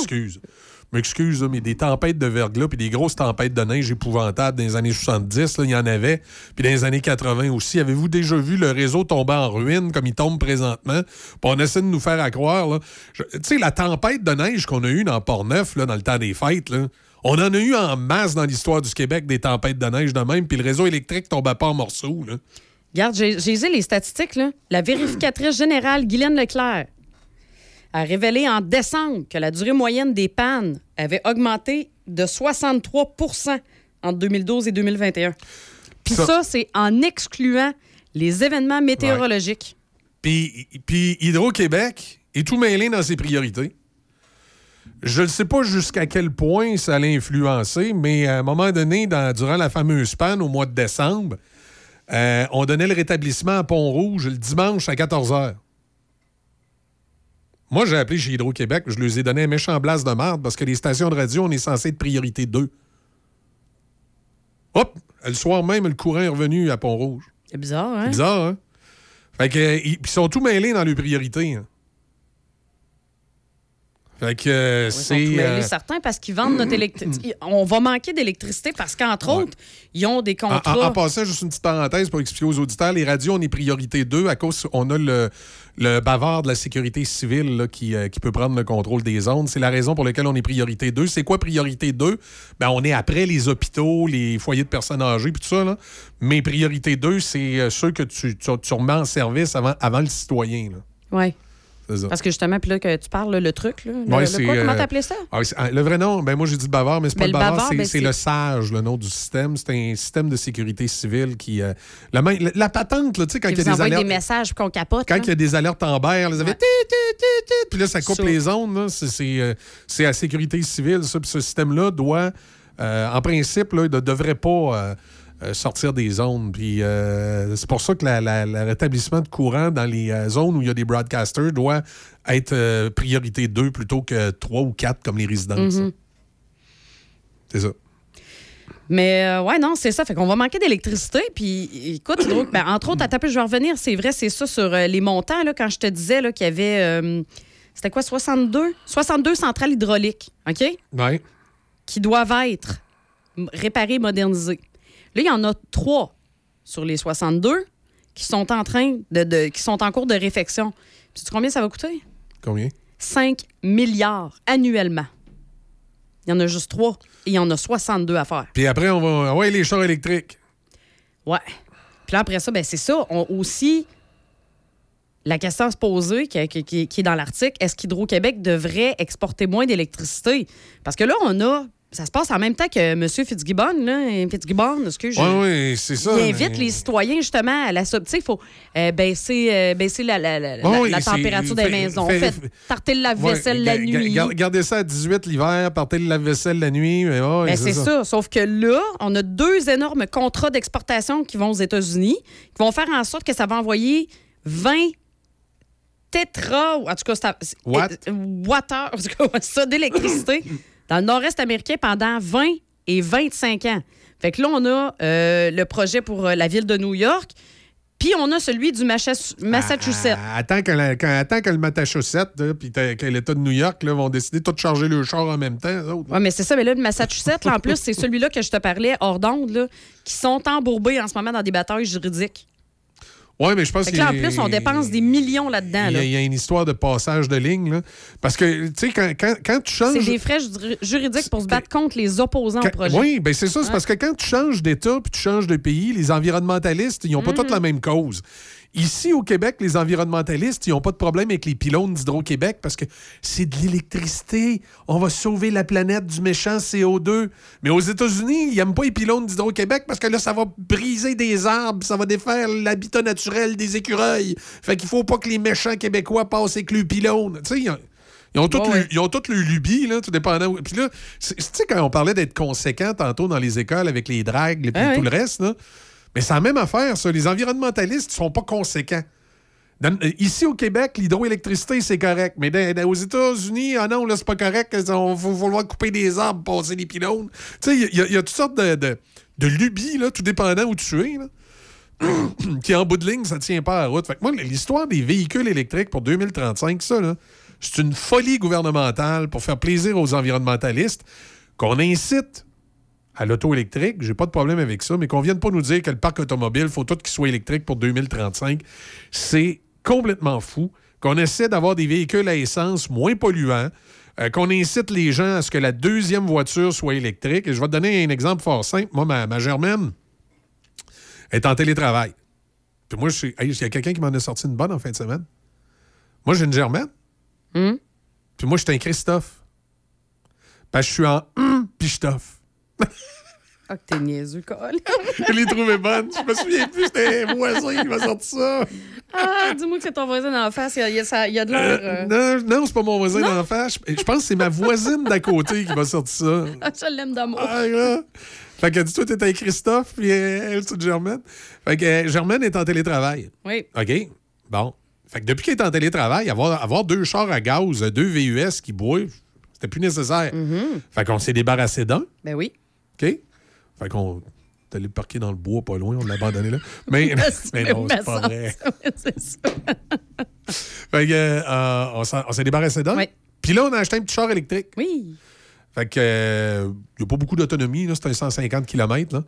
M'excuse. Mais des tempêtes de verglas puis des grosses tempêtes de neige épouvantables dans les années 70, là, il y en avait. Puis dans les années 80 aussi. Avez-vous déjà vu le réseau tomber en ruine comme il tombe présentement? Puis on essaie de nous faire à croire. Tu sais, la tempête de neige qu'on a eue dans Port-Neuf, là, dans le temps des fêtes, là, on en a eu en masse dans l'histoire du Québec des tempêtes de neige de même, puis le réseau électrique tombait pas en morceaux. Là. Regarde, j'ai les statistiques. Là. La vérificatrice générale Guylaine Leclerc a révélé en décembre que la durée moyenne des pannes avait augmenté de 63% entre 2012 et 2021. Puis Ça- ça, c'est en excluant les événements météorologiques. Puis, puis Hydro-Québec est tout mêlé dans ses priorités. Je ne sais pas jusqu'à quel point ça allait influencer, mais à un moment donné, dans- durant la fameuse panne au mois de décembre, euh, on donnait le rétablissement à Pont-Rouge le dimanche à 14 h. Moi, j'ai appelé chez Hydro-Québec, je leur ai donné un méchant blast de merde parce que les stations de radio, on est censé être priorité 2. Hop! Le soir même, le courant est revenu à Pont-Rouge. C'est bizarre, hein? C'est bizarre, hein? Fait que, ils, sont tous mêlés dans leurs priorités. hein. Fait que, euh, c'est. euh, certains parce qu'ils vendent notre électricité. On va manquer d'électricité parce qu'entre autres, ils ont des contrats. en- en passant, juste une petite parenthèse pour expliquer aux auditeurs, les radios, on est priorité 2 à cause on a le, le bavard de la sécurité civile là, qui, euh, qui peut prendre le contrôle des ondes. C'est la raison pour laquelle on est priorité 2. C'est quoi priorité 2? Ben, on est après les hôpitaux, les foyers de personnes âgées, puis tout ça. Là. Mais priorité 2, c'est euh, ceux que tu, tu, tu remets en service avant, avant le citoyen. là. Parce que justement, puis là, que tu parles, le truc, là, le, Ouais, le c'est, quoi, comment euh, t'appelais ça? ah ah, le vrai nom, ben moi j'ai dit bavard, mais c'est pas le bavard, bavard, c'est ben, c'est le sage, le nom du système. C'est un système de sécurité civile qui. euh, la, main- la, la patente, tu sais, quand il y a des alertes. des messages qu'on capote. Quand il y a des alertes en l'air, les tit, puis là, ça coupe les ondes. là. C'est- C'est euh, à sécurité civile, ça. Puis ce système-là doit, euh, en principe, là, il ne devrait pas euh, sortir des zones. Puis euh, c'est pour ça que le rétablissement de courant dans les euh, zones où il y a des broadcasters doit être euh, priorité 2 plutôt que 3 ou 4 comme les résidences. Mhm. C'est ça. Mais euh, ouais, non, c'est ça. Fait qu'on va manquer d'électricité. Puis écoute, ben, entre autres, un peu, je vais revenir. C'est vrai, c'est ça sur euh, les montants, là, quand je te disais qu'il y avait. euh, c'était quoi, 62? 62 centrales hydrauliques, OK? Ouais. Qui doivent être réparées, modernisées. Là, il y en a trois sur les 62 qui sont en train de, de- qui sont en cours de réfection. Sais-tu combien ça va coûter? Combien? 5 milliards annuellement. Il y en a juste trois et il y en a 62 à faire. Puis après, on va. Ouais, les chars électriques. Ouais. Puis là, après ça, ben c'est ça. On, aussi, la question à se poser, qui- qui est dans l'article, est-ce qu'Hydro-Québec devrait exporter moins d'électricité? Parce que là, on a. Ça se passe en même temps que M. Fitzgibbon, là. Fitzgibbon, excuse Oui, oui, c'est ça. Il invite mais- les citoyens justement à la sub. Tu sais, il faut euh, baisser, euh, baisser la, la- la- la- oui, température des fait- maisons. fait- Faites tarter le lave-vaisselle Ouais, la nuit. ga- Gardez ça à 18 l'hiver, partez le lave-vaisselle la nuit. mais Ben, c'est ça. Sauf que là, on a deux énormes contrats d'exportation qui vont aux États-Unis, qui vont faire en sorte que ça va envoyer 20 tétra, en tout cas, Watt. euh, water, en tout cas, ça, *laughs* d'électricité dans le nord-est américain pendant 20 et 25 ans. Fait que là, on a euh, le projet pour euh, la ville de New York, puis on a celui du Massachusetts. Ah, attends que, quand- attends que le Massachusetts, puis que l'État de New York là, vont décider de tout charger le char en même temps. Oui, mais c'est ça. Mais là, le Massachusetts, là, en plus, c'est celui-là que je te parlais, hors d'onde, qui sont embourbés en ce moment dans des batailles juridiques. Ouais, mais je pense que là, en plus, on dépense des millions là-dedans. Il y, là. a, il y a une histoire de passage de ligne. Là, parce que, tu sais, quand, quand, quand tu changes. C'est des frais ju- juridiques pour se battre contre les opposants au projet. Oui, ben c'est ça. C'est Ouais. parce que quand tu changes d'État puis tu changes de pays, les environnementalistes, ils n'ont pas Mhm. toutes la même cause. Ici, au Québec, les environnementalistes, ils n'ont pas de problème avec les pylônes d'Hydro-Québec parce que c'est de l'électricité. On va sauver la planète du méchant CO2. Mais aux États-Unis, ils n'aiment pas les pylônes d'Hydro-Québec parce que là, ça va briser des arbres, ça va défaire l'habitat naturel des écureuils. Fait qu'il faut pas que les méchants Québécois passent avec le pylône. Tu sais, ils ont- toutes Ouais, le, ouais. ils ont toutes le lubie, là, tout dépendant. Puis là, tu sais, quand on parlait d'être conséquent tantôt dans les écoles avec les dragues et Ah tout oui. le reste, là, mais c'est la même affaire, ça. Les environnementalistes sont pas conséquents. Euh, ici, au Québec, l'hydroélectricité, c'est correct. Mais aux États-Unis, ah non, là, c'est pas correct. Il va falloir couper des arbres, passer des pylônes. Tu sais, il y, a- toutes sortes de, de, de lubies, là, tout dépendant où tu es, là, *coughs* qui, en bout de ligne, ça tient pas à la route. Fait que moi, l'histoire des véhicules électriques pour 2035, ça, là, c'est une folie gouvernementale pour faire plaisir aux environnementalistes qu'on incite à l'auto électrique, j'ai pas de problème avec ça, mais qu'on vienne pas nous dire que le parc automobile, faut tout qu'il soit électrique pour 2035, c'est complètement fou. Qu'on essaie d'avoir des véhicules à essence moins polluants, euh, qu'on incite les gens à ce que la deuxième voiture soit électrique. Et je vais te donner un exemple fort simple. Moi, ma, ma germaine est en télétravail. Puis moi, hey, il y a quelqu'un qui m'en a sorti une bonne en fin de semaine. Moi, j'ai une germaine. Hmm? Puis moi, je suis un Christophe. Parce que je suis en t'offre. Ah, que t'es niaiseux, Cole. *laughs* Je l'ai trouvé bonne. Je me souviens plus, c'était un voisin qui m'a sorti ça. ah, dis-moi que c'est ton voisin d'en face. Il y a, il y a ça- il y a de l'heure. euh. Non, non c'est pas mon voisin d'en face. Je, je pense que c'est ma voisine d'à côté qui m'a sorti ça. Ah, je l'aime d'amour. Ah, là. Fait que dis-toi, t'es avec Christophe, puis euh, elle, c'est Germaine. Fait que euh, Germaine est en télétravail. Oui. OK? Bon. Fait que depuis qu'elle est en télétravail, avoir, avoir deux chars à gaz, deux VUS qui boivent, c'était plus nécessaire. Fait qu'on s'est débarrassé d'un. Ben oui. OK? Fait qu'on est allé le parquer dans le bois pas loin, on l'a abandonné là. *laughs* Mais, mais non, c'est pas vrai. *laughs* c'est ça. Fait que, euh, on s'est débarrassé d'un. Puis là, on a acheté un petit char électrique. Oui. Fait que, euh, il n'y a pas beaucoup d'autonomie, c'est un 150 km. Là.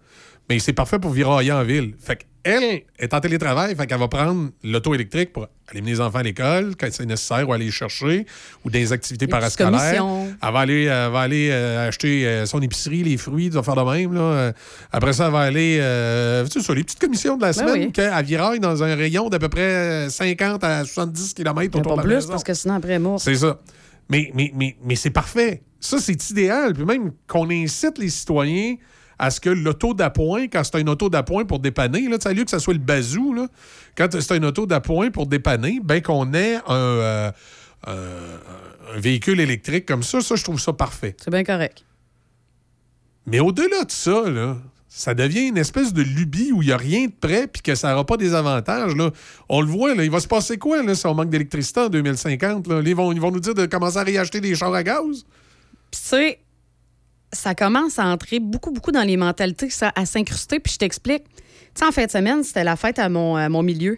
Mais c'est parfait pour virailler en ville. Fait qu'elle est en télétravail, fait qu'elle va prendre l'auto électrique pour aller mener les enfants à l'école quand c'est nécessaire ou aller les chercher ou des activités petites parascolaires. Elle va aller, elle va aller euh, acheter euh, son épicerie, les fruits, des affaires de même. Là. Euh, Après ça, elle va aller. Euh, tu sais, les petites commissions de la Ben semaine, oui. qu'elle viraille dans un rayon d'à peu près 50 à 70 km autour de la plus, maison. parce que sinon, après, mort. C'est ça. Mais, mais, mais, mais c'est parfait. Ça, c'est idéal. Puis même qu'on incite les citoyens à ce que l'auto d'appoint, quand c'est un auto d'appoint pour dépanner, là, lieu que ça soit le bazou, là, quand c'est un auto d'appoint pour dépanner, ben qu'on ait un, euh, un véhicule électrique comme ça, ça, je trouve ça parfait. C'est bien correct. Mais au-delà de ça, là, ça devient une espèce de lubie où il n'y a rien de prêt puis que ça n'aura pas des avantages. Là. On le voit, là, il va se passer quoi si on manque d'électricité en 2050? Là? Ils, vont, ils vont nous dire de commencer à réacheter des chars à gaz? Puis, ça commence à entrer beaucoup, beaucoup dans les mentalités, ça, à s'incruster. Puis, je t'explique. Tu sais, en fin de semaine, c'était la fête à mon, à mon milieu.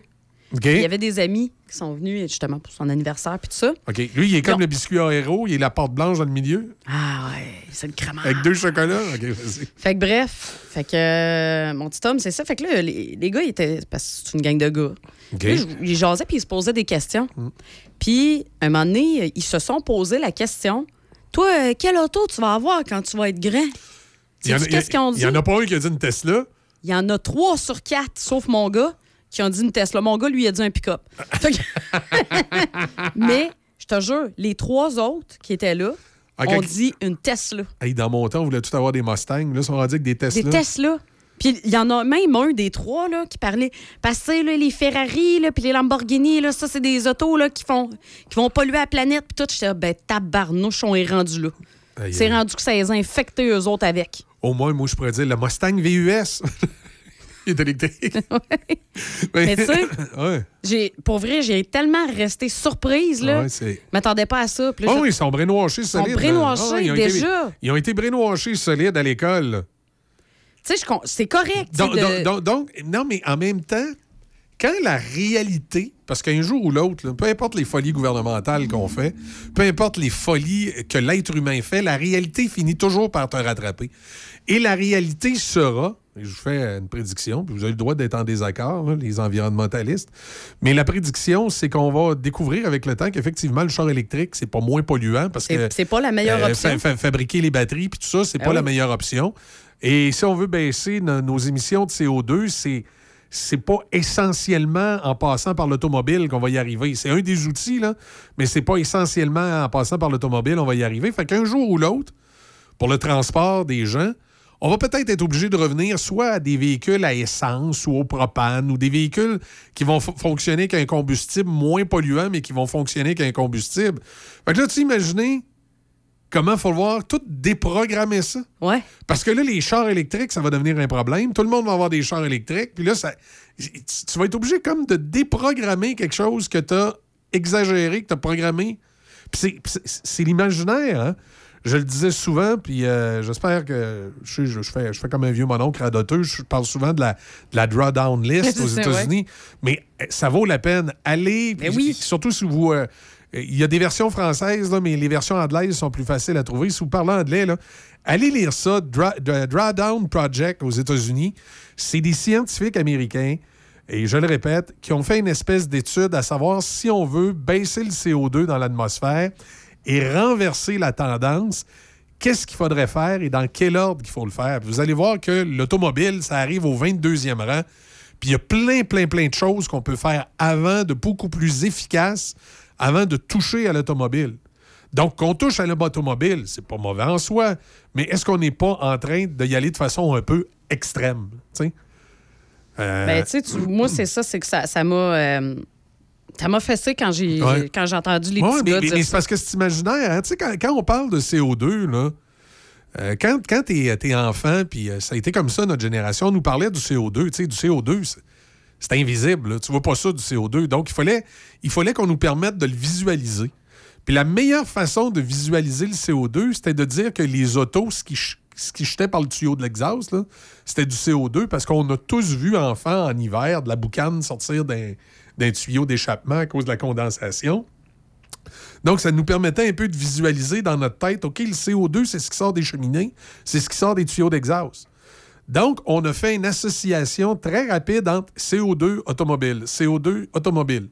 Il y avait des amis qui sont venus justement pour son anniversaire, puis tout ça. OK. Lui, il est comme Non. le biscuit héros, il est la porte blanche dans le milieu, Ah ouais, c'est le crémant. avec deux chocolats? OK, vas-y. Fait que bref, fait que euh, mon petit homme, c'est ça. Fait que là, les, les gars, ils étaient. Parce que c'est une gang de gars. OK. Ils jasaient puis ils se posaient des questions. Puis, un moment donné, ils se sont posé la question Toi, euh, quelle auto tu vas avoir quand tu vas être grand qu'est-ce qu'ils ont Il dit n'y en a pas un qui a dit une Tesla. Il y en a trois sur quatre, sauf mon gars, qui ont dit une Tesla. Mon gars, lui, il a dit un pick-up. *laughs* *laughs* Mais, je te jure, les trois autres qui étaient là Ok. ont dit une Tesla. Hey, dans mon temps, on voulait tout avoir des Mustangs. Là, ils sont rendus avec des Tesla. Des Tesla. Puis il y en a même un des trois là, qui parlait. Parce que là, les Ferrari, là, puis les Lamborghini, là, ça, c'est des autos là, qui, font, qui vont polluer la planète. Puis tout, j'étais, ben, tabarnouche, on est rendu là. C'est rendu que ça les a infectés, eux autres, avec. Au moins, moi, je pourrais dire le Mustang VUS. *laughs* il est électrique. Mais tu sais, *laughs* ouais. pour vrai, j'ai tellement resté surprise. Là. Ouais, Je m'attendais pas à ça. Puis là, Ah je- oui, ils sont brainwashés sont solides. brainwashés, Ah oui, ils ont été- déjà. ils ont été brainwashés solides à l'école. Tu sais, c'est correct. Donc, de- donc- non, mais en même temps, quand la réalité, parce qu'un jour ou l'autre, peu importe les folies gouvernementales qu'on fait, peu importe les folies que l'être humain fait, la réalité finit toujours par te rattraper. Et la réalité sera, je vous fais une prédiction, puis vous avez le droit d'être en désaccord, là, les environnementalistes, mais la prédiction, c'est qu'on va découvrir avec le temps qu'effectivement, le char électrique, c'est pas moins polluant parce que c'est pas la meilleure euh, option. fa- fa- fabriquer les batteries puis tout ça, c'est Ah pas la meilleure option. Et si on veut baisser no- nos émissions de CO2, c'est c'est pas essentiellement en passant par l'automobile qu'on va y arriver. C'est un des outils, là, mais c'est pas essentiellement en passant par l'automobile on va y arriver. Fait qu'un jour ou l'autre, pour le transport des gens, on va peut-être être obligé de revenir soit à des véhicules à essence ou au propane ou des véhicules qui vont fo- fonctionner avec un combustible moins polluant, mais qui vont fonctionner avec un combustible. Fait que là, tu imagines comment il faut le voir tout déprogrammer ça. Ouais. Parce que là, les chars électriques, ça va devenir un problème. Tout le monde va avoir des chars électriques. Puis là, ça, tu vas être obligé comme de déprogrammer quelque chose que tu as exagéré, que tu as programmé. C'est l'imaginaire, hein? Je le disais souvent, puis euh, j'espère que je, sais, je, je fais, je fais comme un vieux mononcle radoteux. Je parle souvent de la, de la drawdown list *laughs* aux États-Unis, mais euh, ça vaut la peine. Allez, oui. surtout si vous. euh, il y a des versions françaises, là, mais les versions anglaises sont plus faciles à trouver. Si vous parlez anglais, là, allez lire ça, Drawdown Project aux États-Unis. C'est des scientifiques américains, et je le répète, qui ont fait une espèce d'étude à savoir si on veut baisser le CO2 dans l'atmosphère et renverser la tendance, qu'est-ce qu'il faudrait faire et dans quel ordre qu'il faut le faire? Vous allez voir que l'automobile, ça arrive au 22e rang. Puis il y a plein, plein, plein de choses qu'on peut faire avant de beaucoup plus efficaces, avant de toucher à l'automobile. Donc, qu'on touche à l'automobile, c'est pas mauvais en soi, mais est-ce qu'on n'est pas en train d'y aller de façon un peu extrême? Euh, Ben, tu sais, moi, c'est ça, c'est que ça ça m'a. euh, ça m'a fessé quand j'ai Ouais. quand j'ai entendu les Ouais, petits mais, gars mais- dire mais c'est parce que c'est imaginaire. hein. Tu sais, quand, quand on parle de CO2, là, euh, quand, quand t'es es enfant, puis euh, ça a été comme ça, notre génération, on nous parlait du CO2. Tu sais, du CO2, c'est- c'est invisible. là. Tu vois pas ça du CO2. Donc, il fallait, il fallait qu'on nous permette de le visualiser. Puis la meilleure façon de visualiser le CO2, c'était de dire que les autos, ce qui, ce qui jetait par le tuyau de l'exhaust, là, c'était du CO2 parce qu'on a tous vu enfants en hiver de la boucane sortir d'un d'un tuyau d'échappement à cause de la condensation. Donc, ça nous permettait un peu de visualiser dans notre tête, OK, le CO2, c'est ce qui sort des cheminées, c'est ce qui sort des tuyaux d'exhaust. Donc, on a fait une association très rapide entre CO2 automobile, CO2 automobile.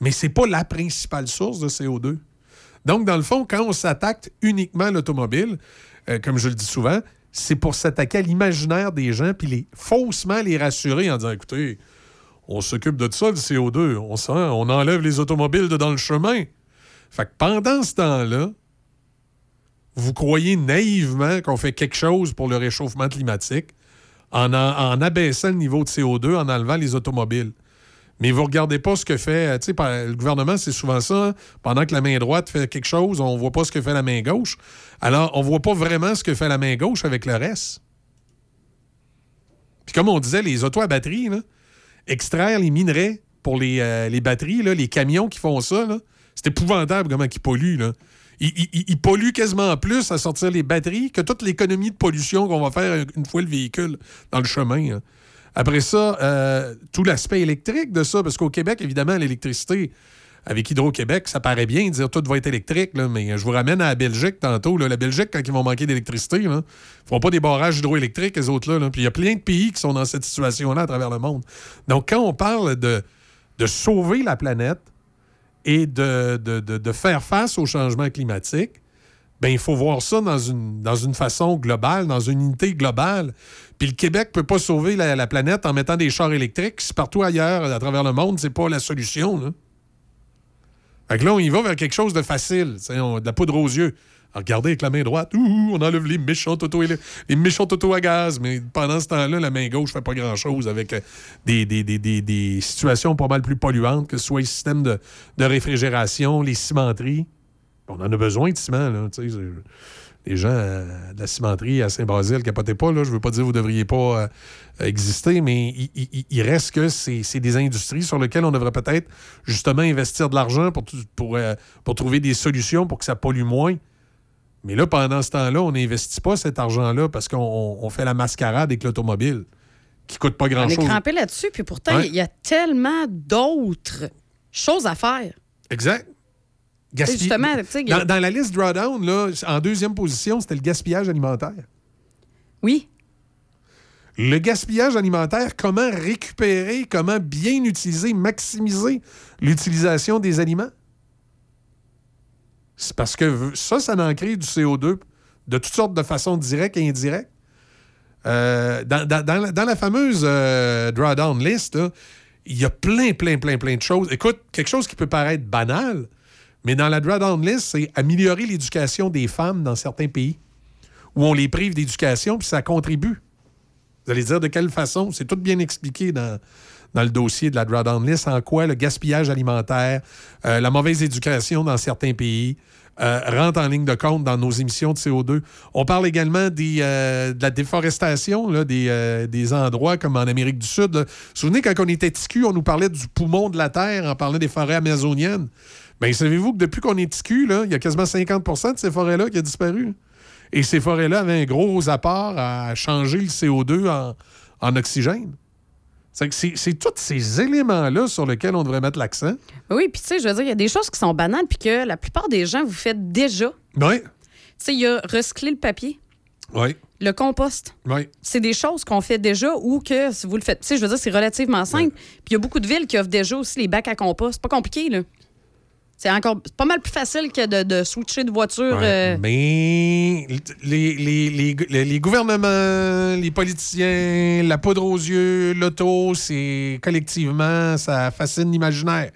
Mais ce n'est pas la principale source de CO2. Donc, dans le fond, quand on s'attaque uniquement à l'automobile, euh, comme je le dis souvent, c'est pour s'attaquer à l'imaginaire des gens puis les faussement les rassurer en disant écoutez, on s'occupe de ça, le CO2. On, enlève les automobiles dans le chemin. Fait que pendant ce temps-là, vous croyez naïvement qu'on fait quelque chose pour le réchauffement climatique en, abaissant le niveau de CO2, en enlevant les automobiles. Mais vous regardez pas ce que fait, le gouvernement, c'est souvent ça. hein. Pendant que la main droite fait quelque chose, on voit pas ce que fait la main gauche. Alors, on voit pas vraiment ce que fait la main gauche avec le reste. Puis comme on disait, les autos à batterie, là, extraire les minerais pour les, euh, batteries, les camions qui font ça, c'est épouvantable comment ils polluent. Là. Ils polluent quasiment plus à sortir les batteries que toute l'économie de pollution qu'on va faire une fois le véhicule dans le chemin. hein. Après ça, euh, tout l'aspect électrique de ça, parce qu'au Québec, évidemment, l'électricité, avec Hydro-Québec, ça paraît bien de dire tout va être électrique, mais je vous ramène à la Belgique tantôt. La Belgique, quand ils vont manquer d'électricité, ils font pas des barrages hydroélectriques, les autres-là. là. Puis il y a plein de pays qui sont dans cette situation-là à travers le monde. Donc, quand on parle de, sauver la planète et de, faire face au changement climatique, ben, il faut voir ça dans une, façon globale, dans une unité globale. Puis le Québec ne peut pas sauver la, la planète en mettant des chars électriques. Partout ailleurs, à travers le monde, c'est pas la solution. Fait que là, on y va vers quelque chose de facile, on- de la poudre aux yeux. Regardez avec la main droite, on enlève les méchantes autos, les méchantes autos à gaz. Mais pendant ce temps-là, la main gauche fait pas grand-chose avec euh, des, des- des- situations pas mal plus polluantes, que ce soit les systèmes de, réfrigération, les cimenteries. On en a besoin de ciment, là. Les gens euh, de la cimenterie à Saint-Basile, capotez pas, là. Je veux pas dire que vous devriez pas euh, exister, mais il, il- il reste que c'est des industries sur lesquelles on devrait peut-être justement investir de l'argent pour, tout- pour, euh, pour trouver des solutions pour que ça pollue moins. Mais là, pendant ce temps-là, on n'investit pas cet argent-là parce qu'on on- on fait la mascarade avec l'automobile, qui coûte pas On est grand-chose. crampé là-dessus, puis pourtant, il y a tellement d'autres choses à faire. Exact. Justement, dans, dans la liste drawdown, là, en deuxième position, c'était le gaspillage alimentaire. Oui. Le gaspillage alimentaire, comment récupérer, comment bien utiliser, maximiser l'utilisation des aliments? C'est parce que ça, ça en crée du CO2 de toutes sortes de façons directes et indirectes. Euh, dans, dans- dans la, dans la fameuse euh, drawdown list, il y a plein, plein, plein, plein de choses. Écoute, quelque chose qui peut paraître banal, mais dans la drawdown list, c'est améliorer l'éducation des femmes dans certains pays où on les prive d'éducation, puis ça contribue. Vous allez dire de quelle façon? C'est tout bien expliqué dans, dans le dossier de la drawdown list, en quoi le gaspillage alimentaire, euh, la mauvaise éducation dans certains pays euh, rentre en ligne de compte dans nos émissions de CO2. On parle également euh, de la déforestation des, des endroits comme en Amérique du Sud. Vous vous souvenez, quand on était TQ, on nous parlait du poumon de la Terre en parlant des forêts amazoniennes? Bien, savez-vous que depuis qu'on est là, il y a quasiment 50% de ces forêts-là qui ont disparu. Et ces forêts-là avaient un gros apport à changer le CO2 en, en oxygène. C'est tous ces éléments-là sur lesquels on devrait mettre l'accent. Oui, puis tu sais, je veux dire, il y a des choses qui sont banales, puis que la plupart des gens, vous faites déjà. Oui, Tu sais, il y a recycler le papier, oui, le compost. oui. C'est des choses qu'on fait déjà ou que si vous le faites, tu sais, je veux dire, c'est relativement simple. Puis il y a beaucoup de villes qui offrent déjà aussi les bacs à compost. C'est pas compliqué, là. C'est encore pas mal plus facile que de, de switcher de voiture. Ouais, euh, Mais les, les, les, les- gouvernements, les politiciens, la poudre aux yeux, l'auto, c'est collectivement, ça fascine l'imaginaire.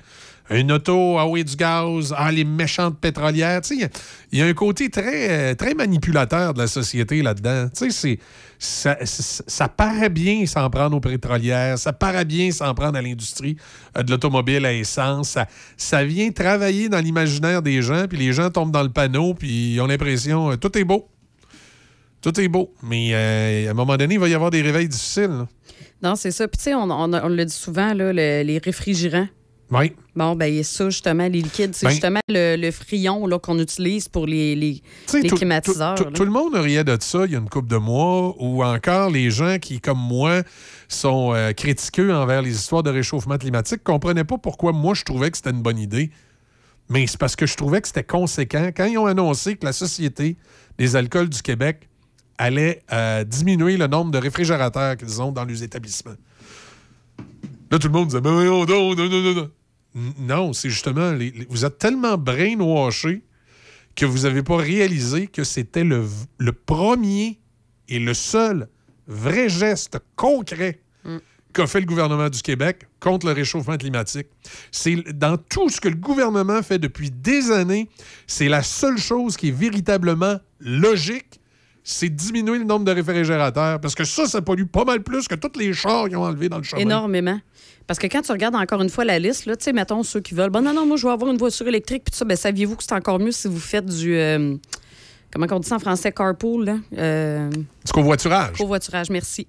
Une auto, ah oui, du gaz, ah, les méchantes pétrolières. Tu sais, il y y, a un côté très, euh, très manipulateur de la société là-dedans. Tu sais, c'est- ça, paraît bien s'en prendre aux pétrolières, ça paraît bien s'en prendre à l'industrie euh, de l'automobile à essence. Ça, vient travailler dans l'imaginaire des gens, puis les gens tombent dans le panneau, puis ils ont l'impression euh, tout est beau. Tout est beau. Mais euh, à un moment donné, il va y avoir des réveils difficiles. Non, c'est ça. Puis tu sais, on, le dit souvent, les réfrigérants. Oui. Bon, ben ça, justement, les liquides, c'est Ben- justement le, le frion là, qu'on utilise pour les, les, les tout- climatiseurs. Tout, là. tout- tout le monde riait de ça il y a une couple de mois, ou encore les gens qui, comme moi, sont euh, critiqueux envers les histoires de réchauffement climatique, comprenaient pas pourquoi moi je trouvais que c'était une bonne idée Mais c'est parce que je trouvais que c'était conséquent. Quand ils ont annoncé que la Société des alcools du Québec allait euh, diminuer le nombre de réfrigérateurs qu'ils ont dans leurs établissements. Là, tout le monde disait, donc, non, non, non, non. N- Non, c'est justement, les- les- vous êtes tellement brainwashés que vous n'avez pas réalisé que c'était le, le premier et le seul vrai geste concret qu'a fait le gouvernement du Québec contre le réchauffement climatique. C'est dans tout ce que le gouvernement fait depuis des années, c'est la seule chose qui est véritablement logique, c'est diminuer le nombre de réfrigérateurs parce que ça, ça pollue pas mal plus que tous les chars qu'ils ont enlevés dans le chemin. Énormément. Parce que quand tu regardes encore une fois la liste, là, tu sais, mettons ceux qui veulent, bon, non, non, moi, je vais avoir une voiture électrique, puis tout ça, ben, saviez-vous que c'est encore mieux si vous faites du. euh, comment on dit ça en français? Carpool, là? Euh, Du covoiturage. covoiturage, merci.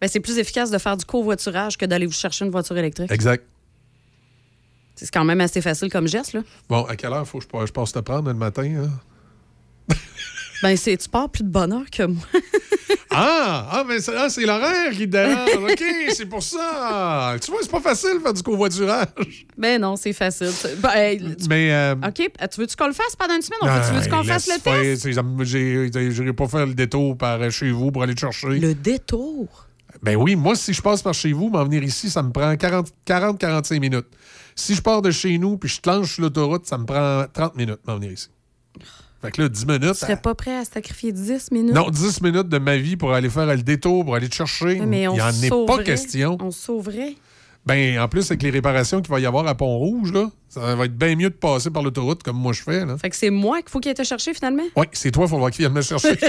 Ben, c'est plus efficace de faire du covoiturage que d'aller vous chercher une voiture électrique. Exact. C'est quand même assez facile comme geste, là. Bon, à quelle heure faut que je passe te prendre le matin? hein? Ben, c'est, tu pars plus de bonne heure que moi. *laughs* Ah, ah, mais c'est ah, c'est l'horaire qui te dérange. OK, *laughs* c'est pour ça. Tu vois, c'est pas facile de faire du covoiturage. ben non, c'est facile. Ben, hey, tu- Mais. euh, OK, tu veux-tu qu'on le fasse pendant une semaine? Fait- tu veux-tu qu'on ah, fasse le test? J'irai pas faire le détour par euh, chez vous pour aller te chercher. Le détour? Ben oui, moi, si je passe par chez vous, m'en venir ici, ça me prend 40-45 minutes. Si je pars de chez nous puis je sur l'autoroute, ça me prend 30 minutes m'en venir ici. Fait que là, 10 minutes. Tu serais pas prêt à sacrifier 10 minutes? Non, 10 minutes de ma vie pour aller faire le détour, pour aller te chercher. Mais Il on n'y en est pas question. On sauverait. Ben, en plus, avec les réparations qu'il va y avoir à Pont-Rouge, là, ça va être bien mieux de passer par l'autoroute comme moi je fais. Là. Fait que c'est moi qu'il faut qu'il ait été chercher finalement? Oui, c'est toi, il faudra qu'il vienne me chercher. *laughs*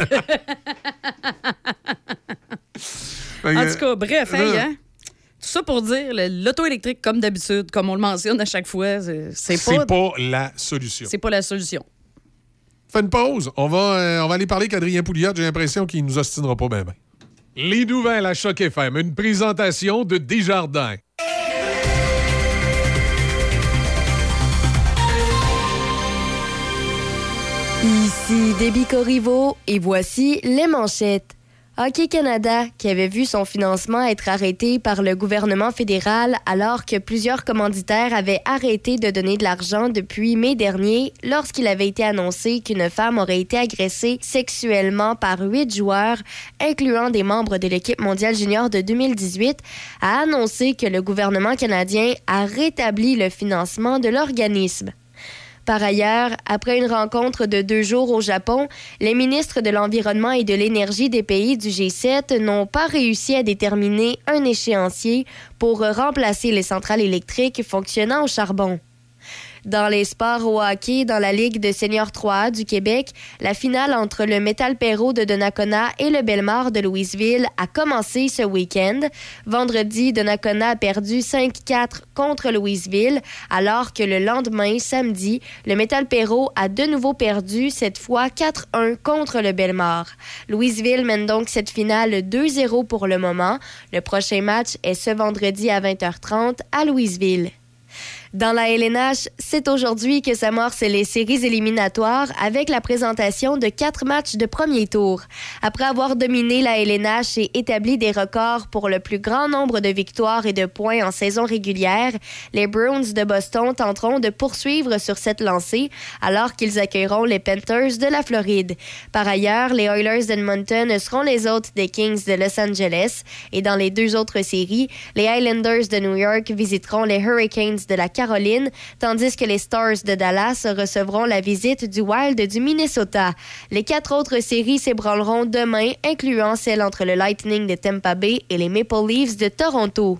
En tout cas, bref, hey, là, hein? Tout ça pour dire, l'auto électrique, comme d'habitude, comme on le mentionne à chaque fois, c'est c'est C'est pas, pas la solution. c'est pas la solution. Une pause. On va, euh, on va aller parler qu'Adrien Pouliot. J'ai l'impression qu'il nous ostinera pas bien. Les nouvelles à Choc FM. Une présentation de Desjardins. Ici Déby Corriveau et voici les manchettes. Hockey Canada, qui avait vu son financement être arrêté par le gouvernement fédéral alors que plusieurs commanditaires avaient arrêté de donner de l'argent depuis mai dernier lorsqu'il avait été annoncé qu'une femme aurait été agressée sexuellement par huit joueurs, incluant des membres de l'équipe mondiale junior de 2018, a annoncé que le gouvernement canadien a rétabli le financement de l'organisme. Par ailleurs, après une rencontre de deux jours au Japon, les ministres de l'Environnement et de l'Énergie des pays du G7 n'ont pas réussi à déterminer un échéancier pour remplacer les centrales électriques fonctionnant au charbon. Dans les sports au hockey, dans la Ligue de senior 3A du Québec, la finale entre le Metal Perrault de Donnacona et le Belmar de Louisville a commencé ce week-end. Vendredi, Donnacona a perdu 5-4 contre Louisville, alors que le lendemain, samedi, le Metal Perrault a de nouveau perdu, cette fois 4-1 contre le Belmar. Louisville mène donc cette finale 2-0 pour le moment. Le prochain match est ce vendredi à 20h30 à Louisville. Dans la LNH, c'est aujourd'hui que s'amorcent les séries éliminatoires avec la présentation de quatre matchs de premier tour. Après avoir dominé la LNH et établi des records pour le plus grand nombre de victoires et de points en saison régulière, les Bruins de Boston tenteront de poursuivre sur cette lancée alors qu'ils accueilleront les Panthers de la Floride. Par ailleurs, les Oilers d'Edmonton seront les hôtes des Kings de Los Angeles et dans les deux autres séries, les Highlanders de New York visiteront les Hurricanes de la Caroline, tandis que les Stars de Dallas recevront la visite du Wild du Minnesota. Les quatre autres séries s'ébranleront demain, incluant celle entre le Lightning de Tampa Bay et les Maple Leafs de Toronto.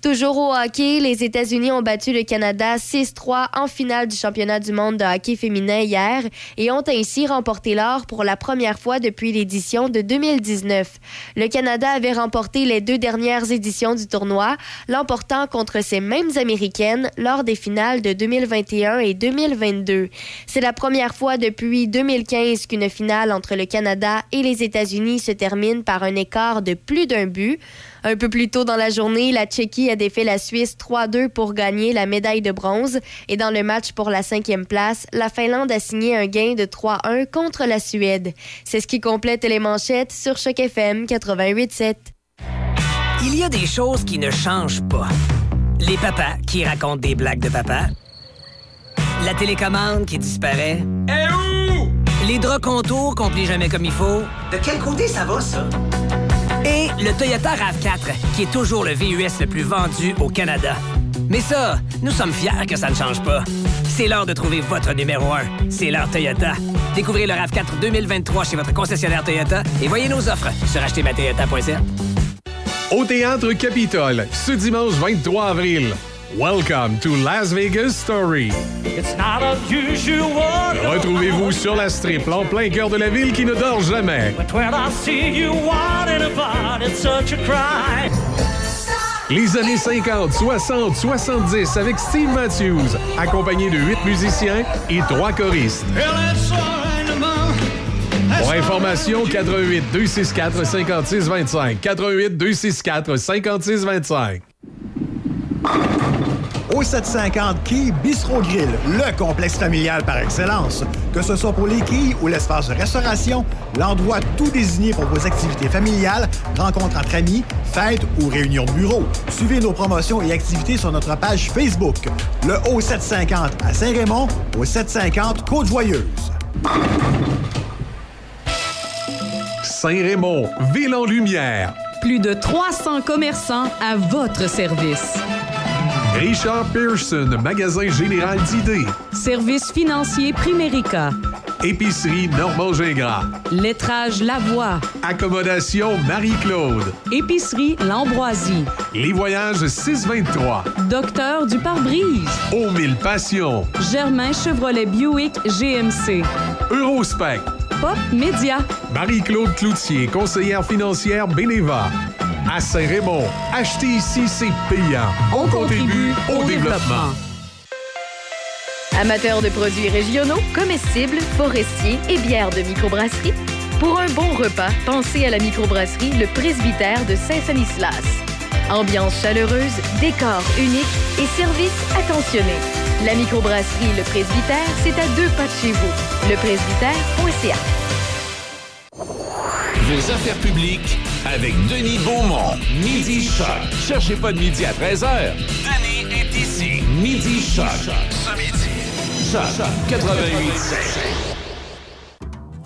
Toujours au hockey, les États-Unis ont battu le Canada 6-3 en finale du championnat du monde de hockey féminin hier et ont ainsi remporté l'or pour la première fois depuis l'édition de 2019. Le Canada avait remporté les deux dernières éditions du tournoi, l'emportant contre ces mêmes Américaines lors des finales de 2021 et 2022. C'est la première fois depuis 2015 qu'une finale entre le Canada et les États-Unis se termine par un écart de plus d'un but. Un peu plus tôt dans la journée, la Tchéquie a défait la Suisse 3-2 pour gagner la médaille de bronze. Et dans le match pour la cinquième place, la Finlande a signé un gain de 3-1 contre la Suède. C'est ce qui complète les manchettes sur Choc FM 88.7. Il y a des choses qui ne changent pas. Les papas qui racontent des blagues de papa. La télécommande qui disparaît. Eh où? Les draps contours qu'on plie jamais comme il faut. De quel côté ça va, ça? Le Toyota RAV4, qui est toujours le VUS le plus vendu au Canada. Mais ça, nous sommes fiers que ça ne change pas. C'est l'heure de trouver votre numéro 1. C'est l'heure Toyota. Découvrez le RAV4 2023 chez votre concessionnaire Toyota et voyez nos offres sur achetermatoyota.ca. Au Théâtre Capitole, ce dimanche 23 avril. Welcome to Las Vegas Story. It's not. Retrouvez-vous sur la strip, en plein cœur de la ville qui ne dort jamais. But when I see you wanting about, it's such a cry. Les années 50, 60, 70 avec Steve Matthews, accompagné de huit musiciens et trois choristes. Pour information, 88 264 56 25. 88 264 56 25. Au 750 Quai Bistro Grill, le complexe familial par excellence. Que ce soit pour les quilles ou l'espace de restauration, l'endroit tout désigné pour vos activités familiales, rencontres entre amis, fêtes ou réunions de bureau. Suivez nos promotions et activités sur notre page Facebook. Le O750 à Saint-Raymond, au 750 Côte-Joyeuse. Saint-Raymond, ville en lumière. Plus de 300 commerçants à votre service. Richard Pearson, magasin général d'idées. Service financier Primérica. Épicerie Normand Gingras. Lettrage Lavoie. Accommodation Marie-Claude. Épicerie L'Ambroisie. Les voyages 623. Docteur du pare-brise. Aux mille passions. Germain Chevrolet Buick GMC. Eurospec. Pop Média. Marie-Claude Cloutier, conseillère financière Beneva. À Saint-Raymond, acheter ici, c'est payant. On, contribue au développement. Amateurs de produits régionaux, comestibles, forestiers et bières de microbrasserie, pour un bon repas, pensez à la microbrasserie Le Presbytère de Saint-Sanislas. Ambiance chaleureuse, décor unique et service attentionné. La microbrasserie Le Presbytère, c'est à deux pas de chez vous. Lepresbytère.ca. Vos affaires publiques avec Denis Beaumont. Midi Choc. Cherchez pas de midi à 13h. Denis est ici. Midi Choc. Ce midi. Choc 88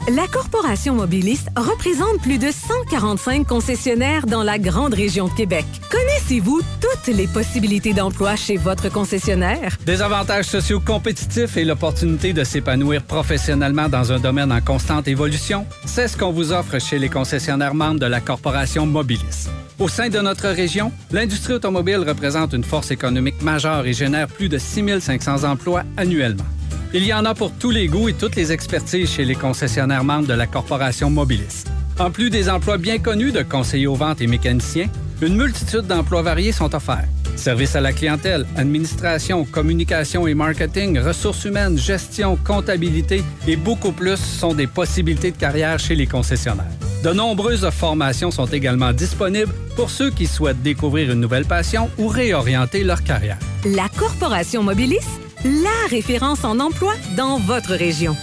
La Corporation Mobiliste représente plus de 145 concessionnaires dans la grande région de Québec. Connaissez-vous toutes les possibilités d'emploi chez votre concessionnaire? Des avantages sociaux compétitifs et l'opportunité de s'épanouir professionnellement dans un domaine en constante évolution, c'est ce qu'on vous offre chez les concessionnaires membres de la Corporation Mobilis. Au sein de notre région, l'industrie automobile représente une force économique majeure et génère plus de 6500 emplois annuellement. Il y en a pour tous les goûts et toutes les expertises chez les concessionnaires membres de la Corporation Mobilis. En plus des emplois bien connus de conseillers aux ventes et mécaniciens, une multitude d'emplois variés sont offerts. Service à la clientèle, administration, communication et marketing, ressources humaines, gestion, comptabilité et beaucoup plus sont des possibilités de carrière chez les concessionnaires. De nombreuses formations sont également disponibles pour ceux qui souhaitent découvrir une nouvelle passion ou réorienter leur carrière. La Corporation Mobilis, la référence en emploi dans votre région.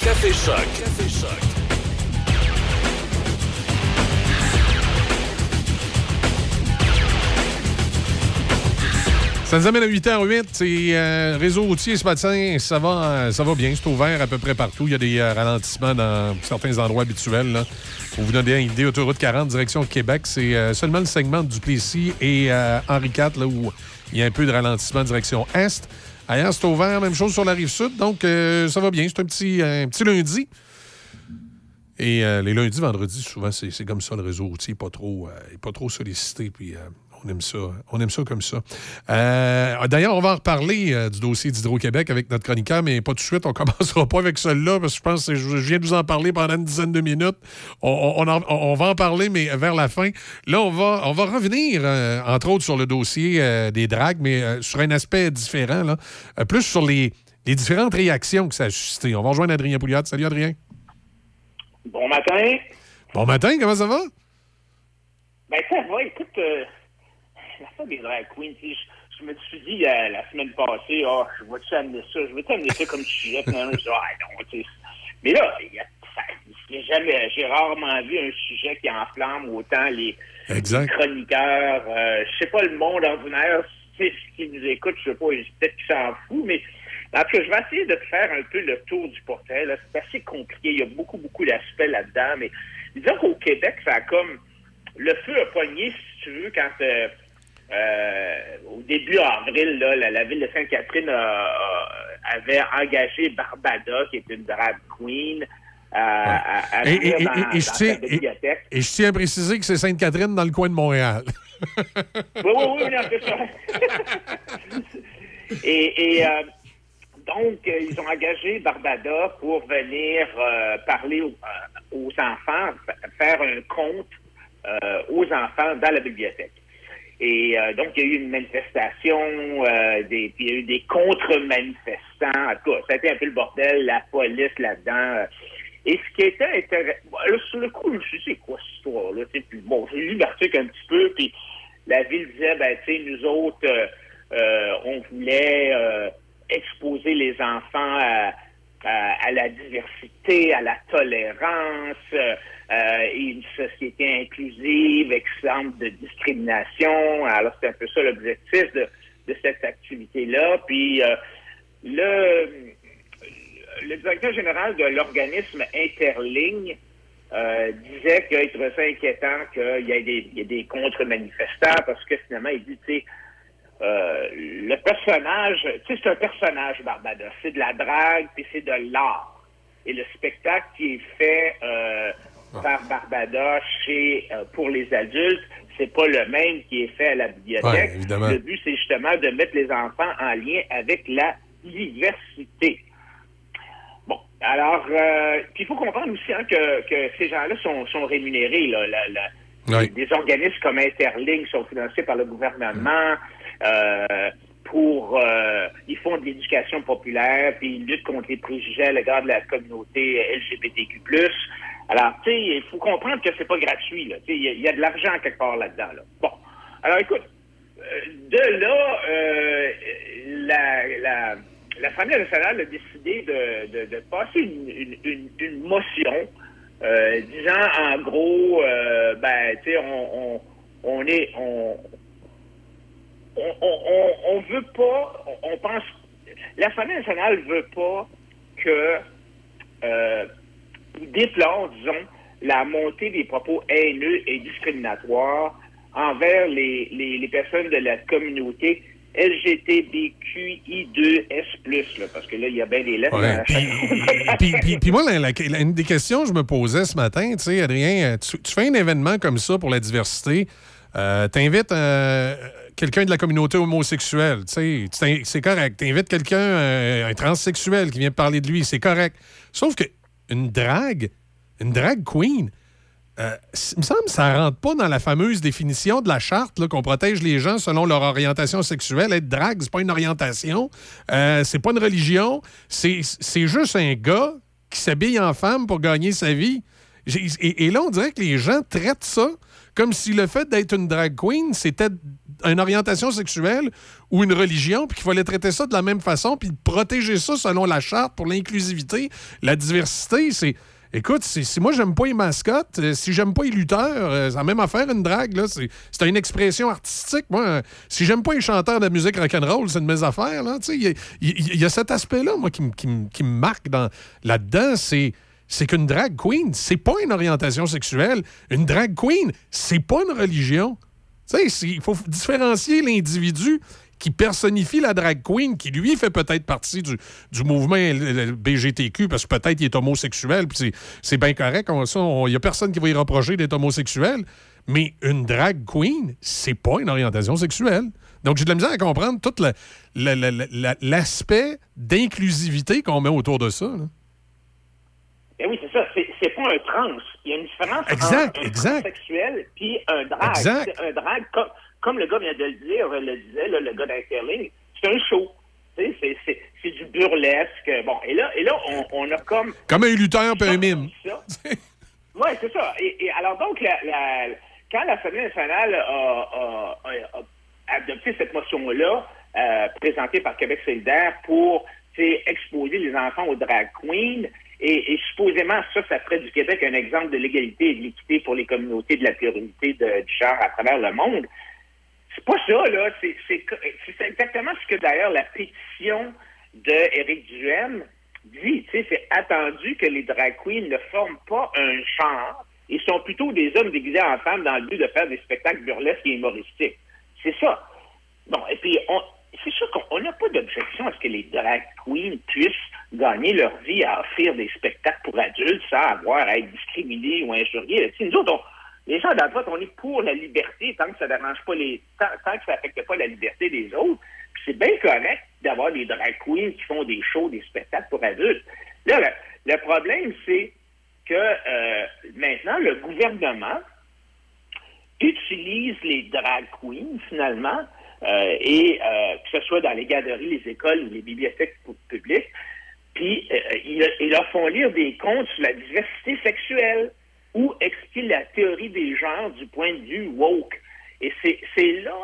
Café Choc. Café Choc. Ça nous amène à 8h08. C'est euh, réseau routier ce matin. Ça va, ça va bien. C'est ouvert à peu près partout. Il y a des euh, ralentissements dans certains endroits habituels. là. Pour vous donner une idée, autoroute 40, direction Québec, c'est euh, seulement le segment du Plessis et euh, Henri IV là, où il y a un peu de ralentissement direction Est. Ailleurs, c'est ouvert. Même chose sur la rive sud. Donc, euh, ça va bien. C'est un petit, petit lundi. Et euh, les lundis, vendredis, souvent, c'est comme ça, le réseau routier n'est pas, trop, euh, pas trop sollicité. Puis euh, on aime ça. On aime ça comme ça. Euh, D'ailleurs, on va en reparler euh, du dossier d'Hydro-Québec avec notre chroniqueur, mais pas tout de suite. On *laughs* commencera pas avec celui-là, parce que je pense que je, viens de vous en parler pendant une dizaine de minutes. On, on- on en- on va en parler, mais vers la fin. Là, on va, on va revenir, euh, entre autres, sur le dossier des dragues, mais sur un aspect différent, là. Plus sur les, les différentes réactions que ça a suscité. On va rejoindre Adrien Pouliot. Salut, Adrien. Bon matin. Bon matin, comment ça va? Ben, ça va, écoute, euh, des drag queens, tu sais, je, je me suis dit euh, la semaine passée, ah, je vais-tu amener ça, je vais t'amener ça comme sujet, finalement, je dis, ah, non, tu sais. Mais là, il y a, ça- j'ai jamais, j'ai rarement vu un sujet qui enflamme autant les, les chroniqueurs, euh, je sais pas, le monde ordinaire, tu sais, s'il nous écoute, je sais pas, peut-être qu'il s'en fout, mais en tout cas, je vais essayer de te faire un peu le tour du portrait. C'est assez compliqué. Il y a beaucoup, beaucoup d'aspects là-dedans, mais disons qu'au Québec, ça a comme le feu a poigné, si tu veux, quand euh, euh, au début avril, là, la, la ville de Sainte-Catherine a- a- avait engagé Barbada, qui est une drag queen, à, à- à Et, dans, et- et dans je sa tiens, et- bibliothèque. et je tiens à préciser que c'est Sainte-Catherine dans le coin de Montréal. *laughs* Oui, oui, oui, non, c'est ça. *laughs* et euh, donc, euh, ils ont engagé Barbada pour venir euh, parler aux, euh, aux enfants, fa- faire un conte euh, aux enfants dans la bibliothèque. Et euh, donc, il y a eu une manifestation, euh, des, puis il y a eu des contre-manifestants. En tout cas, ça a été un peu le bordel, la police là-dedans. Et ce qui était intéressant, là, sur le coup, je me suis dit, c'est quoi cette histoire-là? Puis bon, j'ai lu l'article un petit peu, puis la ville disait, ben, tu sais, nous autres, euh, euh, on voulait euh, exposer les enfants à, à- à la diversité, à la tolérance, euh, et une société inclusive, exempte de discrimination. Alors, c'est un peu ça l'objectif de, de cette activité-là. Puis, euh, le, le directeur général de l'organisme Interligne euh, disait qu'il trouvait ça inquiétant qu'il y ait des, des contre-manifestants parce que finalement, il dit, tu sais, euh, le personnage, tu sais, c'est un personnage, Barbada. C'est de la drague, puis c'est de l'art. Et le spectacle qui est fait euh, par Barbada chez euh, pour les adultes, c'est pas le même qui est fait à la bibliothèque. Ouais, le but, c'est justement de mettre les enfants en lien avec la diversité. Bon, alors, euh, puis il faut comprendre aussi hein, que, que ces gens-là sont, sont rémunérés. Là, La- la- Oui. Des organismes comme Interlink sont financés par le gouvernement. euh, pour euh, ils font de l'éducation populaire, puis ils luttent contre les préjugés à l'égard de la communauté LGBTQ+. Alors, tu sais, il faut comprendre que c'est pas gratuit. là. Il y, a- de l'argent quelque part là-dedans. Là. Bon, alors écoute, euh, de là, euh, la, la, l'Assemblée nationale a décidé de, de, de passer une, une, une, une motion euh, disant en gros, euh, ben, tu sais, on, on, est, on, on, on, veut pas, on, pense, l'Assemblée nationale veut pas que, euh, déplore, disons, la montée des propos haineux et discriminatoires envers les, les, les personnes de la communauté LGTBQI2S+, là, parce que là, il y a bien des lettres. Ouais, puis, puis- puis moi, la- la- la- une des questions que je me posais ce matin, tu sais, Adrien, euh, tu, tu fais un événement comme ça pour la diversité, euh, t'invites euh, quelqu'un de la communauté homosexuelle, tu sais, c'est correct. T'invites quelqu'un, euh, un transsexuel qui vient parler de lui, c'est correct. Sauf que une drague, une drag queen, euh, il me semble que ça rentre pas dans la fameuse définition de la charte qu'on protège les gens selon leur orientation sexuelle. Être drague, c'est pas une orientation, euh, c'est pas une religion, c'est juste un gars qui s'habille en femme pour gagner sa vie. Et là, on dirait que les gens traitent ça comme si le fait d'être une drag queen, c'était une orientation sexuelle ou une religion, puis qu'il fallait traiter ça de la même façon, puis protéger ça selon la charte pour l'inclusivité, la diversité. C'est Écoute, si, si moi j'aime pas les mascottes, euh, si j'aime pas les lutteurs, euh, c'est la même affaire une drague, là. C'est une expression artistique. Moi, euh, si j'aime pas les chanteurs de musique rock'n'roll, c'est une mes affaires, là. Il y a- cet aspect-là, moi, qui, me- qui me- qui me marque dans- là-dedans, c'est. C'est qu'une drag queen, c'est pas une orientation sexuelle. Une drag queen, c'est pas une religion. Il faut différencier l'individu qui personnifie la drag queen, qui lui fait peut-être partie du, du mouvement BGTQ, parce que peut-être il est homosexuel, puis c'est- bien correct. Il n'y a personne qui va y reprocher d'être homosexuel. Mais une drag queen, c'est pas une orientation sexuelle. Donc, j'ai de la misère à comprendre tout l'aspect d'inclusivité qu'on met autour de ça. Ben oui, c'est ça. C'est, pas un trans. Il y a une différence Exact, entre un exact. transsexuel puis un drag. Exact. Un drag, comme, comme le gars vient de le dire, le disait, là, le gars d'Interling, c'est un show. C'est, du burlesque. Bon, et là, et là on, on a comme Comme un lutteur puis un mime. Oui, c'est ça. Et, et alors donc, la, la- quand l'Assemblée nationale a, a- a- a adopté cette motion-là, euh, présentée par Québec solidaire pour exposer les enfants aux drag queens, et, et supposément ça, ça ferait du Québec un exemple de l'égalité et de l'équité pour les communautés de la pluralité de, du genre à travers le monde. c'est pas ça, là. C'est, exactement ce que d'ailleurs la pétition de Éric Duhem dit. Tu sais, c'est attendu que les drag queens ne forment pas un genre et sont plutôt des hommes déguisés en femmes dans le but de faire des spectacles burlesques et humoristiques. C'est ça. Bon, et puis, on, c'est sûr qu'on on n'a pas d'objection à ce que les drag queens puissent gagner leur vie à offrir des spectacles pour adultes sans avoir à être discriminés ou injuriés. Nous autres, les gens droite, on est pour la liberté tant que ça dérange pas les, tant, que ça affecte pas la liberté des autres. C'est bien correct d'avoir des drag queens qui font des shows, des spectacles pour adultes. Là, le, le problème, c'est que euh, maintenant, le gouvernement utilise les drag queens, finalement, euh, et euh, que ce soit dans les galeries, les écoles ou les bibliothèques pu- publiques, puis euh, ils, ils leur font lire des contes sur la diversité sexuelle ou expliquer la théorie des genres du point de vue woke. Et c'est là,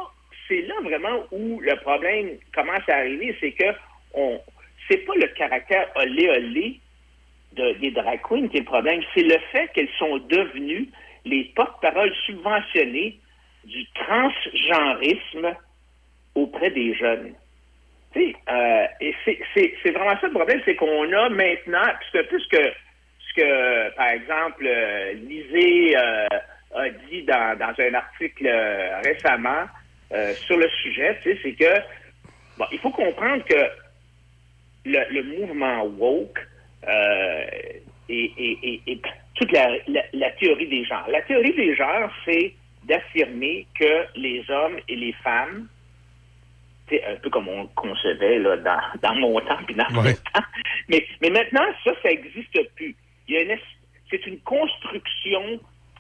c'est là vraiment où le problème commence à arriver, c'est que on, c'est pas le caractère olé olé de- des drag queens qui est le problème, c'est le fait qu'elles sont devenues les porte-paroles subventionnées du transgenrisme auprès des jeunes. Euh, et c'est- vraiment ça le problème, c'est qu'on a maintenant, c'est que, ce que par exemple, euh, Lisée euh, a dit dans, dans un article euh, récemment sur le sujet, c'est que, bon, il faut comprendre que le, mouvement woke et, et- et- toute la, la- théorie des genres. La théorie des genres, c'est d'affirmer que les hommes et les femmes, un peu comme on concevait là, dans, dans mon temps puis dans mon temps, mais, mais maintenant, ça, ça n'existe plus. Il y a une es- c'est une construction,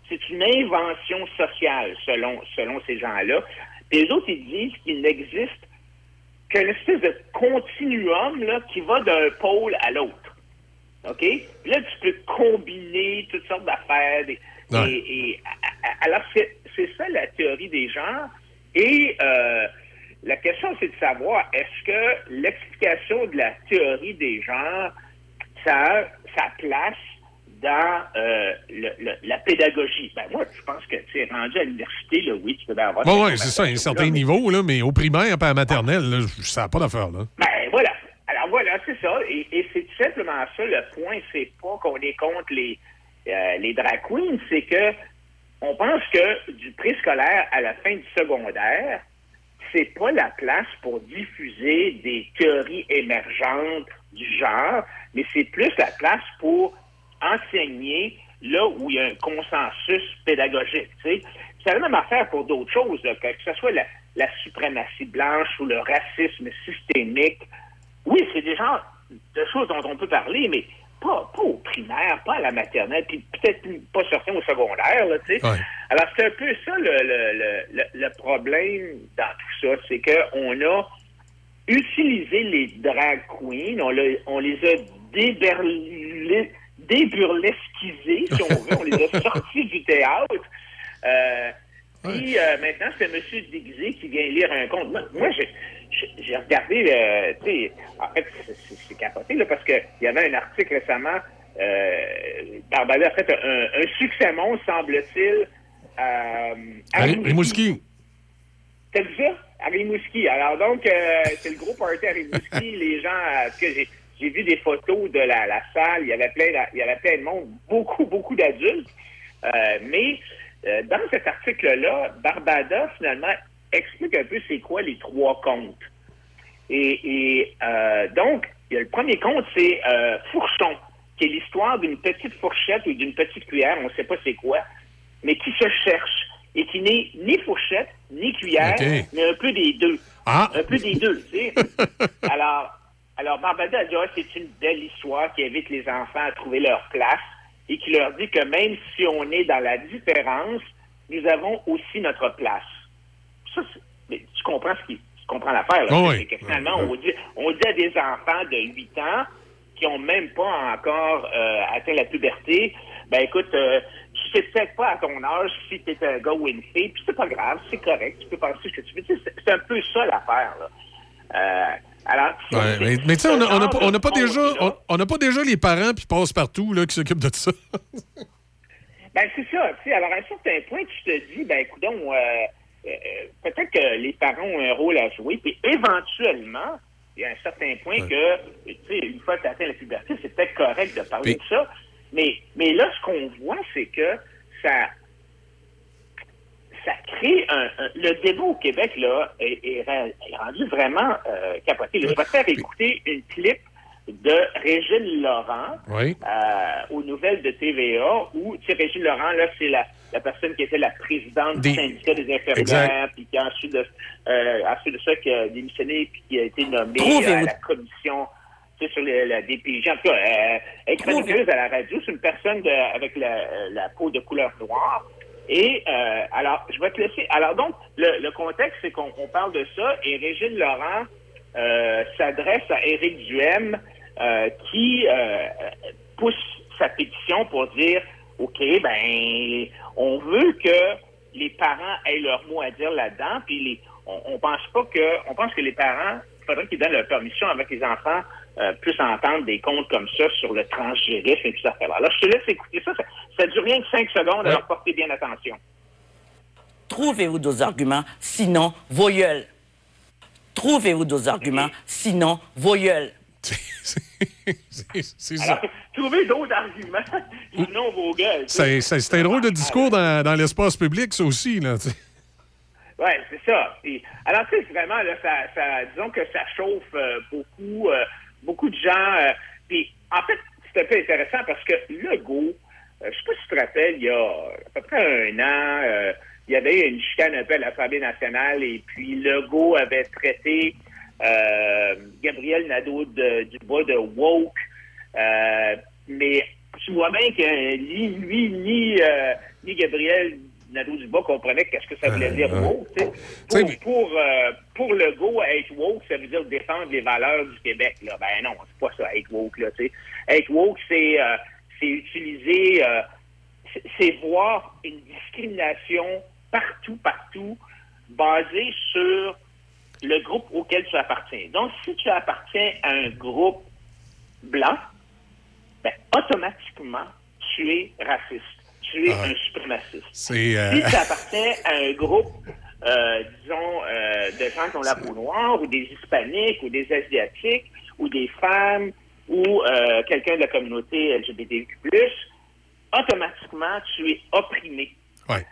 c'est une invention sociale selon, selon ces gens-là. Et les autres, ils disent qu'il n'existe qu'une espèce de continuum là, qui va d'un pôle à l'autre. OK? Puis là, tu peux combiner toutes sortes d'affaires. des- Ouais. Et, alors, c'est c'est ça la théorie des genres. Et euh, la question, c'est de savoir, est-ce que l'explication de la théorie des genres, ça a sa place dans euh, le- le- la pédagogie? Ben moi, je pense que, tu es rendu à l'université, là, oui, tu peux bien avoir... Cette oui, c'est ça, à un certain mais- niveau, là, mais au primaire et à la maternelle, là, ça n'a pas d'affaire. Là. Ben voilà. Alors voilà, c'est ça. Et, et c'est tout simplement ça. Le point, c'est pas qu'on est contre les, euh, les drag queens, c'est que on pense que du préscolaire à la fin du secondaire, c'est pas la place pour diffuser des théories émergentes du genre, mais c'est plus la place pour enseigner là où il y a un consensus pédagogique. tu sais. C'est la même affaire pour d'autres choses, que ce soit la, la suprématie blanche ou le racisme systémique. Oui, c'est des genres de choses dont on peut parler, mais pas, pas au primaire, pas à la maternelle, puis peut-être pas certains au secondaire, là, tu sais. Alors, c'est un peu ça le, le, le, problème dans tout ça, c'est qu'on a utilisé les drag queens, on, les a déberlés- déburlesquisés, si on veut, on les a sortis du théâtre. Euh, Puis euh, maintenant, c'est un monsieur déguisé qui vient lire un conte. Moi, moi, j'ai- j'ai regardé, euh, tu sais, en fait, c'est- capoté, là, parce qu'il y avait un article récemment, euh, Barbada a fait un, un succès monstre, semble-t-il, euh, à Rimouski. T'as vu ça? À Rimouski. Alors donc, euh, c'est le gros party à Rimouski. *laughs* les gens, parce que j'ai, j'ai vu des photos de la, la salle, il y avait plein, il y avait plein de monde, beaucoup, beaucoup d'adultes. Euh, mais euh, dans cet article-là, Barbada, finalement, explique un peu c'est quoi les trois contes. Et, et, euh, donc, il y a le premier conte, c'est euh, Fourchon, qui est l'histoire d'une petite fourchette ou d'une petite cuillère, on ne sait pas c'est quoi, mais qui se cherche et qui n'est ni fourchette, ni cuillère, mais un peu des deux. Ah. Un peu des deux, tu sais. *laughs* alors, alors, Barbada a dit, Ah, c'est une belle histoire qui invite les enfants à trouver leur place et qui leur dit que même si on est dans la différence, nous avons aussi notre place. Ça, mais tu comprends ce qui, tu comprends l'affaire, là. Oh oui. que finalement, on dit, on dit à des enfants de 8 ans qui ont même pas encore euh, atteint la puberté, ben écoute, euh, tu sais peut-être pas à ton âge si tu es un gars ou une fille, puis c'est pas grave, c'est correct, tu peux penser ce que tu veux. C'est un peu ça l'affaire, là. Euh, alors, Ouais, mais mais tu sais, on n'a on pas- on déjà, on, pas déjà les parents puis passe-partout là, qui s'occupent de ça. *laughs* Ben, c'est ça. Tu sais, alors, à un certain point, tu te dis, ben, écoute, euh, peut-être que les parents ont un rôle à jouer, puis éventuellement, il y a un certain point que, tu sais, une fois que tu atteint la puberté, c'est peut-être correct de parler de ça. Mais, mais là, ce qu'on voit, c'est que ça, ça crée un, un- Le débat au Québec, là, est, rendu vraiment euh, capoté. là. Je vais te faire écouter une clip de Régine Laurent Oui. euh, aux nouvelles de TVA où, tu sais, Régine Laurent, là, c'est la, la personne qui était la présidente Des- du syndicat des infirmières, puis qui ensuite de, euh, ensuite de ça, qui a démissionné, puis qui a été nommée Trouvez-vous- à la commission tu sais, sur le- la DPJ. En tout cas, euh, elle est chroniqueuse à la radio. C'est une personne de- avec la, la peau de couleur noire. Et euh, alors, je vais te laisser. Alors donc, le, le contexte, c'est qu'on on parle de ça et Régine Laurent euh, s'adresse à Éric Duhem euh, qui euh, pousse sa pétition pour dire OK, ben, on veut que les parents aient leur mot à dire là-dedans, puis les, on, on pense pas que, on pense que les parents, il faudrait qu'ils donnent leur permission avec les enfants euh, puissent entendre des comptes comme ça sur le transgérisme et tout ça. Alors, je te laisse écouter ça. Ça, ça dure rien que cinq secondes, alors portez bien attention. Trouvez-vous d'autres arguments, sinon vos gueules. Trouvez-vous d'autres arguments, sinon vos gueules. C'est Alors, trouvez d'autres arguments, sinon vos gueules. C'est un drôle de discours dans, dans l'espace public, ça aussi. Là. Ouais, c'est ça. Et, alors, tu sais, vraiment, là, ça, ça, disons que ça chauffe euh, beaucoup, euh, beaucoup de gens. euh, puis, en fait, c'est un peu intéressant parce que Legault, je sais pas si tu te rappelles, il y a à peu près un an, il y avait une chicane un peu à l'Assemblée nationale et puis Legault avait traité euh, Gabriel Nadeau-Dubois de woke. Euh, mais tu vois bien que ni lui, ni, euh, ni Gabriel Nadeau-Dubois comprenaient qu'est-ce que ça voulait dire woke. Pour, pour, pour Legault, être woke, ça veut dire défendre les valeurs du Québec. Là. Ben non, c'est pas ça, être woke. Là, être woke, c'est utiliser, c'est voir une discrimination partout, partout, basée sur le groupe auquel tu appartiens. Donc, si tu appartiens à un groupe blanc, ben, automatiquement, tu es raciste. Tu es Ah. un suprémaciste. Euh, Si tu appartiens à un groupe, euh, disons, euh, de gens qui ont la peau noire, ou des hispaniques, ou des asiatiques, ou des femmes, ou quelqu'un de la communauté LGBTQ+, automatiquement, tu es opprimé. Ouais.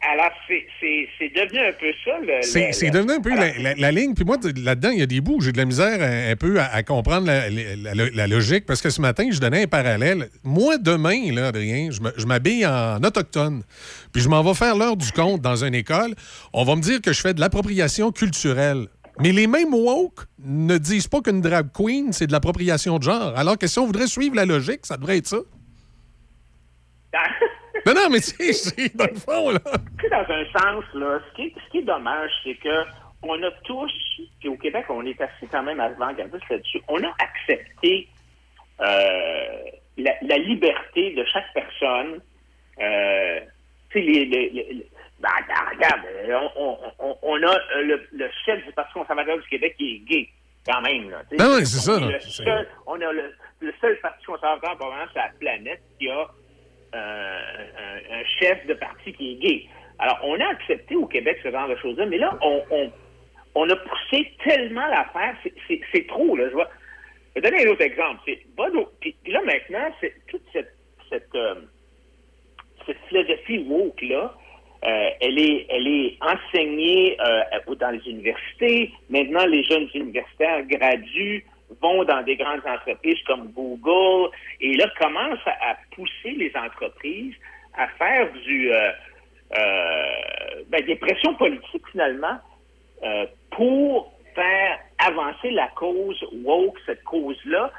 Alors, c'est- c'est c'est devenu un peu ça. le- C'est devenu un peu Alors, la, la- la ligne. Puis moi, de- là-dedans, il y a des bouts où j'ai de la misère un, un peu à, à comprendre la, la- logique. Parce que ce matin, je donnais un parallèle. Moi, demain, là, Adrien, je me- je m'habille en autochtone. Puis je m'en vais faire l'heure du compte dans une école. On va me dire que je fais de l'appropriation culturelle. Mais les mêmes woke ne disent pas qu'une drag queen, c'est de l'appropriation de genre. Alors que si on voudrait suivre la logique, ça devrait être ça. Non, non, mais tu sais, c'est dans le fond, là. Dans un sens, là, ce qui est, ce qui est dommage, c'est que on a tous, puis au Québec, on est assez quand même avant-gardiste là-dessus, on a accepté euh, la, la liberté de chaque personne. Euh, tu sais, les, les- les- les- ben, ben, regarde, on, on- on- on a le, le chef du Parti conservateur du Québec qui est gay, quand même. Là. Ben oui, c'est ça, là. le C'est- seul- on a le, le seul Parti conservateur, probablement, sur la planète qui a un, un chef de parti qui est gay. Alors, on a accepté au Québec ce genre de choses-là, mais là, on, a poussé tellement l'affaire, c'est- trop, là. Je vais, donner un autre exemple. Puis, là, maintenant, toute euh, cette philosophie woke-là, euh, elle, est, enseignée euh, dans les universités. Maintenant, les jeunes universitaires graduent, vont dans des grandes entreprises comme Google, et là, commencent à, pousser les entreprises à faire du, euh, euh, ben, des pressions politiques, finalement, euh, pour faire avancer la cause woke, cette cause-là.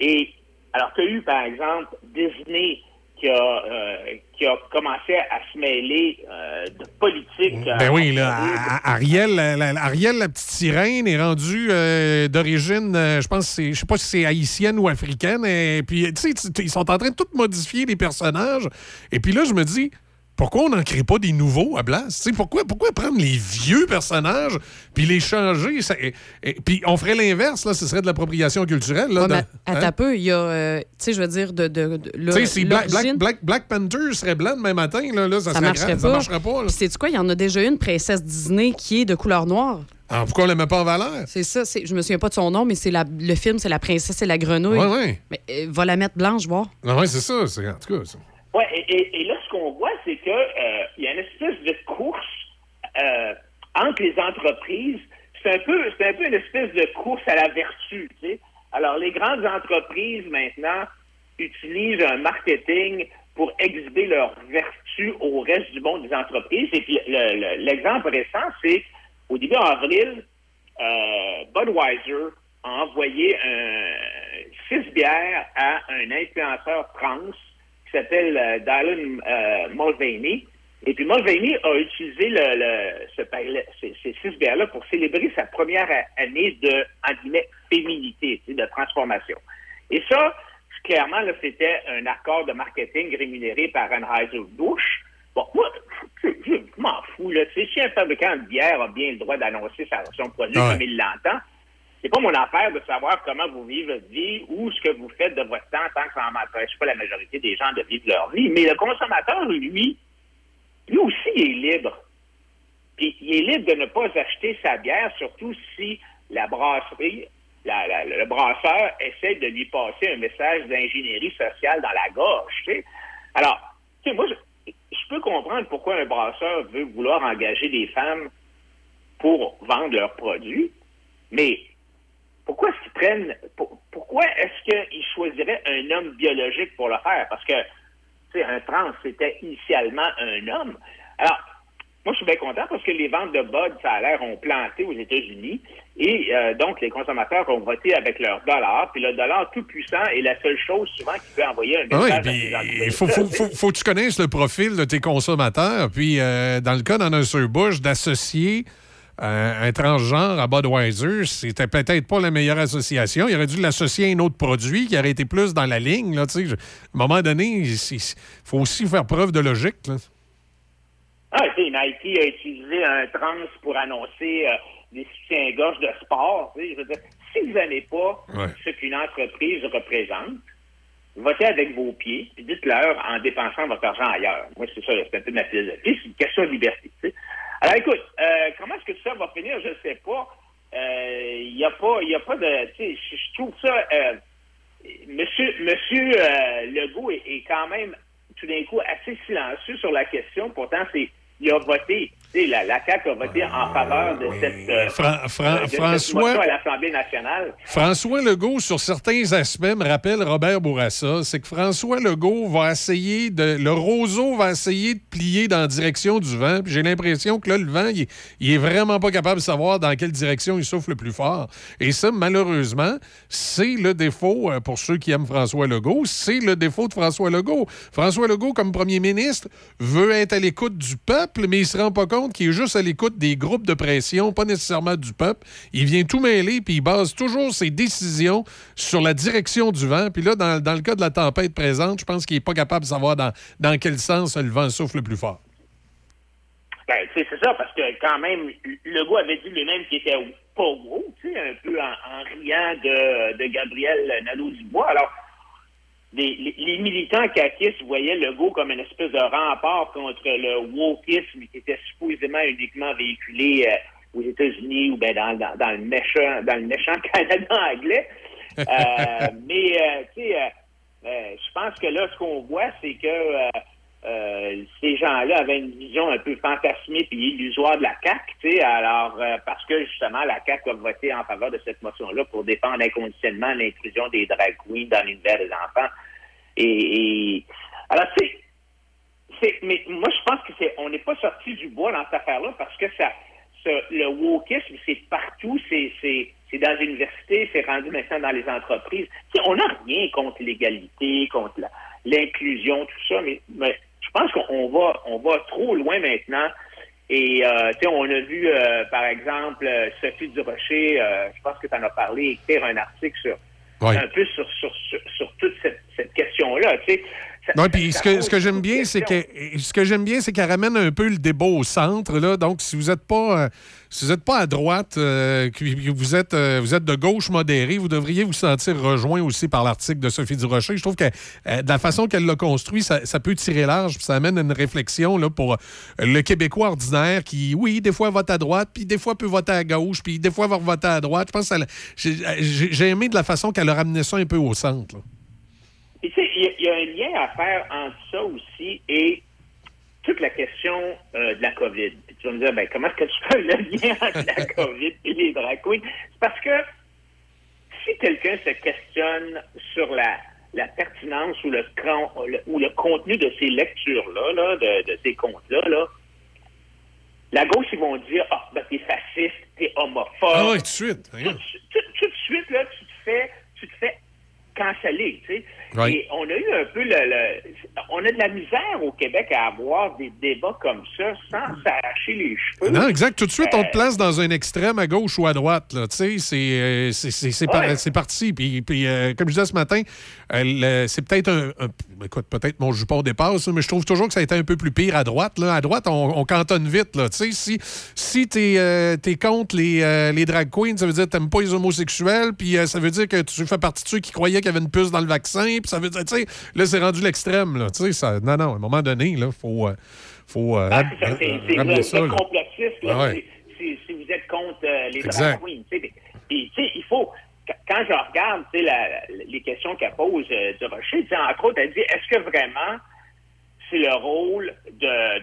Et alors qu'il y eu, par exemple, Disney qui a, euh, qui a commencé à se mêler euh, de politique. Ben euh, oui, là, Ariel, la, la- Ariel, la petite sirène, est rendue euh, d'origine, je pense, je sais pas si c'est haïtienne ou africaine. Et puis, tu sais, ils sont en train de tout modifier les personnages. Et puis là, je me dis, pourquoi on n'en crée pas des nouveaux à Blast? Tu sais, pourquoi, pourquoi prendre les vieux personnages puis les changer? ça- et- et- puis on ferait l'inverse, là, ce serait de l'appropriation culturelle. Là, Ouais, mais attends hein? peu, il y a, euh, tu sais, je veux dire, de, de, de- le- Tu sais, si Black, Black, Black, Black Panther serait blanc demain matin, là, là, ça, ça serait marcherait grave, pas. ça marcherait pas. Puis sais-tu quoi? Il y en a déjà une princesse Disney qui est de couleur noire. Ah, pourquoi on la met pas en valeur? C'est ça, c'est- je me souviens pas de son nom, mais c'est la- le film, c'est La princesse et la grenouille. Ouais, ouais. Mais euh, va la mettre blanche, voir. Non, ouais, c'est ça. c'est- En tout cas, et, et- et là, ce qu'on voit, c'est que euh, y a une espèce de course euh, entre les entreprises. C'est un peu, c'est un peu une espèce de course à la vertu. Alors, les grandes entreprises maintenant utilisent un marketing pour exhiber leur vertu au reste du monde des entreprises. Et puis, le- le- l'exemple récent, c'est au début avril, euh, Budweiser a envoyé un, six bières à un influenceur trans qui s'appelle euh, Dylan euh, Mulvaney. Et puis Mulvaney a utilisé le, le- ce ces, ces six bières-là pour célébrer sa première année de, en guillemets, féminité, de transformation. Et ça, clairement, là, c'était un accord de marketing rémunéré par Anheuser-Busch. Bon, moi, je, je- je m'en fous, là. Tu sais, si un fabricant de bière a bien le droit d'annoncer son produit Ouais. comme il l'entend, c'est pas mon affaire de savoir comment vous vivez votre vie ou ce que vous faites de votre temps tant que ça n'empêche pas la majorité des gens de vivre leur vie. Mais le consommateur, lui, lui aussi, il est libre. Puis il est libre de ne pas acheter sa bière, surtout si la brasserie, le brasseur essaie de lui passer un message d'ingénierie sociale dans la gorge. Alors, tu sais, moi, je peux comprendre pourquoi un brasseur veut vouloir engager des femmes pour vendre leurs produits, mais pourquoi est-ce qu'ils prennent pour- pourquoi est-ce qu'ils choisiraient un homme biologique pour le faire? Parce que tu sais, un trans, c'était initialement un homme. Alors, moi, je suis bien content parce que les ventes de Bud, ça a l'air, ont planté aux États-Unis. Et euh, donc, les consommateurs ont voté avec leur dollar. Puis le dollar tout puissant est la seule chose souvent qui peut envoyer un Ah oui, message à ces entreprises. il faut, faut, faut, faut que tu connaisses le profil de tes consommateurs. Puis, euh, dans le cas d'Anheuser-Busch, d'associer euh, un transgenre à Budweiser, c'était peut-être pas la meilleure association. Il aurait dû l'associer à un autre produit qui aurait été plus dans la ligne. Là. Je- à un moment donné, il faut aussi faire preuve de logique. là. Ah, Nike a utilisé un trans pour annoncer euh, des soutiens-gorge de sport. tu sais, Je veux dire, si vous n'aimez pas Ouais. ce qu'une entreprise représente, votez avec vos pieds, puis dites-leur en dépensant votre argent ailleurs. Moi, c'est ça, c'est un peu ma philosophie. C'est une question de liberté. Alors, écoute, euh, comment est-ce que ça va finir? Je ne sais pas. Euh, Il n'y a pas, il a pas de, je trouve ça. euh, Monsieur, Monsieur euh, Legault est, est quand même tout d'un coup assez silencieux sur la question. Pourtant, c'est il a voté. La, la CAQ a voté en faveur de cette, euh, Fra- Fra- euh, de cette François- motion à l'Assemblée nationale. François Legault, sur certains aspects, me rappelle Robert Bourassa. C'est que François Legault va essayer de. Le roseau va essayer de plier dans la direction du vent. Puis j'ai l'impression que là, le vent, il est, il est vraiment pas capable de savoir dans quelle direction il souffle le plus fort. Et ça, malheureusement, c'est le défaut, euh, pour ceux qui aiment François Legault, c'est le défaut de François Legault. François Legault, comme premier ministre, veut être à l'écoute du peuple, mais il se rend pas compte qu'il est juste à l'écoute des groupes de pression, pas nécessairement du peuple. Il vient tout mêler, puis il base toujours ses décisions sur la direction du vent. Puis là, dans, dans le cas de la tempête présente, je pense qu'il est pas capable de savoir dans, dans quel sens le vent souffle le plus fort. Ben, c'est ça, parce que quand même, Legault avait dit lui-même qu'il était pas gros, un peu en, en riant de, de Gabriel Nadeau-Dubois. Alors, les, les- les militants caquistes voyaient Legault comme une espèce de rempart contre le wokisme qui était supposément uniquement véhiculé euh, aux États-Unis ou ben dans, dans, dans le méchant dans le méchant *laughs* Canada anglais. Euh, *laughs* mais euh, tu sais, euh, je pense que là, ce qu'on voit, c'est que euh, ces gens-là avaient une vision un peu fantasmée puis illusoire de la CAQ, tu sais, alors euh, parce que justement la CAQ a voté en faveur de cette motion-là pour défendre inconditionnellement l'intrusion des drag dans l'univers des enfants. Et, alors c'est mais moi je pense que c'est on n'est pas sorti du bois dans cette affaire-là parce que ça le wokisme c'est partout c'est c'est c'est dans les universités c'est rendu maintenant dans les entreprises on n'a rien contre l'égalité contre l'inclusion tout ça mais, mais je pense qu'on va on va trop loin maintenant et euh, tu sais, on a vu euh, par exemple euh, Sophie Durocher euh, je pense que tu en as parlé écrire un article sur un peu sur, sur, sur, sur toute cette, cette question-là. Tu sais, Ouais, puis ce que, ce que j'aime bien, c'est que ce que j'aime bien, c'est qu'elle ramène un peu le débat au centre. Là. Donc, si vous n'êtes pas, si vous êtes pas à droite, euh, que vous êtes, euh, vous êtes de gauche modérée, vous devriez vous sentir rejoint aussi par l'article de Sophie Durocher. Je trouve que euh, de la façon qu'elle l'a construit, ça, peut tirer large, puis ça amène une réflexion là, pour le Québécois ordinaire qui, oui, des fois vote à droite, puis des fois peut voter à gauche, puis des fois va voter à droite. Je pense que j'ai aimé de la façon qu'elle a ramené ça un peu au centre. il y, a- un lien à faire entre ça aussi et toute la question de la COVID. Tu vas me dire, ben, comment est-ce que tu fais le lien *laughs* entre la COVID et les drag queens? C'est parce que si quelqu'un se questionne sur la, la pertinence ou le, ou contenu de ces lectures-là, là, de, de ces contes-là, là, la gauche, ils vont dire, ah, ben, t'es fasciste, t'es homophobe. Ah ouais, tout de suite. Tout, tout- tout de suite, là, tu te fais, tu te fais canceller, tu sais. Et on a eu un peu le, le- on a de la misère au Québec à avoir des débats comme ça sans s'arracher les cheveux. Non, exact. Tout de suite, on te Euh, place dans un extrême à gauche ou à droite. Tu sais, c'est, euh, c'est, par- parti. Puis, puis, euh, comme je disais ce matin, c'est peut-être un, un- Écoute, peut-être mon jupon dépasse, mais je trouve toujours que ça a été un peu plus pire à droite. Là. À droite, on, on cantonne vite. Là. Tu sais, si si tu es, contre les, euh, les drag queens, ça veut dire que tu n'aimes pas les homosexuels, puis euh, ça veut dire que tu fais partie de ceux qui croyaient qu'il y avait une puce dans le vaccin, puis ça veut dire, là, c'est rendu l'extrême. Là. Ça, non, non, à un moment donné, il faut, euh, faut euh, Ah, c'est ça, complotiste, Ah ouais. si vous êtes contre euh, les Exact. drag queens. Puis, tu sais, il faut, quand je regarde la- les questions qu'elle pose euh, de Rocher, entre autres, elle dit est-ce que vraiment c'est le rôle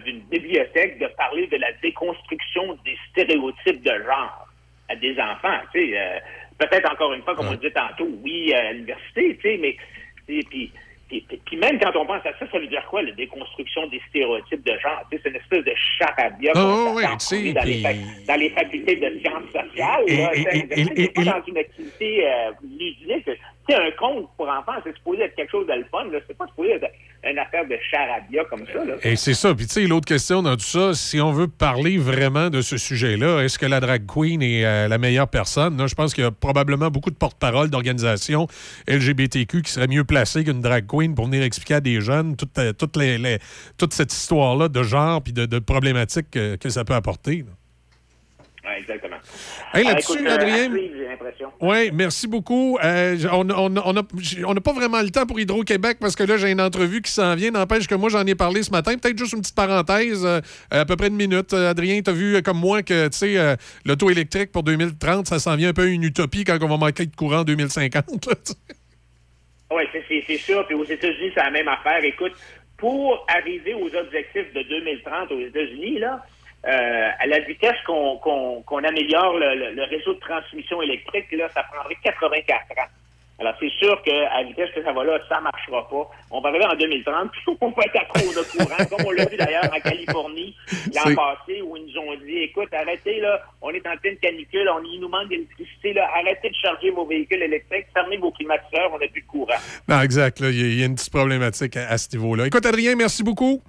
d'une bibliothèque de parler de la déconstruction des stéréotypes de genre à des enfants? tu sais, euh, Peut-être encore une fois, comme on disait tantôt, oui, à l'université, tu sais, mais puis puis, puis- même quand on pense à ça, ça veut dire quoi, la déconstruction des stéréotypes de genre? Tu sais, C'est une espèce de charabia Ah, qu'on oui, dans, les dans les facultés de sciences sociales. C'est pas dans une activité euh, ludique. Sais, un conte pour enfants, c'est supposé être quelque chose de le. C'est pas supposé être une affaire de charabia comme ça. Là. Et c'est ça. Puis, tu sais, l'autre question dans tout ça, si on veut parler vraiment de ce sujet-là, est-ce que la drag queen est euh, la meilleure personne? Je pense qu'il y a probablement beaucoup de porte-parole d'organisations LGBTQ qui seraient mieux placés qu'une drag queen pour venir expliquer à des jeunes toute, euh, toute, cette histoire-là de genre puis de, problématiques que, ça peut apporter. Ouais, exactement. Hey, Ah, là-dessus, euh, Adrien? Oui, merci beaucoup. Euh, on n'a on, pas vraiment le temps pour Hydro-Québec parce que là, j'ai une entrevue qui s'en vient. N'empêche que moi, j'en ai parlé ce matin. Peut-être juste une petite parenthèse, euh, à peu près une minute. Adrien, tu as vu comme moi que, tu sais, euh, l'auto électrique pour 2030, ça s'en vient un peu une utopie quand on va manquer de courant en 2050. là, tu sais. Oui, c'est sûr. Puis aux États-Unis, c'est la même affaire. Écoute, pour arriver aux objectifs de 2030 aux États-Unis, là, euh, à la vitesse qu'on qu'on- qu'on améliore le, le- le réseau de transmission électrique, là, ça prendrait 84 ans. Alors, c'est sûr qu'à la vitesse que ça va là, ça marchera pas. On va arriver en 2030, puis *laughs* on va être à court de courant, comme on l'a vu d'ailleurs en Californie l'an passé, où ils nous ont dit, écoute, arrêtez, là, on est en pleine canicule, on, il nous manque d'électricité, là, arrêtez de charger vos véhicules électriques, fermez vos climatiseurs, on n'a plus de courant. Non, exact. là, Il y, a- il y a une petite problématique à, à ce niveau-là. Écoute, Adrien, merci beaucoup.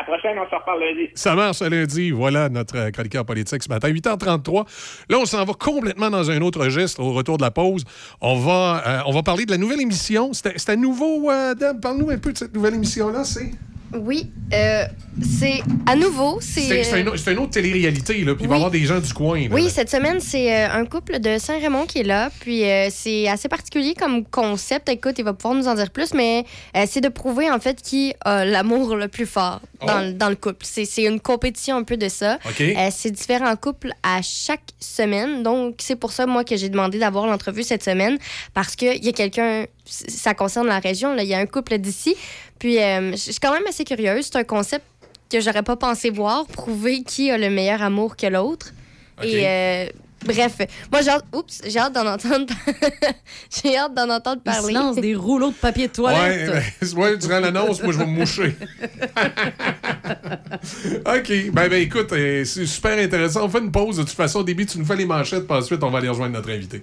À la prochaine, on se reparle lundi. Ça marche à lundi. Voilà notre euh, chroniqueur politique ce matin. 8h33. Là, on s'en va complètement dans un autre registre au retour de la pause. On va, euh, on va parler de la nouvelle émission. C'était c'était nouveau, euh, Deb. Parle-nous un peu de cette nouvelle émission-là. C'est? Oui, euh, c'est à nouveau, c'est... c'est- c'est un, c'est une autre télé-réalité, là. Puis il va y avoir des gens du coin. là. Oui, cette semaine, c'est euh, un couple de Saint-Raymond qui est là. Puis euh, c'est assez particulier comme concept. Écoute, il va pouvoir nous en dire plus, mais c'est de prouver en fait qui a l'amour le plus fort dans, Oh. le- dans le couple. C'est une compétition un peu de ça. OK. Euh, c'est différents couples à chaque semaine. Donc, c'est pour ça, moi, que j'ai demandé d'avoir l'entrevue cette semaine parce qu'il y a quelqu'un, ça concerne la région, là, il y a un couple d'ici. Puis, euh, je suis quand même assez curieuse. C'est un concept que j'aurais pas pensé voir, prouver qui a le meilleur amour que l'autre. Et euh, bref, moi, j'ai hâte, oups, j'ai hâte d'en entendre, *laughs* j'ai hâte d'en entendre Il se parler. lance des rouleaux de papier de Ouais, toilette. ben, *laughs* ouais, durant l'annonce, moi, je vais me moucher. *laughs* OK. Ben, ben écoute, euh, c'est super intéressant. On fait une pause. De toute façon, au début, tu nous fais les manchettes, puis ensuite, on va aller rejoindre notre invité.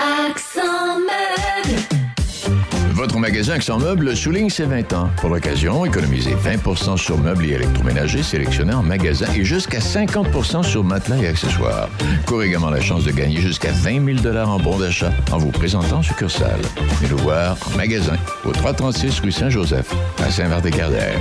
Accent. Votre magasin Accent Meubles souligne ses 20 ans. Pour l'occasion, économisez 20% sur meubles et électroménagers sélectionnés en magasin et jusqu'à 50% sur matelas et accessoires. Courez également la chance de gagner jusqu'à 20 000 en bons d'achat en vous présentant en succursale. Venez nous voir en magasin au 336 rue Saint-Joseph à Saint-Martin-Carrière.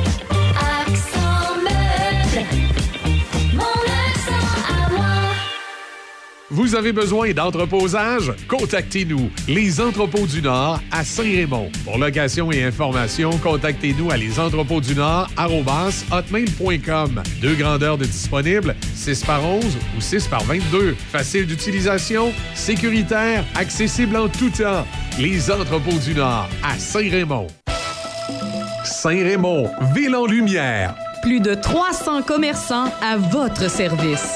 Vous avez besoin d'entreposage? Contactez-nous, Les Entrepôts du Nord à Saint-Raymond. Pour location et information, contactez-nous à lesentrepôtsdunord@hotmail.com. Deux grandeurs de disponibles, 6 par 11 ou 6 par 22. Facile d'utilisation, sécuritaire, accessible en tout temps. Les Entrepôts du Nord à Saint-Raymond. Saint-Raymond, ville en lumière. Plus de 300 commerçants à votre service.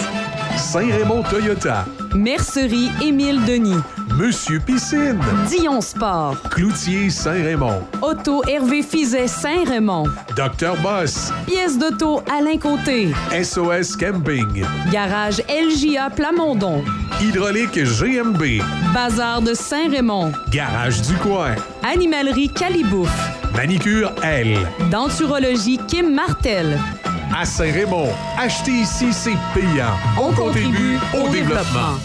Saint-Raymond Toyota. Mercerie Émile Denis. Monsieur Piscine. Dion Sport. Cloutier Saint-Raymond. Auto Hervé Fizet Saint-Raymond. Docteur Boss. Pièce d'auto Alain Côté. SOS Camping. Garage LJA Plamondon. Hydraulique GMB. Bazar de Saint-Raymond. Garage du coin. Animalerie Calibouf. Manicure L. Denturologie Kim Martel. À Saint-Raymond, acheter ici, c'est payant. On, contribue au développement.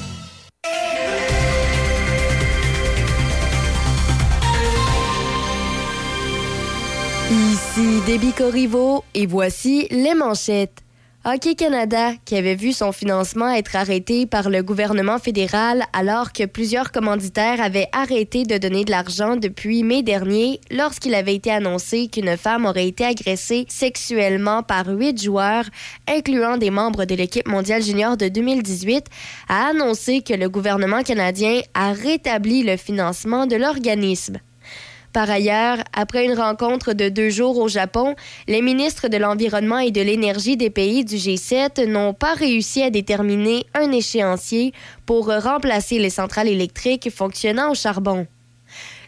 Ici Déby Corriveau et voici les manchettes. Hockey Canada, qui avait vu son financement être arrêté par le gouvernement fédéral alors que plusieurs commanditaires avaient arrêté de donner de l'argent depuis mai dernier lorsqu'il avait été annoncé qu'une femme aurait été agressée sexuellement par huit joueurs, incluant des membres de l'équipe mondiale junior de 2018, a annoncé que le gouvernement canadien a rétabli le financement de l'organisme. Par ailleurs, après une rencontre de deux jours au Japon, les ministres de l'Environnement et de l'Énergie des pays du G7 n'ont pas réussi à déterminer un échéancier pour remplacer les centrales électriques fonctionnant au charbon.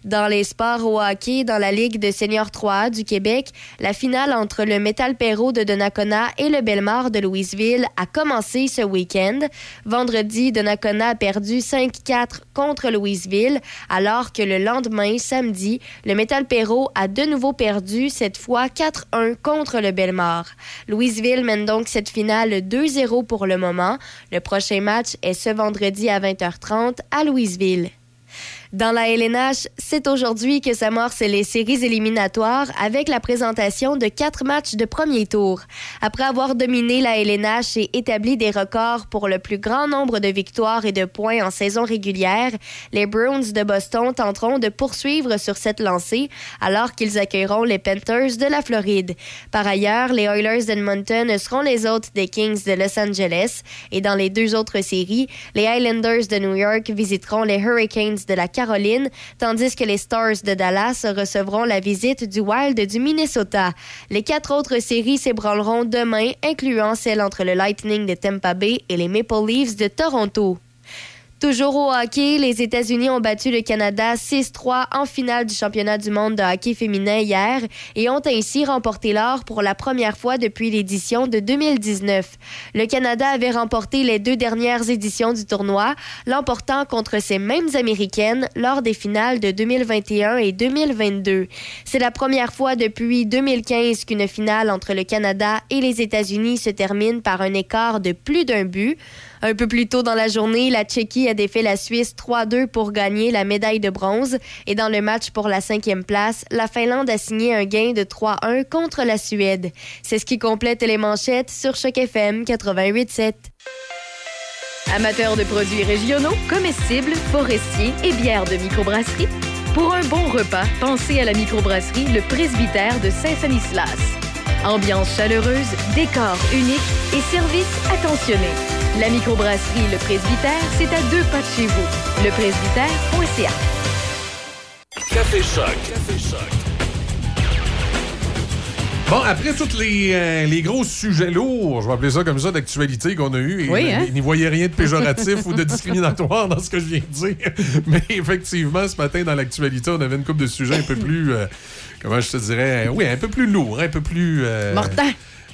Dans les sports au hockey, dans la Ligue de senior 3A du Québec, la finale entre le Metal Perro de Donnacona et le Belmar de Louisville a commencé ce week-end. Vendredi, Donnacona a perdu 5-4 contre Louisville, alors que le lendemain, samedi, le Metal Perro a de nouveau perdu, cette fois 4-1 contre le Belmar. Louisville mène donc cette finale 2-0 pour le moment. Le prochain match est ce vendredi à 20h30 à Louisville. Dans la LNH, c'est aujourd'hui que s'amorcent les séries éliminatoires avec la présentation de quatre matchs de premier tour. Après avoir dominé la LNH et établi des records pour le plus grand nombre de victoires et de points en saison régulière, les Bruins de Boston tenteront de poursuivre sur cette lancée alors qu'ils accueilleront les Panthers de la Floride. Par ailleurs, les Oilers d'Edmonton seront les hôtes des Kings de Los Angeles et dans les deux autres séries, les Islanders de New York visiteront les Hurricanes de la Caroline, tandis que les Stars de Dallas recevront la visite du Wild du Minnesota. Les quatre autres séries s'ébranleront demain, incluant celle entre le Lightning de Tampa Bay et les Maple Leafs de Toronto. Toujours au hockey, les États-Unis ont battu le Canada 6-3 en finale du championnat du monde de hockey féminin hier et ont ainsi remporté l'or pour la première fois depuis l'édition de 2019. Le Canada avait remporté les deux dernières éditions du tournoi, l'emportant contre ces mêmes Américaines lors des finales de 2021 et 2022. C'est la première fois depuis 2015 qu'une finale entre le Canada et les États-Unis se termine par un écart de plus d'un but. Un peu plus tôt dans la journée, la Tchéquie a défait la Suisse 3-2 pour gagner la médaille de bronze. Et dans le match pour la cinquième place, la Finlande a signé un gain de 3-1 contre la Suède. C'est ce qui complète les manchettes sur Choc FM 88.7. Amateurs de produits régionaux, comestibles, forestiers et bières de microbrasserie, pour un bon repas, pensez à la microbrasserie Le Presbytère de Saint-Sanislas. Ambiance chaleureuse, décor unique et service attentionné. La microbrasserie Le Presbytère, c'est à deux pas de chez vous. Lepresbytère.ca. Café Choc. Café Choc. Bon, après tous les, euh, les gros sujets lourds, je vais appeler ça comme ça, d'actualité qu'on a eu, et Oui, euh, hein? n'y voyez rien de péjoratif ou de discriminatoire dans ce que je viens de dire. *laughs* Mais effectivement, ce matin, dans l'actualité, on avait une couple de sujets un peu plus, euh, comment je te dirais, oui, un peu plus lourds, un peu plus... euh.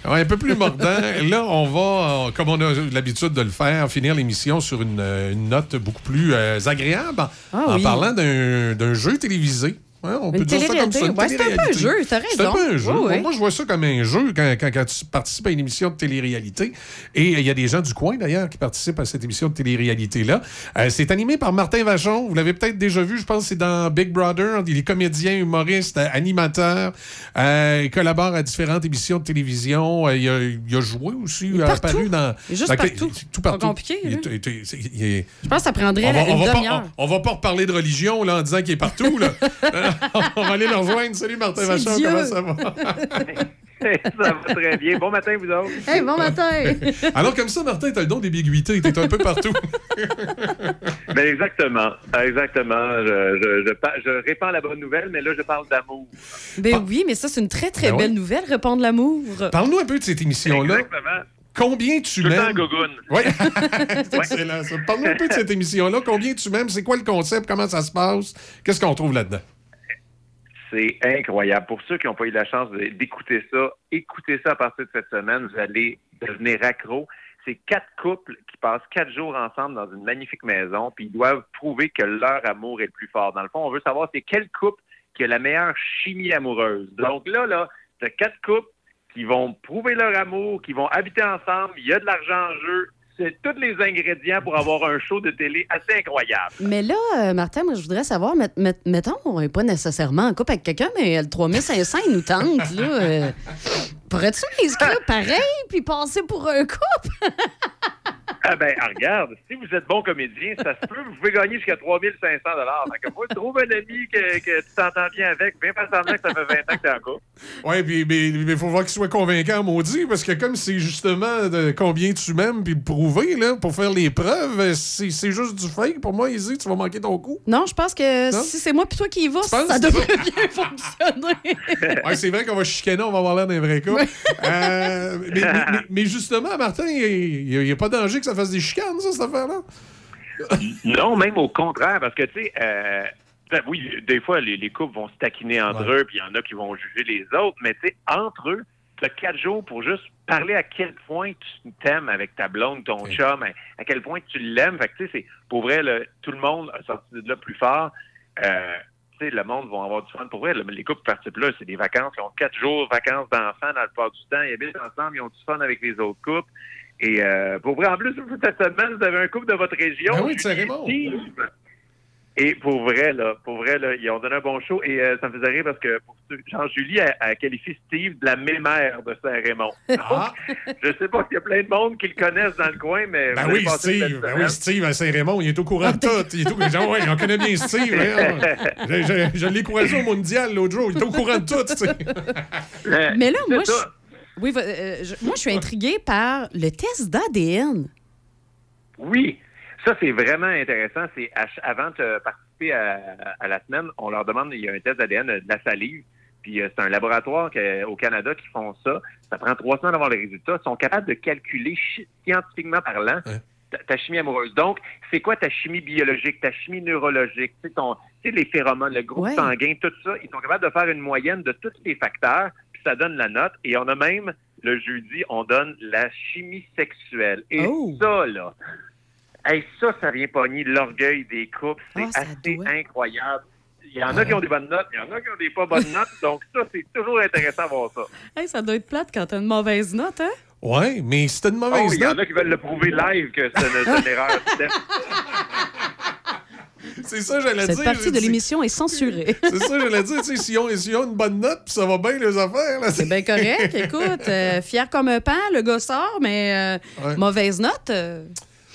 Ouais, un peu plus mordant. *laughs* Là, on va, euh, comme on a l'habitude de le faire, finir l'émission sur une, euh, une note beaucoup plus euh, agréable en, Ah en oui. parlant d'un d'un jeu télévisé. Ouais, on Une peut dire ça comme ça. Ouais, c'est un peu un jeu, t'as C'est un raison. peu un jeu. Oui, oui. Moi, je vois ça comme un jeu quand, quand- quand tu participes à une émission de télé-réalité. Et il y a des gens du coin, d'ailleurs, qui participent à cette émission de télé-réalité-là. Euh, c'est animé par Martin Vachon. Vous l'avez peut-être déjà vu, je pense c'est dans Big Brother. Il est comédien, humoriste, euh, animateur. Euh, il collabore à différentes émissions de télévision. Euh, il, a, il a joué aussi. Il est apparu dans... Il est juste dans- partout. Tout partout. Pas compliqué, Il est- il est- Je pense que ça prendrait on va, une demi-heure. on- on va pas reparler de religion là, en disant qu'il est partout. Là. *laughs* *laughs* on va aller le rejoindre. Salut Martin Vachon, Dieu. comment ça va? *laughs* ça va très bien. Bon matin, vous autres. Hey, bon matin! *laughs* Alors comme ça, Martin, t'as le don d'ambiguïté. T'es un peu partout. Ben exactement. Exactement. Je, je, je, pa- je répands la bonne nouvelle, mais là, je parle d'amour. Ben oui, mais ça, c'est une très, très Ben belle ouais. nouvelle, répondre l'amour. Parle-nous un peu de cette émission-là. Exactement. Combien tu Tout le temps en m'aimes? Oui, c'est excellent. Parle-nous un peu de cette émission-là. Combien tu m'aimes? C'est quoi le concept? Comment ça se passe? Qu'est-ce qu'on trouve là-dedans? C'est incroyable. Pour ceux qui n'ont pas eu la chance d'écouter ça, écoutez ça à partir de cette semaine. Vous allez devenir accro. C'est quatre couples qui passent quatre jours ensemble dans une magnifique maison, puis ils doivent prouver que leur amour est le plus fort. Dans le fond, on veut savoir c'est quel couple qui a la meilleure chimie amoureuse. Donc là, là, c'est quatre couples qui vont prouver leur amour, qui vont habiter ensemble. Il y a de l'argent en jeu. C'est tous les ingrédients pour avoir un show de télé assez incroyable. Mais là, euh, Martin, moi, je voudrais savoir, met- met- mettons, on n'est pas nécessairement en couple avec quelqu'un, mais le 3500, il nous tente, là. euh, Pourrais-tu m'inscrire *laughs* pareil, puis passer pour un couple? *laughs* Ah ben, ah, regarde, si vous êtes bon comédien, ça se peut, vous pouvez gagner jusqu'à 3500 dollars. Fait que moi, trouve un ami que, que tu t'entends bien avec, bien pas semblant que ça fait 20 ans que t'es en couple. Oui, puis mais il faut voir qu'il soit convaincant, maudit, parce que comme c'est justement de combien tu m'aimes, puis le prouver, là, pour faire les preuves, c'est c'est juste du fake. Pour moi, Izzy, tu vas manquer ton coup. Non, je pense que Non? si c'est moi puis toi qui y va, penses? ça devrait *laughs* bien fonctionner. Ouais, c'est vrai qu'on va chicaner, on va avoir l'air d'un vrai cas. Euh, mais, mais- mais- mais justement, Martin, il n'y a, pas de danger que ça fasse des chicanes, ça, cette affaire-là? *laughs* Non, même au contraire, parce que, tu sais, euh, oui, des fois, les, les couples vont se taquiner entre eux, puis il y en a qui vont juger les autres, mais tu sais, entre eux, tu as quatre jours pour juste parler à quel point tu t'aimes avec ta blonde, ton chum, à, à quel point tu l'aimes. Fait que, tu sais, c'est, pour vrai, là, tout le monde a sorti de là plus fort. Euh, tu sais, le monde va avoir du fun. Pour vrai, le- les couples participent là, c'est des vacances. Ils ont quatre jours, vacances d'enfants dans le plupart du temps. Ils habitent ensemble, ils ont du fun avec les autres couples. Et euh, pour vrai, en plus, cette semaine, vous avez un couple de votre région. Ben oui, de Julie et Saint-Raymond. Steve. Et pour vrai, là, pour vrai, là, ils ont donné un bon show. Et euh, ça me faisait rire parce que Jean-Julie a, a qualifié Steve de la mémère de Saint-Raymond. Donc, je sais pas s'il y a plein de monde qui le connaissent dans le coin, mais. Ben oui, Steve. Ben oui, Steve à Saint-Raymond, il est au courant de tout. Il est au... Genre, ouais, on connaît bien Steve. hein. *laughs* Je, je- je l'ai croisé au mondial l'autre jour. Il est au courant de tout. tu sais. Mais là, c'est moi, je, oui, va- euh, je- moi, je suis intriguée par le test d'ADN. Oui, ça c'est vraiment intéressant. C'est avant de participer à, à la semaine, on leur demande il y a un test d'ADN de la salive. Puis euh, c'est un laboratoire que- au Canada qui font ça. Ça prend trois semaines d'avoir les résultats. Ils sont capables de calculer scientifiquement parlant ta, ta chimie amoureuse. Donc, c'est quoi ta chimie biologique, ta chimie neurologique, tu sais, ton- les phéromones, le groupe Ouais. sanguin, tout ça. Ils sont capables de faire une moyenne de tous les facteurs, ça donne la note. Et on a même, le jeudi, on donne la chimie sexuelle. Et Oh. ça, là, hey, ça, ça vient pogner l'orgueil des couples. C'est Ah, assez incroyable. Il y en a qui ont des bonnes notes, il y en a qui ont des pas bonnes notes. Donc, ça, c'est toujours intéressant à voir ça. Hey, ça doit être plate quand t'as une mauvaise note, hein? Ouais, mais c'était une Oh, mauvaise il y en note. a qui veulent le prouver live que c'est une, c'est une erreur. *laughs* C'est ça, j'allais Cette dire. partie j'ai de l'émission est censurée. *laughs* C'est ça, j'allais dire. tu sais, S'ils ont, ont une bonne note, puis ça va bien, les affaires. là, C'est bien correct. Écoute, euh, fier comme un pan, le gars sort, mais euh, Ouais. mauvaise note, euh,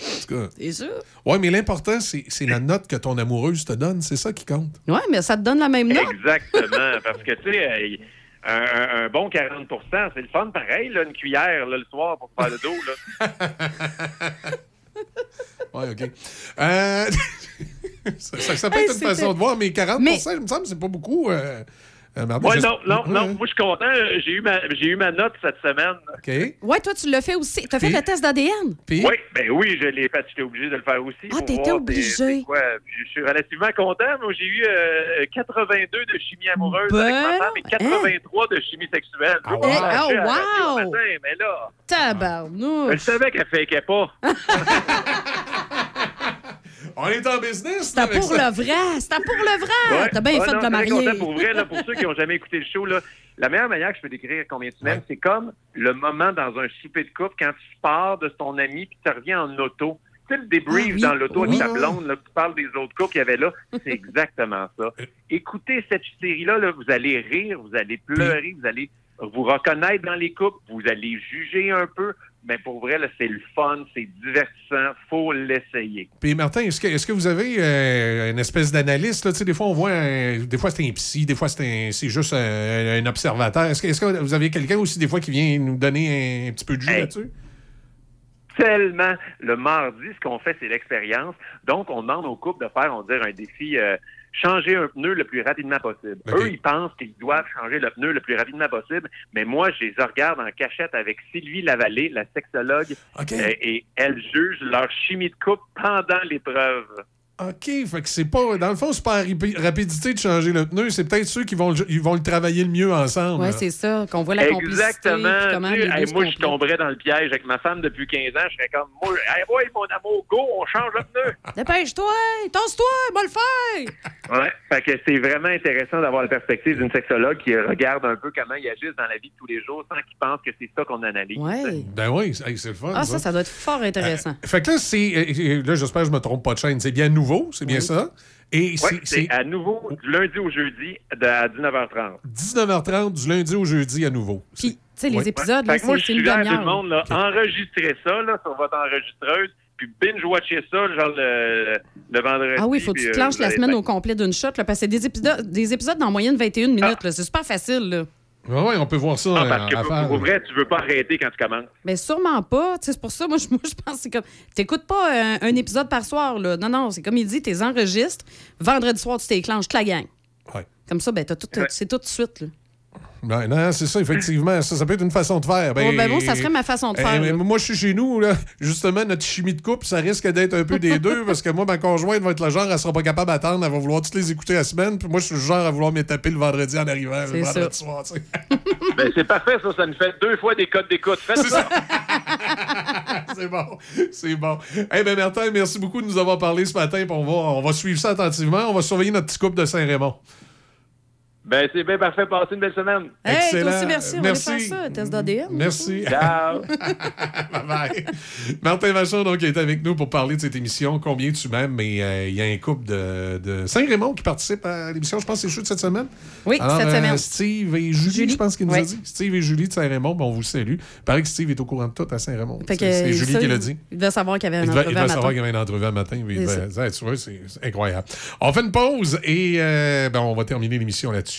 En tout cas. c'est sûr. Ouais, mais l'important, c'est c'est la note que ton amoureuse te donne. C'est ça qui compte. Ouais, mais ça te donne la même note. Exactement. Parce que, tu sais, euh, un, un- un bon 40% c'est le fun pareil, là, une cuillère là, le soir pour faire le dos. Là. *laughs* Ouais, OK. Euh, *laughs* *laughs* ça, ça- ça peut Hey, être une façon de voir, mais 40 Mais- il me semble, c'est pas beaucoup. euh, Euh, je- non, non, Ouais. non. Moi, je suis content. Euh, J'ai eu, ma, j'ai eu ma note cette semaine. OK. Ouais, toi, tu l'as fait aussi. T'as fait Puis- le test d'ADN? Oui, ben oui, je l'ai fait. J'étais obligé de le faire aussi. Ah, t'étais voir obligé. Je suis relativement content. Moi, j'ai eu euh, 82 de chimie amoureuse avec ma femme et 83 de chimie sexuelle. Veux wow. oh, wow. matin, mais là, Tabarnouche. je savais qu'elle fakeait pas. *laughs* On est en business. C'était pour le vrai. C'était pour le vrai. Ouais. T'as bien Ah, fait non, de le marier. Pour vrai, là, pour ceux qui n'ont jamais écouté le show, là, la meilleure manière que je peux décrire combien tu m'aimes, c'est comme le moment dans un souper de couple quand tu pars de ton ami puis tu reviens en auto. Tu sais, le débrief Ah oui. dans l'auto avec ta blonde, là, tu parles des autres couples qu'il y avait là, *laughs* c'est exactement ça. Écoutez cette série-là, là, vous allez rire, vous allez pleurer, vous allez vous reconnaître dans les couples, vous allez juger un peu, mais pour vrai, c'est le fun, c'est divertissant, faut l'essayer. Puis Martin, est-ce que, est-ce que vous avez euh, une espèce d'analyste? là? Tu sais, Des fois, on voit, un- des fois c'est un psy, des fois c'est, juste un, un observateur. Est-ce que, est-ce que vous avez quelqu'un aussi, des fois, qui vient nous donner un, petit peu de jus Hey. là-dessus? tellement. Le mardi, ce qu'on fait, c'est l'expérience. Donc, on demande aux couples de faire, on dire, un défi, euh, changer un pneu le plus rapidement possible. Eux, ils pensent qu'ils doivent changer le pneu le plus rapidement possible, mais moi, je les regarde en cachette avec Sylvie Lavallée, la sexologue, euh, et elle juge leur chimie de couple pendant l'épreuve. OK, fait que c'est pas. Dans le fond, c'est pas la rapi- rapidité de changer le pneu, c'est peut-être ceux qui vont, le- ils vont le travailler le mieux ensemble. Ouais, là. c'est ça, qu'on voit la complicité. Exactement. comment Tu hey, moi, je tomberais dans le piège avec ma femme depuis 15 ans. Je serais comme, moi, hey, boy, mon amour, go, on change le pneu. *laughs* Dépêche-toi, tasse-toi, va le faire. Ouais, fait que c'est vraiment intéressant d'avoir la perspective d'une sexologue qui regarde un peu comment ils agissent dans la vie de tous les jours sans qu'ils pensent que c'est ça qu'on analyse. Ouais. Ben oui, c'est hey, c'est le fun. Ah, ça, ça doit être fort intéressant. Fait que là, c'est. euh, Là, j'espère que je me trompe pas de chaîne. C'est bien nouveau, c'est bien ça? Et Ouais, c'est- c'est c'est à nouveau du lundi au jeudi de, à 19h30. 19h30 du lundi au jeudi à nouveau. Puis, tu sais, les Ouais. épisodes, moi, c'est une à tout le demi-heure. monde, là, enregistrez ça là, sur votre enregistreuse, puis binge-watchez ça, genre le, le vendredi. Ah oui, il faut que tu euh, te lances vous la semaine au complet d'une shot, là, parce que c'est des épisodes, des épisodes d'en moyenne 21 minutes. là. C'est super facile. Là. Ouais, ouais, on peut voir ça Ah, euh, parce que à pour, faire. pour vrai, tu veux pas arrêter quand tu commences. Mais sûrement pas. C'est pour ça, moi, je, moi, je pense que c'est comme. T'écoutes pas un, un épisode par soir. Là. Non, non, c'est comme il dit, t'es enregistres. Vendredi soir, tu t'éclenches toute la gang. Ouais. Comme ça, ben, t'as tout, c'est tout de suite. Là. Ben, non, c'est ça, effectivement. Ça, ça peut être une façon de faire. Oh, ben bon, ça serait ma façon de Eh, faire, moi, je suis chez nous, là. Justement, notre chimie de couple, ça risque d'être un peu des *laughs* deux, parce que moi, ma conjointe va être le genre, elle sera pas capable d'attendre, elle va vouloir toutes les écouter la semaine, puis moi, je suis le genre à vouloir me taper le vendredi en arrivant, le C'est vendredi ça. soir, tu sais. *laughs* Ben, c'est parfait, ça. Ça nous fait deux fois des codes d'écoute. Faites ça. *laughs* c'est bon. C'est bon. Eh bien, Martin, merci beaucoup de nous avoir parlé ce matin, on va, on va suivre ça attentivement. On va surveiller notre petit couple de Saint-Raymond. Ben, c'est bien parfait. Passez une belle semaine. Hey, toi Excellent. aussi, merci. On Merci. va aller faire ça, test d'ADN. Merci. Ciao. *laughs* bye bye. Martin Vachon, donc, est avec nous pour parler de cette émission. Combien tu m'aimes? Mais euh, il y a un couple de, de Saint-Raymond qui participe à l'émission. Je pense que c'est de cette semaine. Oui, Alors, cette euh, semaine. Steve et Julie, Julie. je pense qu'il nous Oui. a dit. Steve et Julie de Saint-Raymond, bon, on vous salue. Il paraît que Steve est au courant de tout à Saint-Raymond. C'est Julie ça, qui l'a dit. Il devait savoir qu'il y avait Il un devait, il entrevue devait à savoir qu'il y avait une entrevue un matin. il devait- tu vois, c'est c'est incroyable. On fait une pause et euh, ben, on va terminer l'émission là-dessus.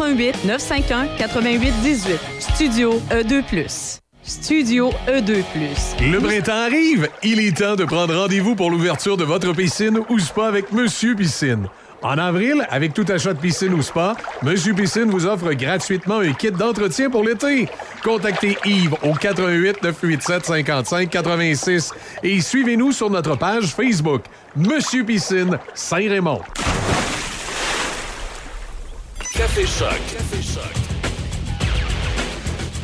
418 951 88 18. Studio E2+. Studio E E2+. Le printemps arrive. Il est temps de prendre rendez-vous pour l'ouverture de votre piscine ou spa avec Monsieur Piscine. En avril, avec tout achat de piscine ou spa, Monsieur Piscine vous offre gratuitement un kit d'entretien pour l'été. Contactez Yves au 88 987 55 86 et suivez-nous sur notre page Facebook Monsieur Piscine Saint-Raymond. Café Choc. Café Choc.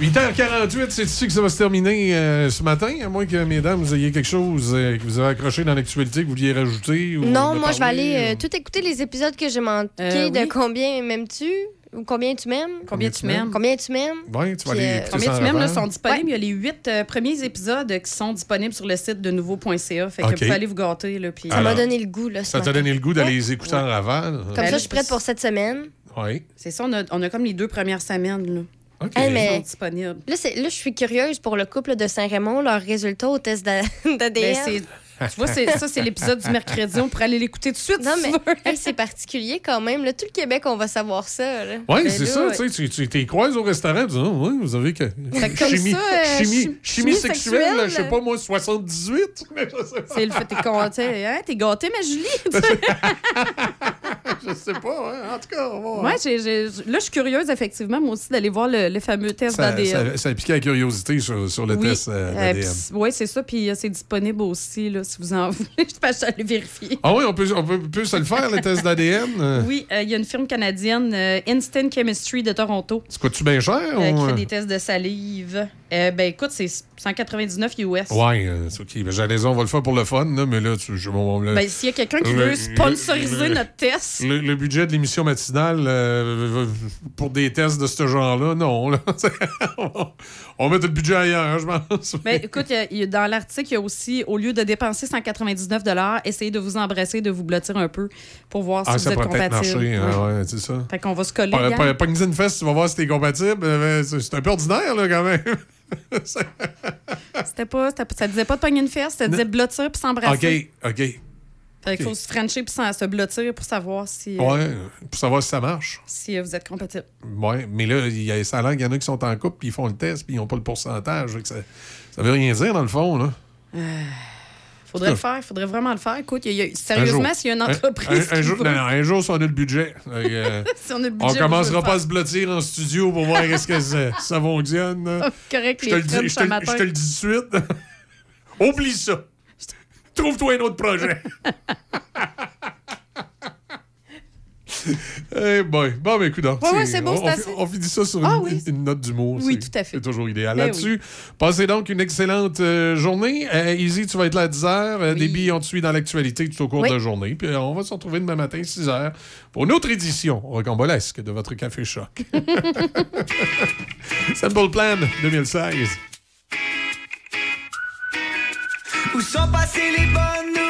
8h48, c'est ici que ça va se terminer euh, ce matin, à moins que, mesdames, vous ayez quelque chose euh, que vous avez accroché dans l'actualité que vous vouliez rajouter. Ou Non, moi, je vais aller ou- euh, tout écouter les épisodes que j'ai manqués Euh, de oui. combien m'aimes-tu? Ou combien tu m'aimes? Combien tu m'aimes? Combien tu m'aimes? Ouais, tu vas aller euh, Combien tu m'aimes sont disponibles? Il y a les huit euh, premiers épisodes qui sont disponibles sur le site de nouveau.ca. Fait que OK. vous pouvez aller vous gâter. Là, puis... Ça m'a donner le goût, là. ce Ça t'a donné le goût d'aller les écouter en rafale? Comme Ben ça, je suis prête pour cette semaine. Oui. C'est ça, on a, on a comme les deux premières semaines. Là. Hey, mais- disponibles. Là, c'est- là, je suis curieuse pour le couple de Saint-Raymond, leurs résultats au test d'a- *laughs* d'ADN. C'est- tu vois, c'est- ça, c'est l'épisode du mercredi. On pourrait aller l'écouter tout de suite. Non, si mais hey, c'est particulier quand même. Là, tout le Québec, on va savoir ça. là. Oui, Ben c'est ça. Tu sais, tu- tu t'es croises au restaurant, tu dis, ouais, vous avez que. Chimie, ça, euh, chimie, chim- chimie chimie sexuelle, sexuelle. je sais pas, moi, 78. *laughs* Mais je sais pas. C'est le fait, t'es gâté, hein? T'es gâté, ma Julie? *laughs* je sais pas, hein. en tout cas, on va. ouais, là, je suis curieuse, effectivement, moi aussi, d'aller voir le, le fameux test d'ADN. ça, ça a piqué la curiosité sur, sur le Oui, test euh, Euh, d'ADN. ouais, c'est ça. Puis euh, c'est disponible aussi, là, si vous en *laughs* voulez. Je sais pas, je suis allée vérifier. Ah oui, on peut, on peut, peut se le faire, le test d'ADN? *laughs* Oui, euh, il y a une firme canadienne, euh, Instant Chemistry de Toronto, C'est quoi-tu bien cher? euh, ou, qui fait des tests de salive. Ben écoute, c'est 199 US. Ouais, c'est OK. Ben, J'allais dire, on va le faire pour le fun, là, mais là, tu, je, bon, le- Ben, s'il y a quelqu'un qui le- veut sponsoriser le- notre test, Le, le budget de l'émission matinale euh, pour des tests de ce genre-là, non. là. *laughs* on va mettre le budget ailleurs, hein, je pense. Ben, écoute, a- y a- dans l'article, il y a aussi, au lieu de dépenser 199 essayez de vous embrasser, de vous blottir un peu pour voir si ah, vous ça êtes compatible. marcher. Hein, ouais, c'est ça. Fait qu'on va se coller. Pogne-y une fesse, tu vas voir si t'es compatible. Euh, C'est un peu ordinaire, là, quand même. C'était pas, ça disait pas de pogner une fesse, ça disait blottir puis s'embrasser. OK, OK. Fait qu'il faut se frencher puis se blottir pour savoir si, euh, Ouais, pour savoir si ça marche. si euh, vous êtes compatible. Ouais, mais là, il y a, ça qu'il y en a qui sont en couple, puis ils font le test, puis ils n'ont pas le pourcentage. Ça, ça veut rien dire, dans le fond, là. Faudrait le faire, faudrait vraiment le faire. Écoute, y a- sérieusement, s'il y a une Un- entreprise. Un, un jour, non, non, un jour, si *laughs* on a le budget. euh, Si on a le budget, on commencera pas à se blottir en studio pour voir est-ce que ça, *laughs* ça fonctionne. là. Correct, je, te le dis, je te le dis tout de suite. *laughs* Oublie ça. Trouve-toi un autre projet. Eh boy. Bon, ben, écoute, donc, Ouais, ouais, c'est- beau, on, assez- on finit ça sur Ah une, oui. une note d'humour. Oui, c'est- tout à fait. C'est toujours idéal. Ben Là-dessus, passez donc une excellente euh, journée. Euh, Easy, tu vas être là à 10 h. Euh, Déby, on te suit dans l'actualité tout au cours Oui. de la journée. Puis euh, on va se retrouver demain matin, 6 h, pour une autre édition rocambolesque de votre Café Choc. *laughs* Simple Plan 2016. Où sont passées les bonnes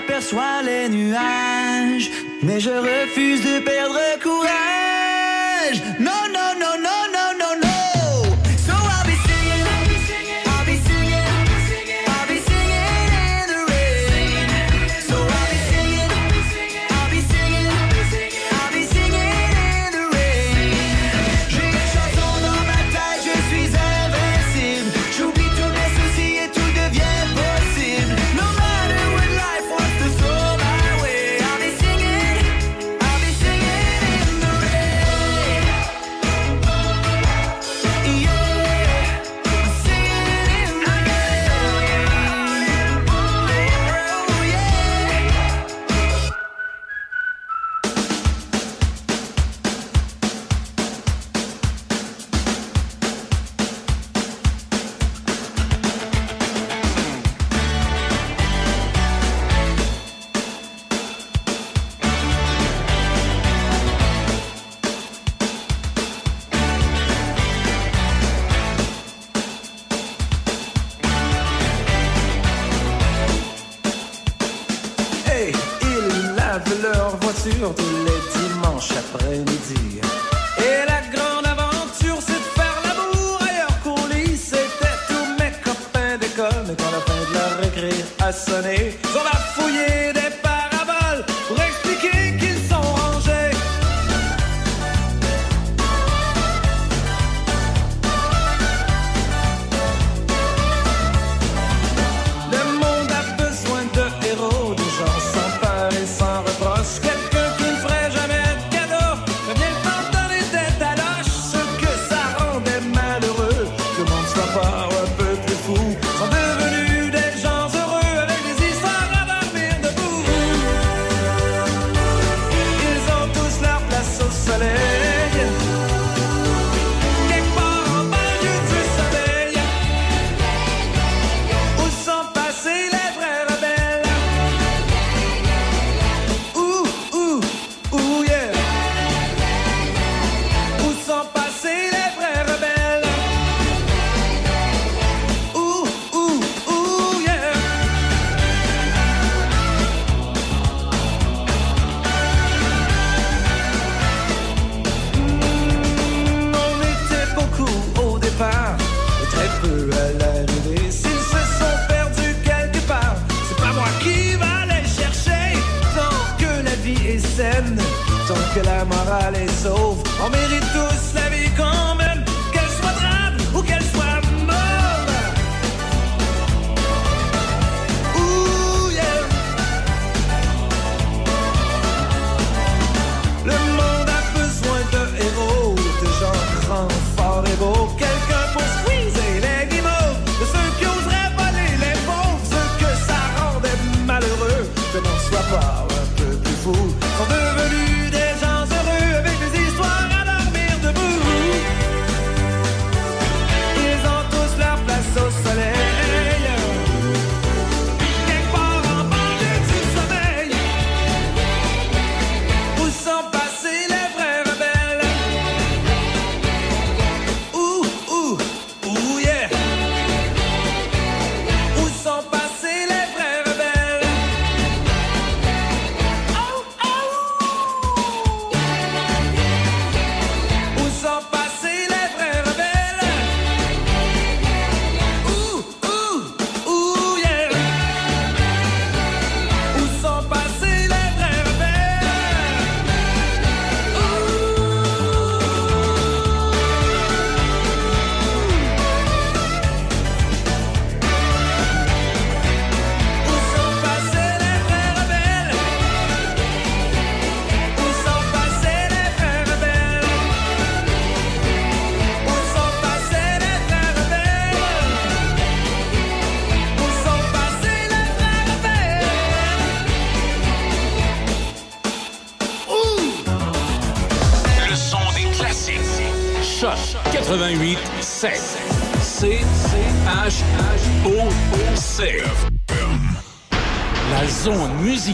j'aperçois les nuages, mais je refuse de perdre courage.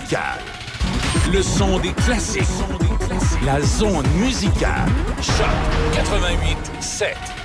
musicale. Le son des classiques. La zone musicale. Choc 88 7.